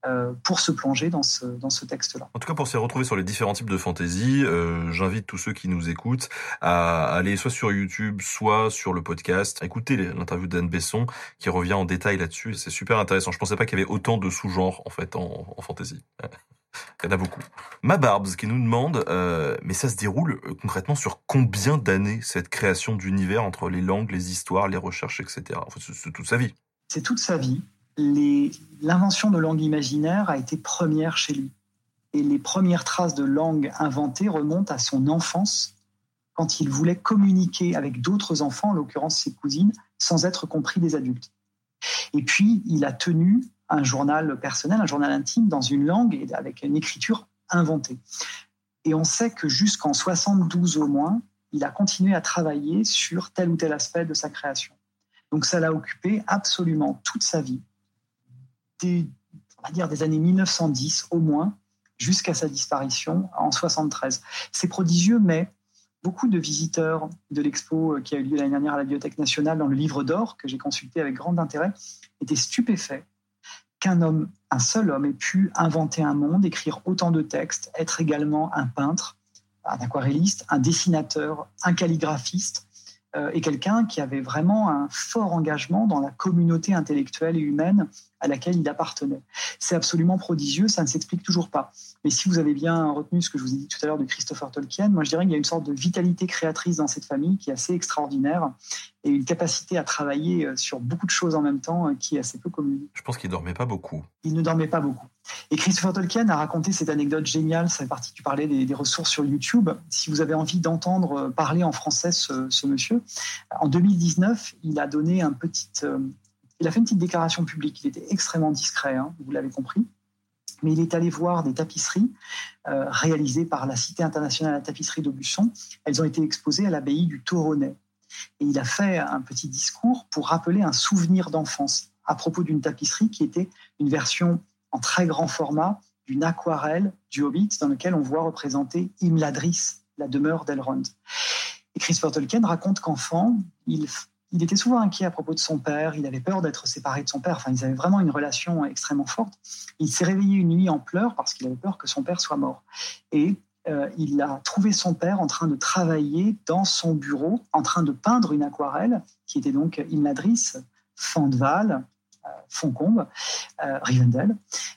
Euh, pour se plonger dans ce, dans ce texte-là. En tout cas, pour se retrouver sur les différents types de fantasy, euh, j'invite tous ceux qui nous écoutent à aller soit sur YouTube, soit sur le podcast, écouter l'interview d'Anne Besson qui revient en détail là-dessus. C'est super intéressant. Je pensais pas qu'il y avait autant de sous-genres en fait en, en fantasy. Il y en a beaucoup. Ma Barbs qui nous demande, euh, mais ça se déroule euh, concrètement sur combien d'années cette création d'univers entre les langues, les histoires, les recherches, etc. c'est toute sa vie. C'est toute sa vie l'invention de langue imaginaire a été première chez lui. Et les premières traces de langue inventée remontent à son enfance, quand il voulait communiquer avec d'autres enfants, en l'occurrence ses cousines, sans être compris des adultes. Et puis, il a tenu un journal personnel, un journal intime, dans une langue et avec une écriture inventée. Et on sait que jusqu'en 72 au moins, il a continué à travailler sur tel ou tel aspect de sa création. Donc ça l'a occupé absolument toute sa vie des, on va dire des années 1910 au moins, jusqu'à sa disparition en 73. C'est prodigieux, mais beaucoup de visiteurs de l'expo qui a eu lieu l'année dernière à la Bibliothèque nationale dans le livre d'or, que j'ai consulté avec grand intérêt, étaient stupéfaits qu'un homme, un seul homme, ait pu inventer un monde, écrire autant de textes, être également un peintre, un aquarelliste, un dessinateur, un calligraphiste, euh, et quelqu'un qui avait vraiment un fort engagement dans la communauté intellectuelle et humaine à laquelle il appartenait. C'est absolument prodigieux, ça ne s'explique toujours pas. Mais si vous avez bien retenu ce que je vous ai dit tout à l'heure de Christopher Tolkien, moi je dirais qu'il y a une sorte de vitalité créatrice dans cette famille qui est assez extraordinaire et une capacité à travailler euh, sur beaucoup de choses en même temps euh, qui est assez peu commune. Je pense qu'il dormait pas beaucoup. Il ne dormait pas beaucoup. Et Christopher Tolkien a raconté cette anecdote géniale, ça fait partie, tu parlais des, des ressources sur YouTube. Si vous avez envie d'entendre parler en français ce, ce, monsieur, en 2019, il a donné un petit... Il a fait une petite déclaration publique. Il était extrêmement discret, hein, vous l'avez compris. Mais il est allé voir des tapisseries euh, réalisées par la Cité internationale à la tapisserie d'Aubusson. Elles ont été exposées à l'abbaye du Toronnet. Et il a fait un petit discours pour rappeler un souvenir d'enfance à propos d'une tapisserie qui était une version en très grand format d'une aquarelle du Hobbit dans lequel on voit représenter Imladris, la demeure d'Elrond. Et Christopher Tolkien raconte qu'enfant, il, il, était souvent inquiet à propos de son père, il avait peur d'être séparé de son père, enfin ils avaient vraiment une relation extrêmement forte. Il s'est réveillé une nuit en pleurs parce qu'il avait peur que son père soit mort. Et euh, il a trouvé son père en train de travailler dans son bureau, en train de peindre une aquarelle qui était donc Imladris, Fandval, euh, Foncombe, euh, Rivendell.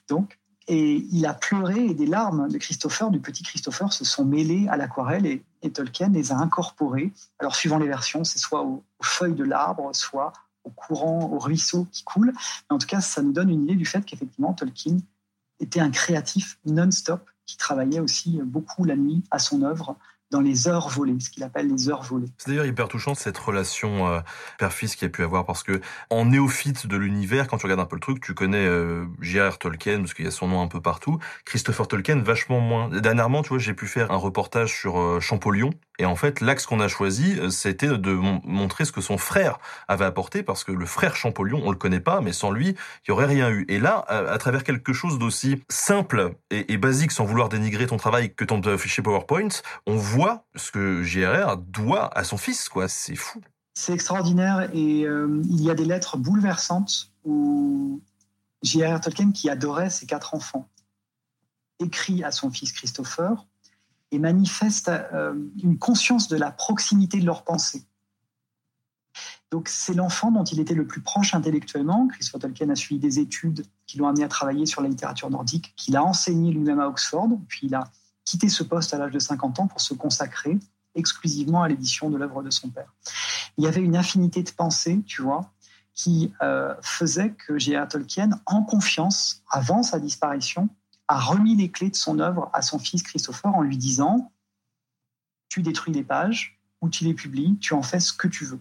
Donc, et il a pleuré et des larmes de Christopher, du petit Christopher, se sont mêlées à l'aquarelle et, et, Tolkien les a incorporées. Alors, suivant les versions, c'est soit aux, aux, feuilles de l'arbre, soit au courant, au ruisseau qui coule. Mais en tout cas, ça nous donne une idée du fait qu'effectivement, Tolkien était un créatif non-stop qui travaillait aussi beaucoup la nuit à son œuvre dans les heures volées, ce qu'il appelle les heures volées. C'est d'ailleurs hyper touchant cette relation euh, père-fils qu'il a pu avoir parce que en néophyte de l'univers, quand tu regardes un peu le truc, tu connais euh. Tolkien parce qu'il y a son nom un peu partout. Christopher Tolkien vachement moins. Dernièrement, tu vois, j'ai pu faire un reportage sur euh, Champollion et en fait, l'axe qu'on a choisi, c'était de montrer ce que son frère avait apporté parce que le frère Champollion, on le connaît pas, mais sans lui, il y aurait rien eu. Et là, à, travers quelque chose d'aussi simple et, basique, sans vouloir dénigrer ton travail que ton fichier PowerPoint, on voit ce que JRR doit à son fils, quoi. C'est fou. C'est extraordinaire et euh, il y a des lettres bouleversantes où J.R.R. Tolkien, qui adorait ses quatre enfants, écrit à son fils Christopher et manifeste euh, une conscience de la proximité de leurs pensées. Donc c'est l'enfant dont il était le plus proche intellectuellement. Christopher Tolkien a suivi des études qui l'ont amené à travailler sur la littérature nordique, qu'il a enseigné lui-même à Oxford, puis il a quitté ce poste à l'âge de 50 ans pour se consacrer exclusivement à l'édition de l'œuvre de son père. Il y avait une infinité de pensées, tu vois, qui euh, faisait que J.R. Tolkien, en confiance, avant sa disparition, a remis les clés de son œuvre à son fils Christopher en lui disant Tu détruis les pages ou tu les publies, tu en fais ce que tu veux.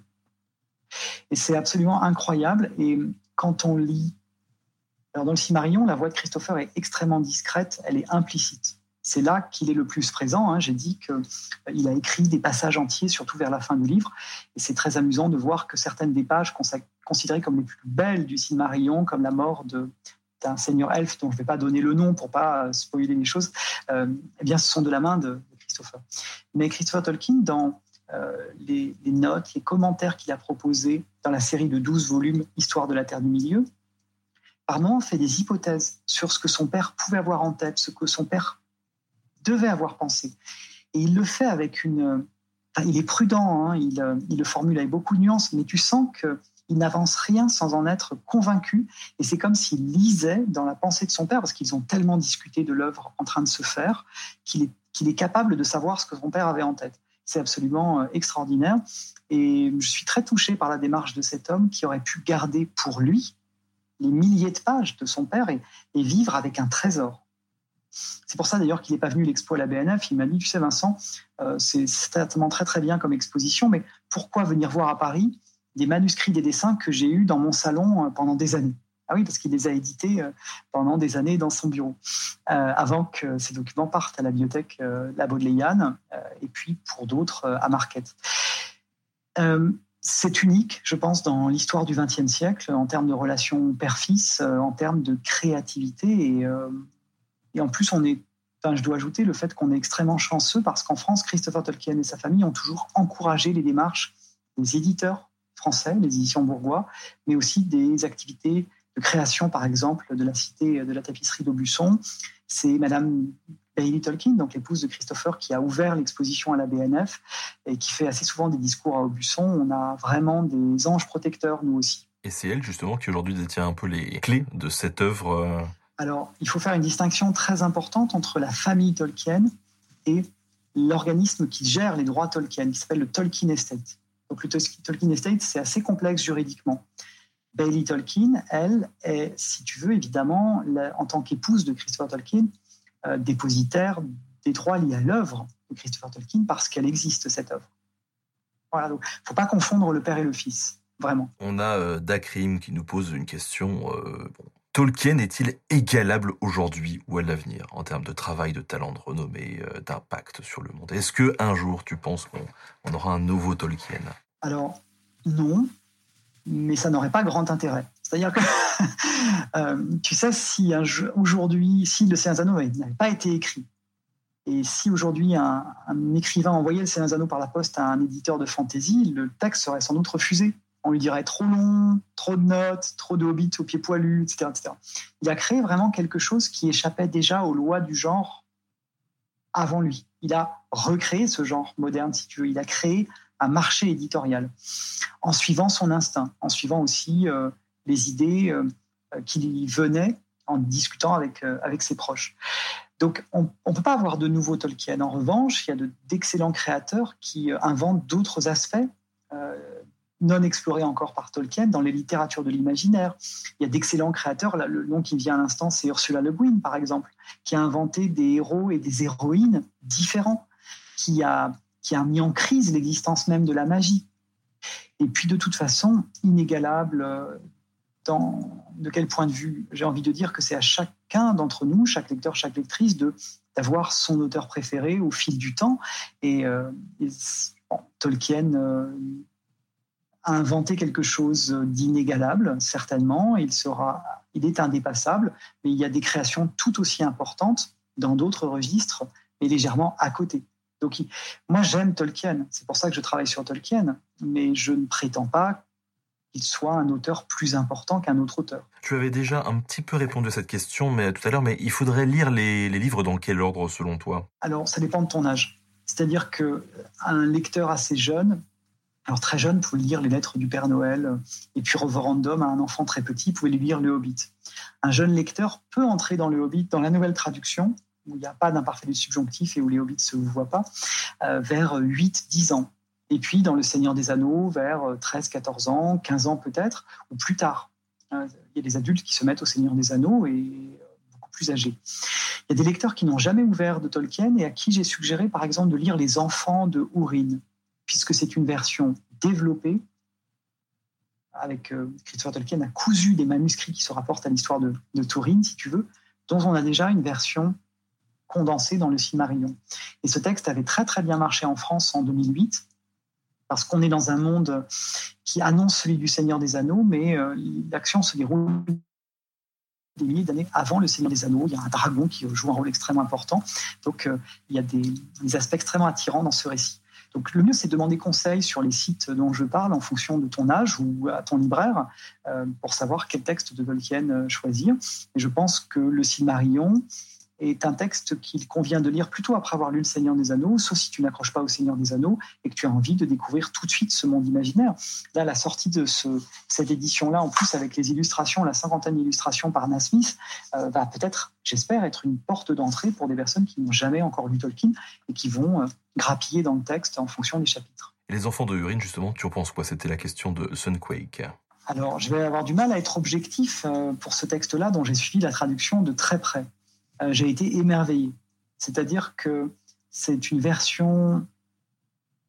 Et c'est absolument incroyable. Et quand on lit. Alors dans le Cimarion, la voix de Christopher est extrêmement discrète, elle est implicite. C'est là qu'il est le plus présent. Hein. J'ai dit qu'il a écrit des passages entiers, surtout vers la fin du livre. Et c'est très amusant de voir que certaines des pages considérées comme les plus belles du Cimarion, comme la mort d'un seigneur elfe dont je ne vais pas donner le nom pour pas spoiler les choses, euh, eh bien, ce sont de la main de, Christopher. Mais Christopher Tolkien, dans euh, les, les, notes, les commentaires qu'il a proposés dans la série de 12 volumes Histoire de la Terre du Milieu, par moments fait des hypothèses sur ce que son père pouvait avoir en tête, ce que son père devait avoir pensé. Et il le fait avec une... Il est prudent, hein, il, il, le formule avec beaucoup de nuances, mais tu sens que il n'avance rien sans en être convaincu. Et c'est comme s'il lisait dans la pensée de son père, parce qu'ils ont tellement discuté de l'œuvre en train de se faire, qu'il est, qu'il capable de savoir ce que son père avait en tête. C'est absolument euh, extraordinaire. Et je suis très touché par la démarche de cet homme qui aurait pu garder pour lui les milliers de pages de son père et vivre avec un trésor. C'est pour ça d'ailleurs qu'il n'est pas venu l'expo à la BNF. Il m'a dit, tu sais Vincent, euh, c'est certainement très très bien comme exposition, mais pourquoi venir voir à Paris des manuscrits, des dessins que j'ai eus dans mon salon euh, pendant des années? Ah oui, parce qu'il les a édités euh, pendant des années dans son bureau, avant que ces documents partent à la bibliothèque La Baudelaire, euh, et puis pour d'autres à Marquette. c'est unique, je pense, dans l'histoire du XXe siècle, en termes de relations père-fils, en termes de créativité, et, et en plus, on est Enfin, je dois ajouter le fait qu'on est extrêmement chanceux parce qu'en France, Christopher Tolkien et sa famille ont toujours encouragé les démarches des éditeurs français, les éditions bourgois, mais aussi des activités de création, par exemple, de la cité de la tapisserie d'Aubusson. C'est Madame Bailey Tolkien, donc l'épouse de Christopher, qui a ouvert l'exposition à la BNF et qui fait assez souvent des discours à Aubusson. On a vraiment des anges protecteurs, nous aussi. Et c'est elle justement qui aujourd'hui détient un peu les clés de cette œuvre. Alors, il faut faire une distinction très importante entre la famille Tolkien et l'organisme qui gère les droits Tolkien, qui s'appelle le Tolkien Estate. Donc, le Tol- Tolkien Estate, c'est assez complexe juridiquement. Bailey Tolkien, elle, est, si tu veux, évidemment, en tant qu'épouse de Christopher Tolkien, euh, dépositaire des droits liés à l'œuvre de Christopher Tolkien parce qu'elle existe, cette œuvre. Voilà, donc, il ne faut pas confondre le père et le fils, vraiment. On a euh, Dakrim qui nous pose une question. euh, Tolkien est-il égalable aujourd'hui ou à l'avenir en termes de travail, de talent, de renommée, euh, d'impact sur le monde? Est-ce que un jour tu penses qu'on on aura un nouveau Tolkien? Alors, non, mais ça n'aurait pas grand intérêt. C'est-à-dire que, euh, tu sais, si aujourd'hui, si le Seigneur Anneaux n'avait pas été écrit, et si aujourd'hui un, écrivain envoyait le Seigneur Anneaux par la poste à un éditeur de fantasy, le texte serait sans doute refusé. On lui dirait trop long, trop de notes, trop de hobbits au pied poilu, etc., etc. Il a créé vraiment quelque chose qui échappait déjà aux lois du genre avant lui. Il a recréé ce genre moderne, si tu veux. Il a créé un marché éditorial en suivant son instinct, en suivant aussi euh, les idées euh, qui lui venaient en discutant avec, euh, avec ses proches. Donc, on ne peut pas avoir de nouveaux Tolkien. En revanche, il y a de- d'excellents créateurs qui euh, inventent d'autres aspects non explorés encore par Tolkien dans les littératures de l'imaginaire. Il y a d'excellents créateurs. Le nom qui me vient à l'instant, c'est Ursula Le Guin, par exemple, qui a inventé des héros et des héroïnes différents, qui a, qui a mis en crise l'existence même de la magie. Et puis, de toute façon, inégalable euh, dans de quel point de vue J'ai envie de dire que c'est à chacun d'entre nous, chaque lecteur, chaque lectrice, de d'avoir son auteur préféré au fil du temps. Et, euh, Tolkien euh, a inventé quelque chose d'inégalable, certainement. Il sera, il est indépassable, mais il y a des créations tout aussi importantes dans d'autres registres, mais légèrement à côté. Donc, il- moi, j'aime Tolkien. C'est pour ça que je travaille sur Tolkien, mais je ne prétends pas qu'il soit un auteur plus important qu'un autre auteur. Tu avais déjà un petit peu répondu à cette question mais tout à l'heure, mais il faudrait lire les, les livres dans quel ordre selon toi? Alors, ça dépend de ton âge. C'est-à-dire que un lecteur assez jeune, alors très jeune, pouvait lire les lettres du Père Noël, et puis Reverendum à un enfant très petit pouvait lui lire le Hobbit. Un jeune lecteur peut entrer dans le Hobbit, dans la nouvelle traduction, où il n'y a pas d'imparfait du subjonctif et où les Hobbits ne se voient pas, euh, vers 8-10 ans. Et puis dans Le Seigneur des Anneaux, vers 13-14 ans, 15 ans peut-être, ou plus tard. Euh, Il y a des adultes qui se mettent au Seigneur des Anneaux et euh, beaucoup plus âgés. Il y a des lecteurs qui n'ont jamais ouvert de Tolkien et à qui j'ai suggéré par exemple de lire Les Enfants de Hourin, puisque c'est une version développée. Avec euh, Christopher Tolkien a cousu des manuscrits qui se rapportent à l'histoire de, de Turin, si tu veux, dont on a déjà une version condensée dans le Silmarillion. Et ce texte avait très très bien marché en France en 2008, parce qu'on est dans un monde qui annonce celui du Seigneur des Anneaux, mais euh, l'action se déroule des milliers d'années avant le Seigneur des Anneaux. Il y a un dragon qui joue un rôle extrêmement important. Donc, euh, il y a des, des aspects extrêmement attirants dans ce récit. Donc, le mieux, c'est de demander conseil sur les sites dont je parle en fonction de ton âge ou à ton libraire euh, pour savoir quel texte de Tolkien euh, choisir. Et je pense que le Silmarillion est un texte qu'il convient de lire plutôt après avoir lu Le Seigneur des Anneaux, sauf si tu n'accroches pas au Seigneur des Anneaux et que tu as envie de découvrir tout de suite ce monde imaginaire. Là, la sortie de ce, cette édition-là, en plus avec les illustrations, la cinquantaine d'illustrations par Nasmith, euh, va peut-être, j'espère, être une porte d'entrée pour des personnes qui n'ont jamais encore lu Tolkien et qui vont euh, grappiller dans le texte en fonction des chapitres. Et les enfants de Urine, justement, tu en penses quoi? C'était la question de Sunquake. Alors, je vais avoir du mal à être objectif euh, pour ce texte-là, dont j'ai suivi la traduction de très près. Euh, j'ai été émerveillé. C'est-à-dire que c'est une version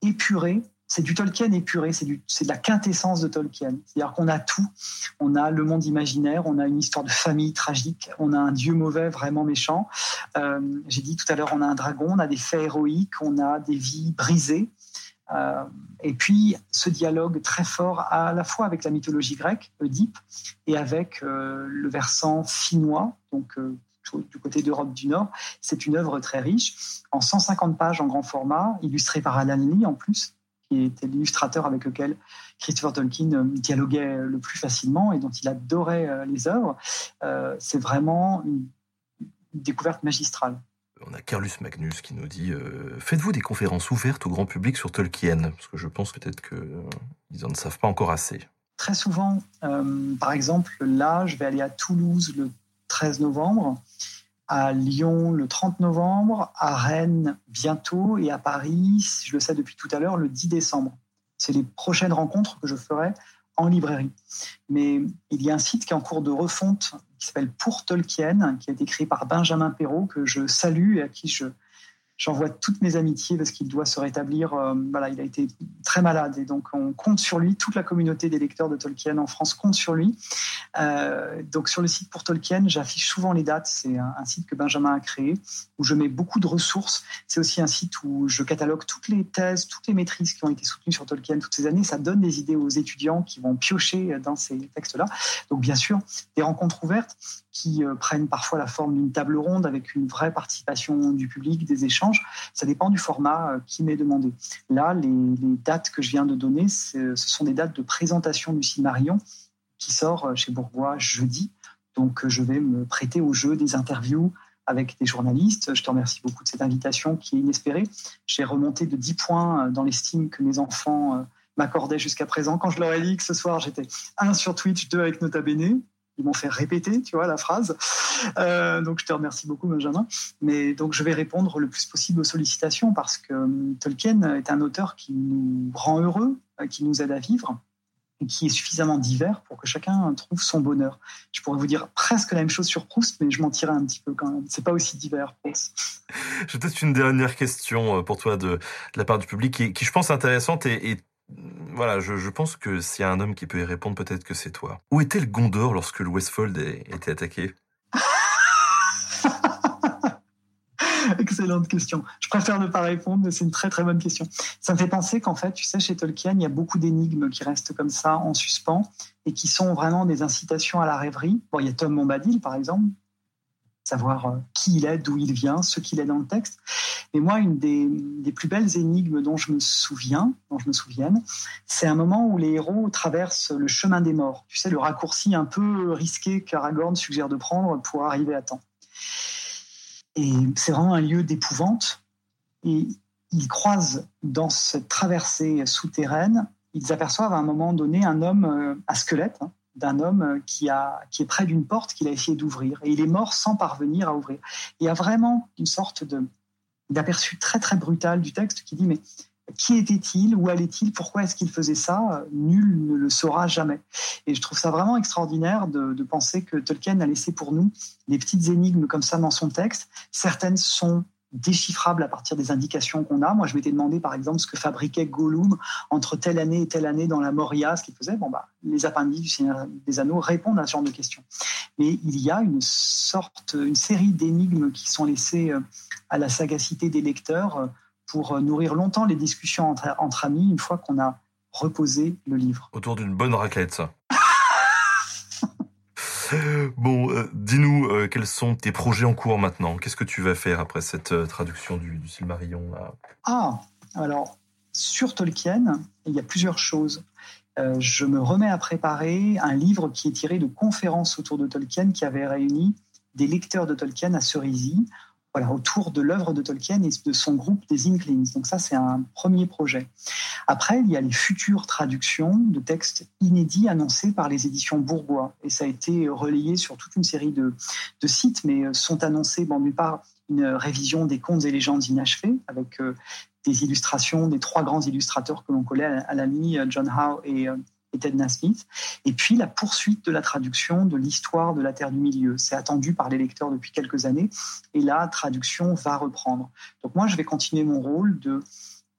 épurée, c'est du Tolkien épuré, c'est de la quintessence de Tolkien. C'est-à-dire qu'on a tout. On a le monde imaginaire, on a une histoire de famille tragique, on a un dieu mauvais vraiment méchant. Euh, j'ai dit tout à l'heure, on a un dragon, on a des faits héroïques, on a des vies brisées. Euh, et puis ce dialogue très fort à la fois avec la mythologie grecque, Oedipe, et avec le versant finnois, donc du côté d'Europe du Nord. C'est une œuvre très riche, en 150 pages en grand format, illustrée par Alan Lee en plus, qui était l'illustrateur avec lequel Christopher Tolkien euh, dialoguait le plus facilement et dont il adorait euh, les œuvres. Euh, c'est vraiment une, découverte magistrale. On a Carlus Magnus qui nous dit euh, Faites-vous des conférences ouvertes au grand public sur Tolkien? Parce que je pense peut-être qu'ils en ne savent pas encore assez. Très souvent, euh, par exemple, là, je vais aller à Toulouse le 13 novembre, à Lyon le 30 novembre, à Rennes bientôt et à Paris, je le sais depuis tout à l'heure, le 10 décembre. C'est les prochaines rencontres que je ferai en librairie. Mais il y a un site qui est en cours de refonte qui s'appelle Pour Tolkien, qui a été par Benjamin Perrault, que je salue et à qui je, J'envoie toutes mes amitiés parce qu'il doit se rétablir. Euh, voilà, il a été très malade et donc on compte sur lui. Toute la communauté des lecteurs de Tolkien en France compte sur lui. Euh, donc sur le site pour Tolkien, j'affiche souvent les dates. C'est un, site que Benjamin a créé où je mets beaucoup de ressources. C'est aussi un site où je catalogue toutes les thèses, toutes les maîtrises qui ont été soutenues sur Tolkien toutes ces années. Ça donne des idées aux étudiants qui vont piocher dans ces textes-là. Donc bien sûr, des rencontres ouvertes qui euh, prennent parfois la forme d'une table ronde avec une vraie participation du public, des échanges. Ça dépend du format euh, qui m'est demandé. Là, les, dates que je viens de donner, ce sont des dates de présentation du Silmarillion qui sort euh, chez Bourgois jeudi. Donc, je vais me prêter au jeu des interviews avec des journalistes. Je te remercie beaucoup de cette invitation qui est inespérée. J'ai remonté de 10 points dans l'estime que mes enfants m'accordaient jusqu'à présent. Quand je leur ai dit que ce soir, j'étais un sur Twitch, deux avec Nota Bene ils m'ont fait répéter, tu vois, la phrase. Euh, donc, je te remercie beaucoup, Benjamin. Mais donc, je vais répondre le plus possible aux sollicitations parce que euh, Tolkien est un auteur qui nous rend heureux, euh, qui nous aide à vivre et qui est suffisamment divers pour que chacun trouve son bonheur. Je pourrais vous dire presque la même chose sur Proust, mais je m'en tirerai un petit peu quand même. C'est pas aussi divers. J'ai peut-être une dernière question pour toi de, la part du public qui, je pense, intéressante et, et voilà, je, pense que s'il y a un homme qui peut y répondre, peut-être que c'est toi. Où était le Gondor lorsque le Westfold était attaqué? Excellente question. Je préfère ne pas répondre, mais c'est une très très bonne question. Ça me fait penser qu'en fait, tu sais, chez Tolkien, il y a beaucoup d'énigmes qui restent comme ça en suspens et qui sont vraiment des incitations à la rêverie. Bon, il y a Tom Bombadil, par exemple, savoir euh, qui il est, d'où il vient, ce qu'il est dans le texte. Mais moi, une des, plus belles énigmes dont je me souviens, dont je me souvienne, c'est un moment où les héros traversent le chemin des morts. Tu sais, le raccourci un peu risqué qu'Aragorn suggère de prendre pour arriver à temps. Et c'est vraiment un lieu d'épouvante. Et ils croisent dans cette traversée souterraine, ils aperçoivent à un moment donné un homme euh, à squelette, hein, d'un homme euh, qui, a, qui est près d'une porte qu'il a essayé d'ouvrir. Et il est mort sans parvenir à ouvrir. Il y a vraiment une sorte d'aperçu très très brutal du texte qui dit mais qui était-il? Où allait-il? Pourquoi est-ce qu'il faisait ça? Nul ne le saura jamais. Et je trouve ça vraiment extraordinaire de, penser que Tolkien a laissé pour nous des petites énigmes comme ça dans son texte. Certaines sont déchiffrable à partir des indications qu'on a. Moi, je m'étais demandé, par exemple, ce que fabriquait Gollum entre telle année et telle année dans la Moria, ce qu'il faisait. Bon, bah, les appendices du Seigneur des Anneaux répondent à ce genre de questions. Mais il y a une sorte, une série d'énigmes qui sont laissées euh, à la sagacité des lecteurs euh, pour euh, nourrir longtemps les discussions entre, entre amis une fois qu'on a reposé le livre. Autour d'une bonne raclette, ça. Bon, euh, dis-nous euh, quels sont tes projets en cours maintenant? Qu'est-ce que tu vas faire après cette euh, traduction du, du Silmarillion Ah, alors sur Tolkien, il y a plusieurs choses. je me remets à préparer un livre qui est tiré de conférences autour de Tolkien qui avait réuni des lecteurs de Tolkien à Cerisy autour de l'œuvre de Tolkien et de son groupe des Inklings. Donc ça, c'est un premier projet. Après, il y a les futures traductions de textes inédits annoncés par les éditions Bourgois. Et ça a été relayé sur toute une série de, sites, mais euh, sont annoncés, bon, part, une révision des contes et légendes inachevés, avec euh, des illustrations des trois grands illustrateurs que l'on collait à, la mini, euh, John Howe et Ted Nasmith. Et puis la poursuite de la traduction de l'histoire de la Terre du Milieu. C'est attendu par les lecteurs depuis quelques années et la traduction va reprendre. Donc moi, je vais continuer mon rôle de,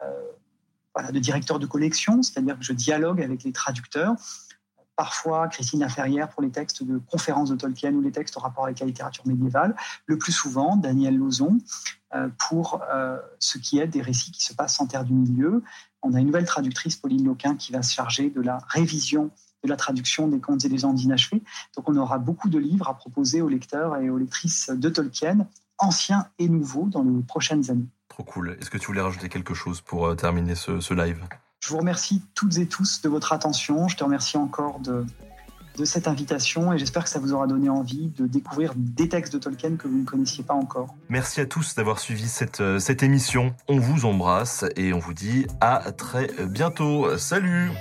euh, directeur de collection, c'est-à-dire que je dialogue avec les traducteurs. Parfois, Christine Laferrière pour les textes de conférences de Tolkien ou les textes en rapport avec la littérature médiévale. Le plus souvent, Daniel Lozon euh, pour euh, ce qui est des récits qui se passent en Terre du Milieu. On a une nouvelle traductrice, Pauline Loquin, qui va se charger de la révision de la traduction des contes et des légendes inachevés. Donc on aura beaucoup de livres à proposer aux lecteurs et aux lectrices de Tolkien, anciens et nouveaux, dans les prochaines années. Trop cool. Est-ce que tu voulais rajouter quelque chose pour euh, terminer ce, live? Je vous remercie toutes et tous de votre attention. Je te remercie encore de, de cette invitation et j'espère que ça vous aura donné envie de découvrir des textes de Tolkien que vous ne connaissiez pas encore. Merci à tous d'avoir suivi cette, euh, cette émission. On vous embrasse et on vous dit à très bientôt. Salut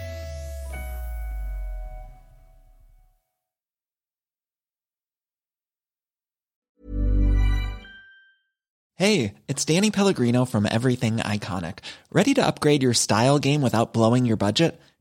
Hey, it's Danny Pellegrino from Everything Iconic. Ready to upgrade your style game without blowing your budget?